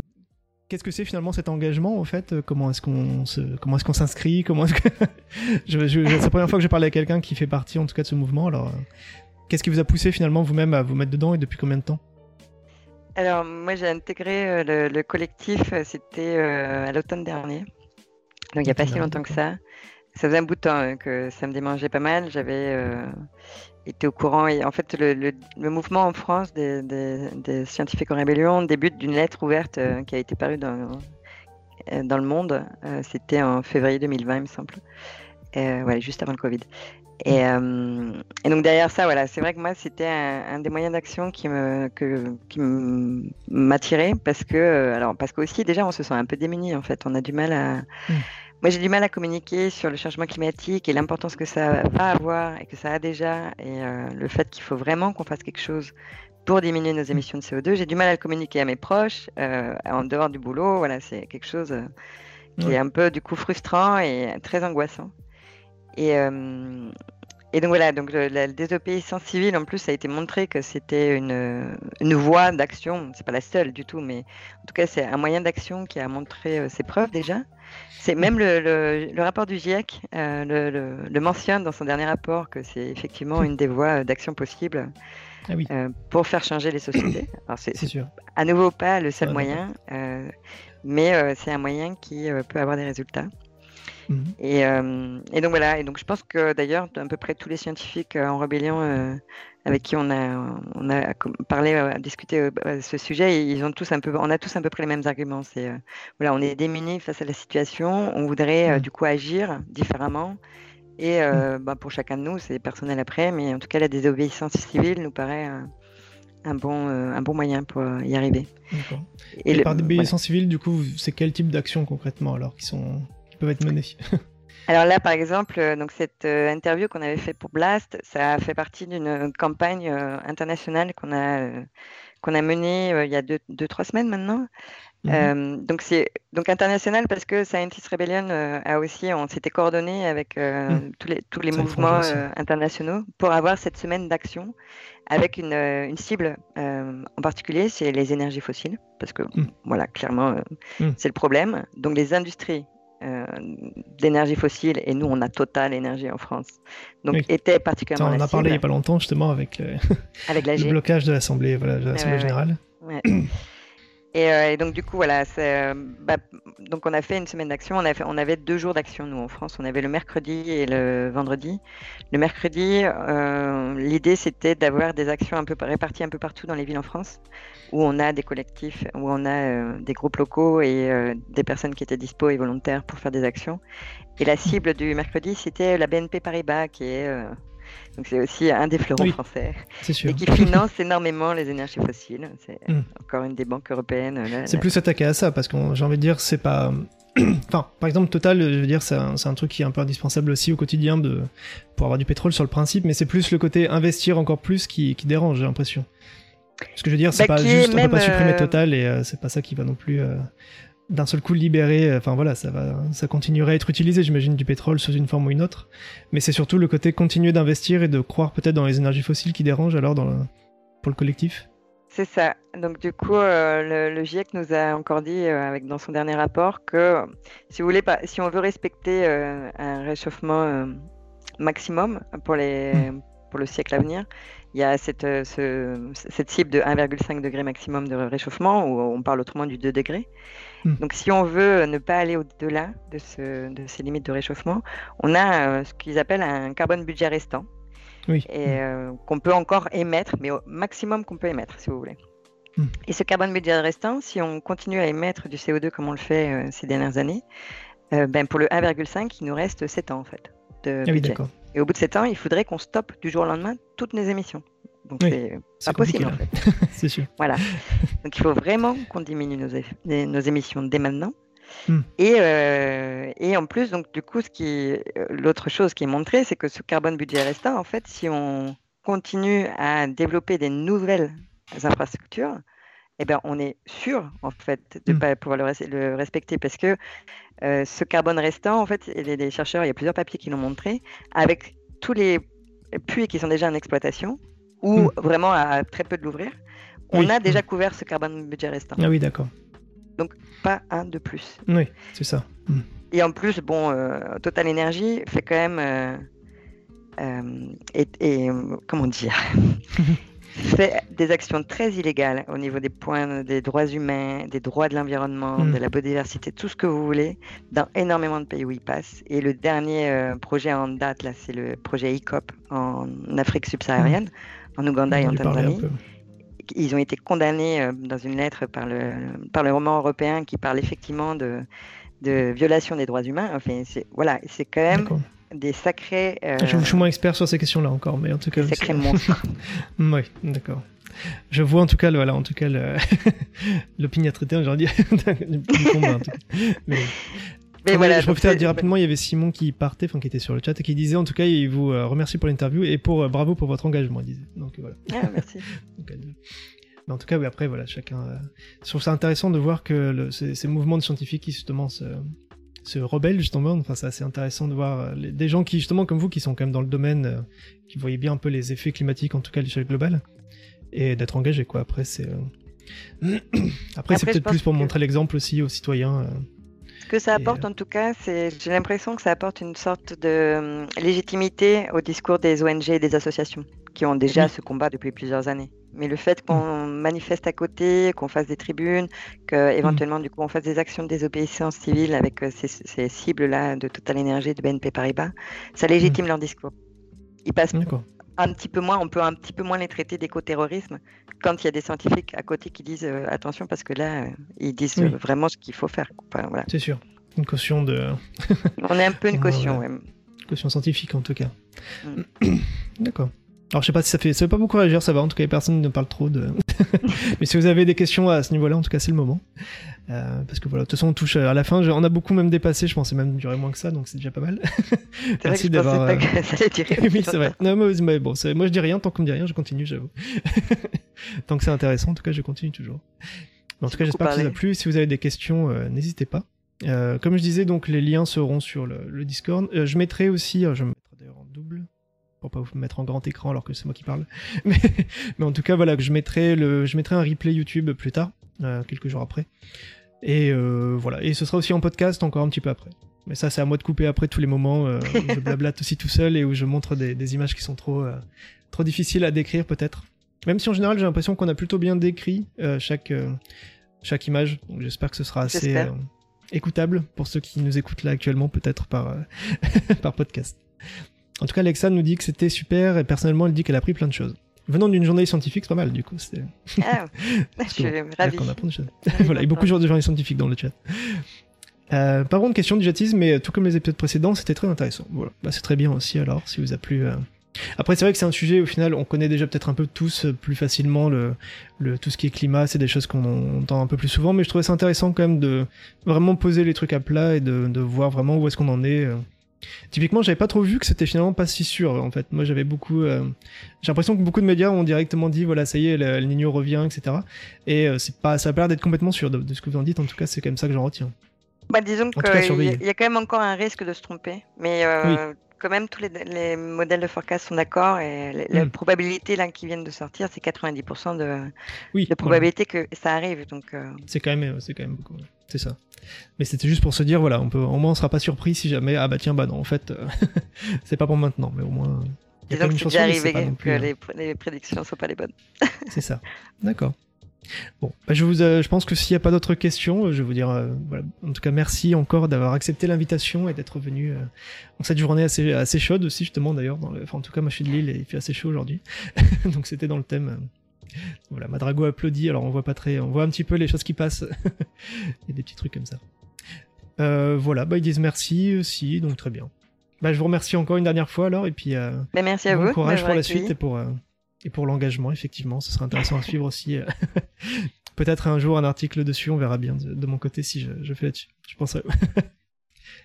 qu'est-ce que c'est finalement cet engagement en fait? Comment est-ce qu'on se comment est-ce qu'on s'inscrit? Comment est-ce que <laughs> je, c'est la première fois que je parle à quelqu'un qui fait partie en tout cas de ce mouvement. Alors euh, qu'est-ce qui vous a poussé finalement vous-même à vous mettre dedans et depuis combien de temps? Alors moi j'ai intégré euh, le, collectif, c'était à l'automne dernier, donc il n'y a pas si longtemps que ça. Ça faisait un bout de temps que ça me démangeait pas mal. J'avais était au courant. Et en fait, le, le, mouvement en France des, des, scientifiques en rébellion débute d'une lettre ouverte euh, qui a été parue dans, euh, dans le monde. Euh, c'était en février 2020, il me semble. Voilà, juste avant le Covid. Et, et, donc derrière ça, voilà, c'est vrai que moi, c'était un, des moyens d'action qui me que, qui m'attirait parce que alors parce qu'aussi déjà on se sent un peu démuni en fait, on a du mal à mmh. Moi, j'ai du mal à communiquer sur le changement climatique et l'importance que ça va avoir et que ça a déjà, et euh, le fait qu'il faut vraiment qu'on fasse quelque chose pour diminuer nos émissions de CO2. J'ai du mal à le communiquer à mes proches, euh, en dehors du boulot. Voilà, c'est quelque chose euh, qui est un peu du coup frustrant et très angoissant. Et, et donc voilà, donc la désobéissance civile, en plus, ça a été montré que c'était une, une voie d'action. C'est pas la seule du tout, mais en tout cas, c'est un moyen d'action qui a montré ses preuves déjà. C'est même le, rapport du GIEC euh, le, mentionne dans son dernier rapport que c'est effectivement une des voies d'action possible ah euh, pour faire changer les sociétés. <coughs> c'est sûr. À nouveau pas le seul moyen, euh, mais c'est un moyen qui peut avoir des résultats. Mhm. Et, et, donc voilà, et donc je pense que d'ailleurs à peu près tous les scientifiques en rébellion avec qui on a, on a parlé, euh, discuté euh, ce sujet, ils ont tous un peu, on a tous à peu près les mêmes arguments. C'est euh, voilà, on est démunis face à la situation, on voudrait du coup agir différemment. Et bah, pour chacun de nous, c'est personnel après, mais en tout cas, la désobéissance civile nous paraît un bon, un bon moyen pour y arriver. Et, par désobéissance civile, du coup, c'est quel type d'actions concrètement alors qui, sont, peuvent être menées <laughs> Alors là, par exemple, euh, donc cette euh, interview qu'on avait fait pour Blast, ça fait partie d'une campagne euh, internationale qu'on a qu'on a menée il y a deux, deux, trois semaines maintenant. Mhm. donc c'est donc international parce que Scientist Rebellion a aussi, on s'était coordonné avec mhm. tous les tous les mouvements internationaux pour avoir cette semaine d'action avec une, une cible en particulier, c'est les énergies fossiles parce que mhm. voilà clairement c'est le problème. Donc les industries d'énergie fossile et nous on a Total Énergie en France. Donc était particulièrement. on en a parlé il n'y a pas longtemps justement avec, euh, avec <laughs> le blocage de l'Assemblée voilà, générale. <clears throat> Euh, et, donc du coup voilà, bah, donc on a fait une semaine d'action. On, avait deux jours d'action nous en France. On avait le mercredi et le vendredi. Le mercredi, l'idée c'était d'avoir des actions un peu réparties un peu partout dans les villes en France où on a des collectifs, où on a euh, des groupes locaux et euh, des personnes qui étaient dispo et volontaires pour faire des actions. Et la cible du mercredi, c'était la BNP Paribas, qui est euh, donc c'est aussi un des fleurons français et qui finance énormément les énergies fossiles. C'est hmm. encore une des banques européennes. C'est plus attaqué à ça parce que j'ai envie de dire c'est pas. <clears throat> enfin, par exemple, Total, je veux dire, c'est un, un, truc qui est un peu indispensable aussi au quotidien de pour avoir du pétrole sur le principe, mais c'est plus le côté investir encore plus qui, qui dérange, j'ai l'impression. Ce que je veux dire, c'est bah, pas juste, on peut pas supprimer euh, Total et euh, c'est pas ça qui va non plus euh, d'un seul coup libérer. Enfin voilà, ça va, ça continuerait à être utilisé, j'imagine, du pétrole sous une forme ou une autre. Mais c'est surtout le côté continuer d'investir et de croire peut-être dans les énergies fossiles qui dérange alors dans pour le collectif. C'est ça. Donc du coup, le, GIEC nous a encore dit, avec dans son dernier rapport, que si vous voulez, si on veut respecter un réchauffement maximum pour les hmm. pour le siècle à venir, il y a cette, euh, cette cible de 1,5 degré maximum de réchauffement, où on parle autrement du 2 degrés. Hmm. Donc si on veut ne pas aller au-delà de, ce, de, ces limites de réchauffement, on a euh, ce qu'ils appellent un carbone budget restant, oui. et euh, qu'on peut encore émettre, mais au maximum qu'on peut émettre, si vous voulez. Hmm. Et ce carbone budget restant, si on continue à émettre du CO2 comme on le fait ces dernières années, ben pour le 1,5, il nous reste 7 ans en fait de ah budget. Et au bout de 7 ans, il faudrait qu'on stoppe du jour au lendemain toutes nos émissions. Donc c'est impossible en fait. <laughs> c'est sûr. Voilà. Donc il faut vraiment qu'on diminue nos, nos, émissions dès maintenant. Hmm. Et, et, en plus, donc du coup, ce qui, l'autre chose qui est montrée, c'est que ce carbone budget restant, en fait, si on continue à développer des nouvelles infrastructures, eh ben, on est sûr en fait de ne hmm. pas pouvoir le, respecter parce que ce carbone restant, en fait, les, les, chercheurs, il y a plusieurs papiers qui l'ont montré, avec tous les puits qui sont déjà en exploitation ou hmm. vraiment à très peu de l'ouvrir, on a déjà hmm. couvert ce carbone budget restant. Ah oui, d'accord. Donc pas un de plus. Oui, c'est ça. Hmm. Et en plus, bon, euh, Total Energy fait quand même euh, euh, et, comment dire <laughs> fait des actions très illégales au niveau des points des droits humains, des droits de l'environnement, de la biodiversité, tout ce que vous voulez, dans énormément de pays où il passe. Et le dernier projet en date, là, c'est le projet ICOP en Afrique subsaharienne en Ouganda et en Tanzanie. Ils ont été condamnés euh, dans une lettre par le Parlement européen qui parle effectivement de, de violation des droits humains. Enfin, c'est voilà, c'est quand même des sacrés. Euh, je, suis moins expert sur ces questions-là encore, mais en tout cas. Des sacrés monstres. <laughs> oui, d'accord. Je vois en tout cas, voilà, en tout cas, <laughs> l'opiniâtreté, j'ai envie <laughs> du combat. En tout cas. Mais, mais voilà, je profite à dire rapidement, il y avait Simon qui partait, enfin qui était sur le chat et qui disait en tout cas, il vous euh, remercie pour l'interview et pour euh, bravo pour votre engagement, il disait. Donc voilà. Ah, merci. <laughs> mais en tout cas, oui, après voilà, chacun. Euh, je trouve ça intéressant de voir que le, ces, ces, mouvements de scientifiques qui justement se, se rebellent justement. Enfin, c'est assez intéressant de voir des gens qui justement comme vous qui sont quand même dans le domaine, qui voyaient bien un peu les effets climatiques en tout cas à l'échelle globale et d'être engagés quoi. Après c'est <clears throat> après, c'est peut-être plus pour montrer l'exemple aussi aux citoyens que ça apporte, euh, en tout cas, c'est, j'ai l'impression que ça apporte une sorte de hum, légitimité au discours des ONG et des associations qui ont déjà ce combat depuis plusieurs années. Mais le fait qu'on mm. manifeste à côté, qu'on fasse des tribunes, qu'éventuellement, mm. du coup, on fasse des actions de désobéissance civile avec euh, ces, cibles-là de Total Energy, de BNP Paribas, ça légitime mm. leur discours. Ils passent un petit peu moins, on peut un petit peu moins les traiter d'éco-terrorisme quand il y a des scientifiques à côté qui disent euh, attention parce que là, euh, ils disent vraiment ce qu'il faut faire. voilà. C'est sûr. Une caution de. <laughs> on est un peu une caution, ouais. Caution scientifique en tout cas. Mm. <clears throat> D'accord. Alors je sais pas si ça fait, ça fait pas beaucoup réagir, ça va. En tout cas, personne ne parle trop de. <laughs> Mais si vous avez des questions à ce niveau-là, en tout cas, c'est le moment. Euh, parce que voilà, de toute façon, on touche à la fin. On a beaucoup même dépassé. Je pensais même durer moins que ça, donc c'est déjà pas mal. Merci d'avoir. Durer. oui, c'est vrai. <laughs> Non, mais, bon, moi je dis rien tant qu'on me dit rien, je continue, j'avoue. <laughs> tant que c'est intéressant, en tout cas, je continue toujours. en tout cas, j'espère que ça vous a plu. Si vous avez des questions, euh, n'hésitez pas. Euh, comme je disais, donc les liens seront sur le, le Discord. je mettrai aussi, je pour pas vous mettre en grand écran alors que c'est moi qui parle. <laughs> Mais, mais, en tout cas, voilà, que je mettrai le, je mettrai un replay YouTube plus tard, euh, quelques jours après. Et euh, voilà, et ce sera aussi en podcast encore un petit peu après. Mais ça, c'est à moi de couper après tous les moments euh, où je <laughs> blablate aussi tout seul et où je montre des, des images qui sont trop, trop difficiles à décrire peut-être. Même si en général, j'ai l'impression qu'on a plutôt bien décrit chaque, chaque image. Donc j'espère que ce sera assez écoutable pour ceux qui nous écoutent là actuellement, peut-être par, <laughs> par podcast. En tout cas, Alexa nous dit que c'était super et personnellement, elle dit qu'elle a appris plein de choses. Venant d'une journée scientifique, c'est pas mal du coup. Ah, <laughs> je suis ravi. <laughs> voilà, il y a beaucoup de journées scientifiques dans le chat. Euh, par contre, question du jatisme, mais tout comme les épisodes précédents, c'était très intéressant. Voilà, bah, c'est très bien aussi alors, si vous a plu. Euh. Après, c'est vrai que c'est un sujet, au final, on connaît déjà peut-être un peu tous euh, plus facilement le, le, tout ce qui est climat, c'est des choses qu'on entend un peu plus souvent, mais je trouvais ça intéressant quand même de vraiment poser les trucs à plat et de, de voir vraiment où est-ce qu'on en est. Typiquement, j'avais pas trop vu que c'était finalement pas si sûr. En fait, moi, j'avais beaucoup. Euh, j'ai l'impression que beaucoup de médias ont directement dit, voilà, ça y est, le, Nino revient, etc. Et euh, c'est pas, ça a pas l'air d'être complètement sûr de, ce que vous en dites. En tout cas, c'est quand même ça que j'en retiens. Bah, disons qu'il y, y, a quand même encore un risque de se tromper, mais euh, quand même, tous les, modèles de forecast sont d'accord et la hmm. probabilité là qui viennent de sortir, c'est 90% de, oui, de probabilité que ça arrive. Donc. C'est quand même, c'est quand même beaucoup. C'est ça. Mais c'était juste pour se dire, voilà, on peut, au moins on sera pas surpris si jamais, ah bah tiens, bah non, en fait, euh, <laughs> c'est pas pour maintenant, mais au moins. Disons que c'est déjà arrivé que hein. les, les, prédictions soient pas les bonnes. c'est ça. D'accord. Bon, bah je, vous, euh, je pense que s'il n'y a pas d'autres questions, je vais vous dire, euh, voilà, en tout cas, merci encore d'avoir accepté l'invitation et d'être venu en cette journée assez, assez chaude aussi, justement, d'ailleurs. Enfin, en tout cas, moi je suis de Lille et il fait assez chaud aujourd'hui. <laughs> Donc c'était dans le thème voilà, Madrago applaudit, alors on voit pas très, on voit un petit peu les choses qui passent. Il y a des petits trucs comme ça. Euh, voilà, bah ils disent merci aussi, donc très bien. Bah je vous remercie encore une dernière fois alors, et puis euh, bah, merci à bon vous. courage pour la suite et pour euh, et pour l'engagement, effectivement, ce sera intéressant à suivre aussi <laughs> peut-être un jour un article dessus, on verra bien de, mon côté si je, fais là-dessus. Je penserais.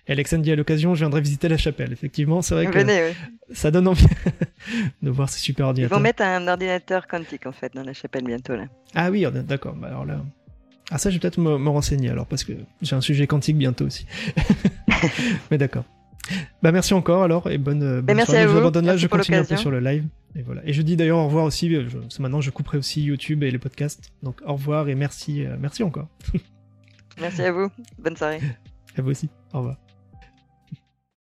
Et <laughs> Alexandre dit à l'occasion, je viendrai visiter la chapelle. Effectivement, c'est vrai que ça donne envie <laughs> de voir ces super ordinateurs. Ils vont mettre un ordinateur quantique en fait dans la chapelle bientôt là. Ah oui, d'accord. Bah, alors là, ah ça, je vais peut-être me, renseigner alors parce que j'ai un sujet quantique bientôt aussi. Mais d'accord. Bah merci encore alors et bonne, bonne bah, merci À vous. Je abandonne là, je continue un peu sur le live. Et voilà. Et je dis d'ailleurs au revoir aussi. Je, maintenant, je couperai aussi YouTube et les podcasts. Donc au revoir et merci, euh, merci encore. <laughs> merci à vous. Bonne soirée. À vous aussi. Au revoir.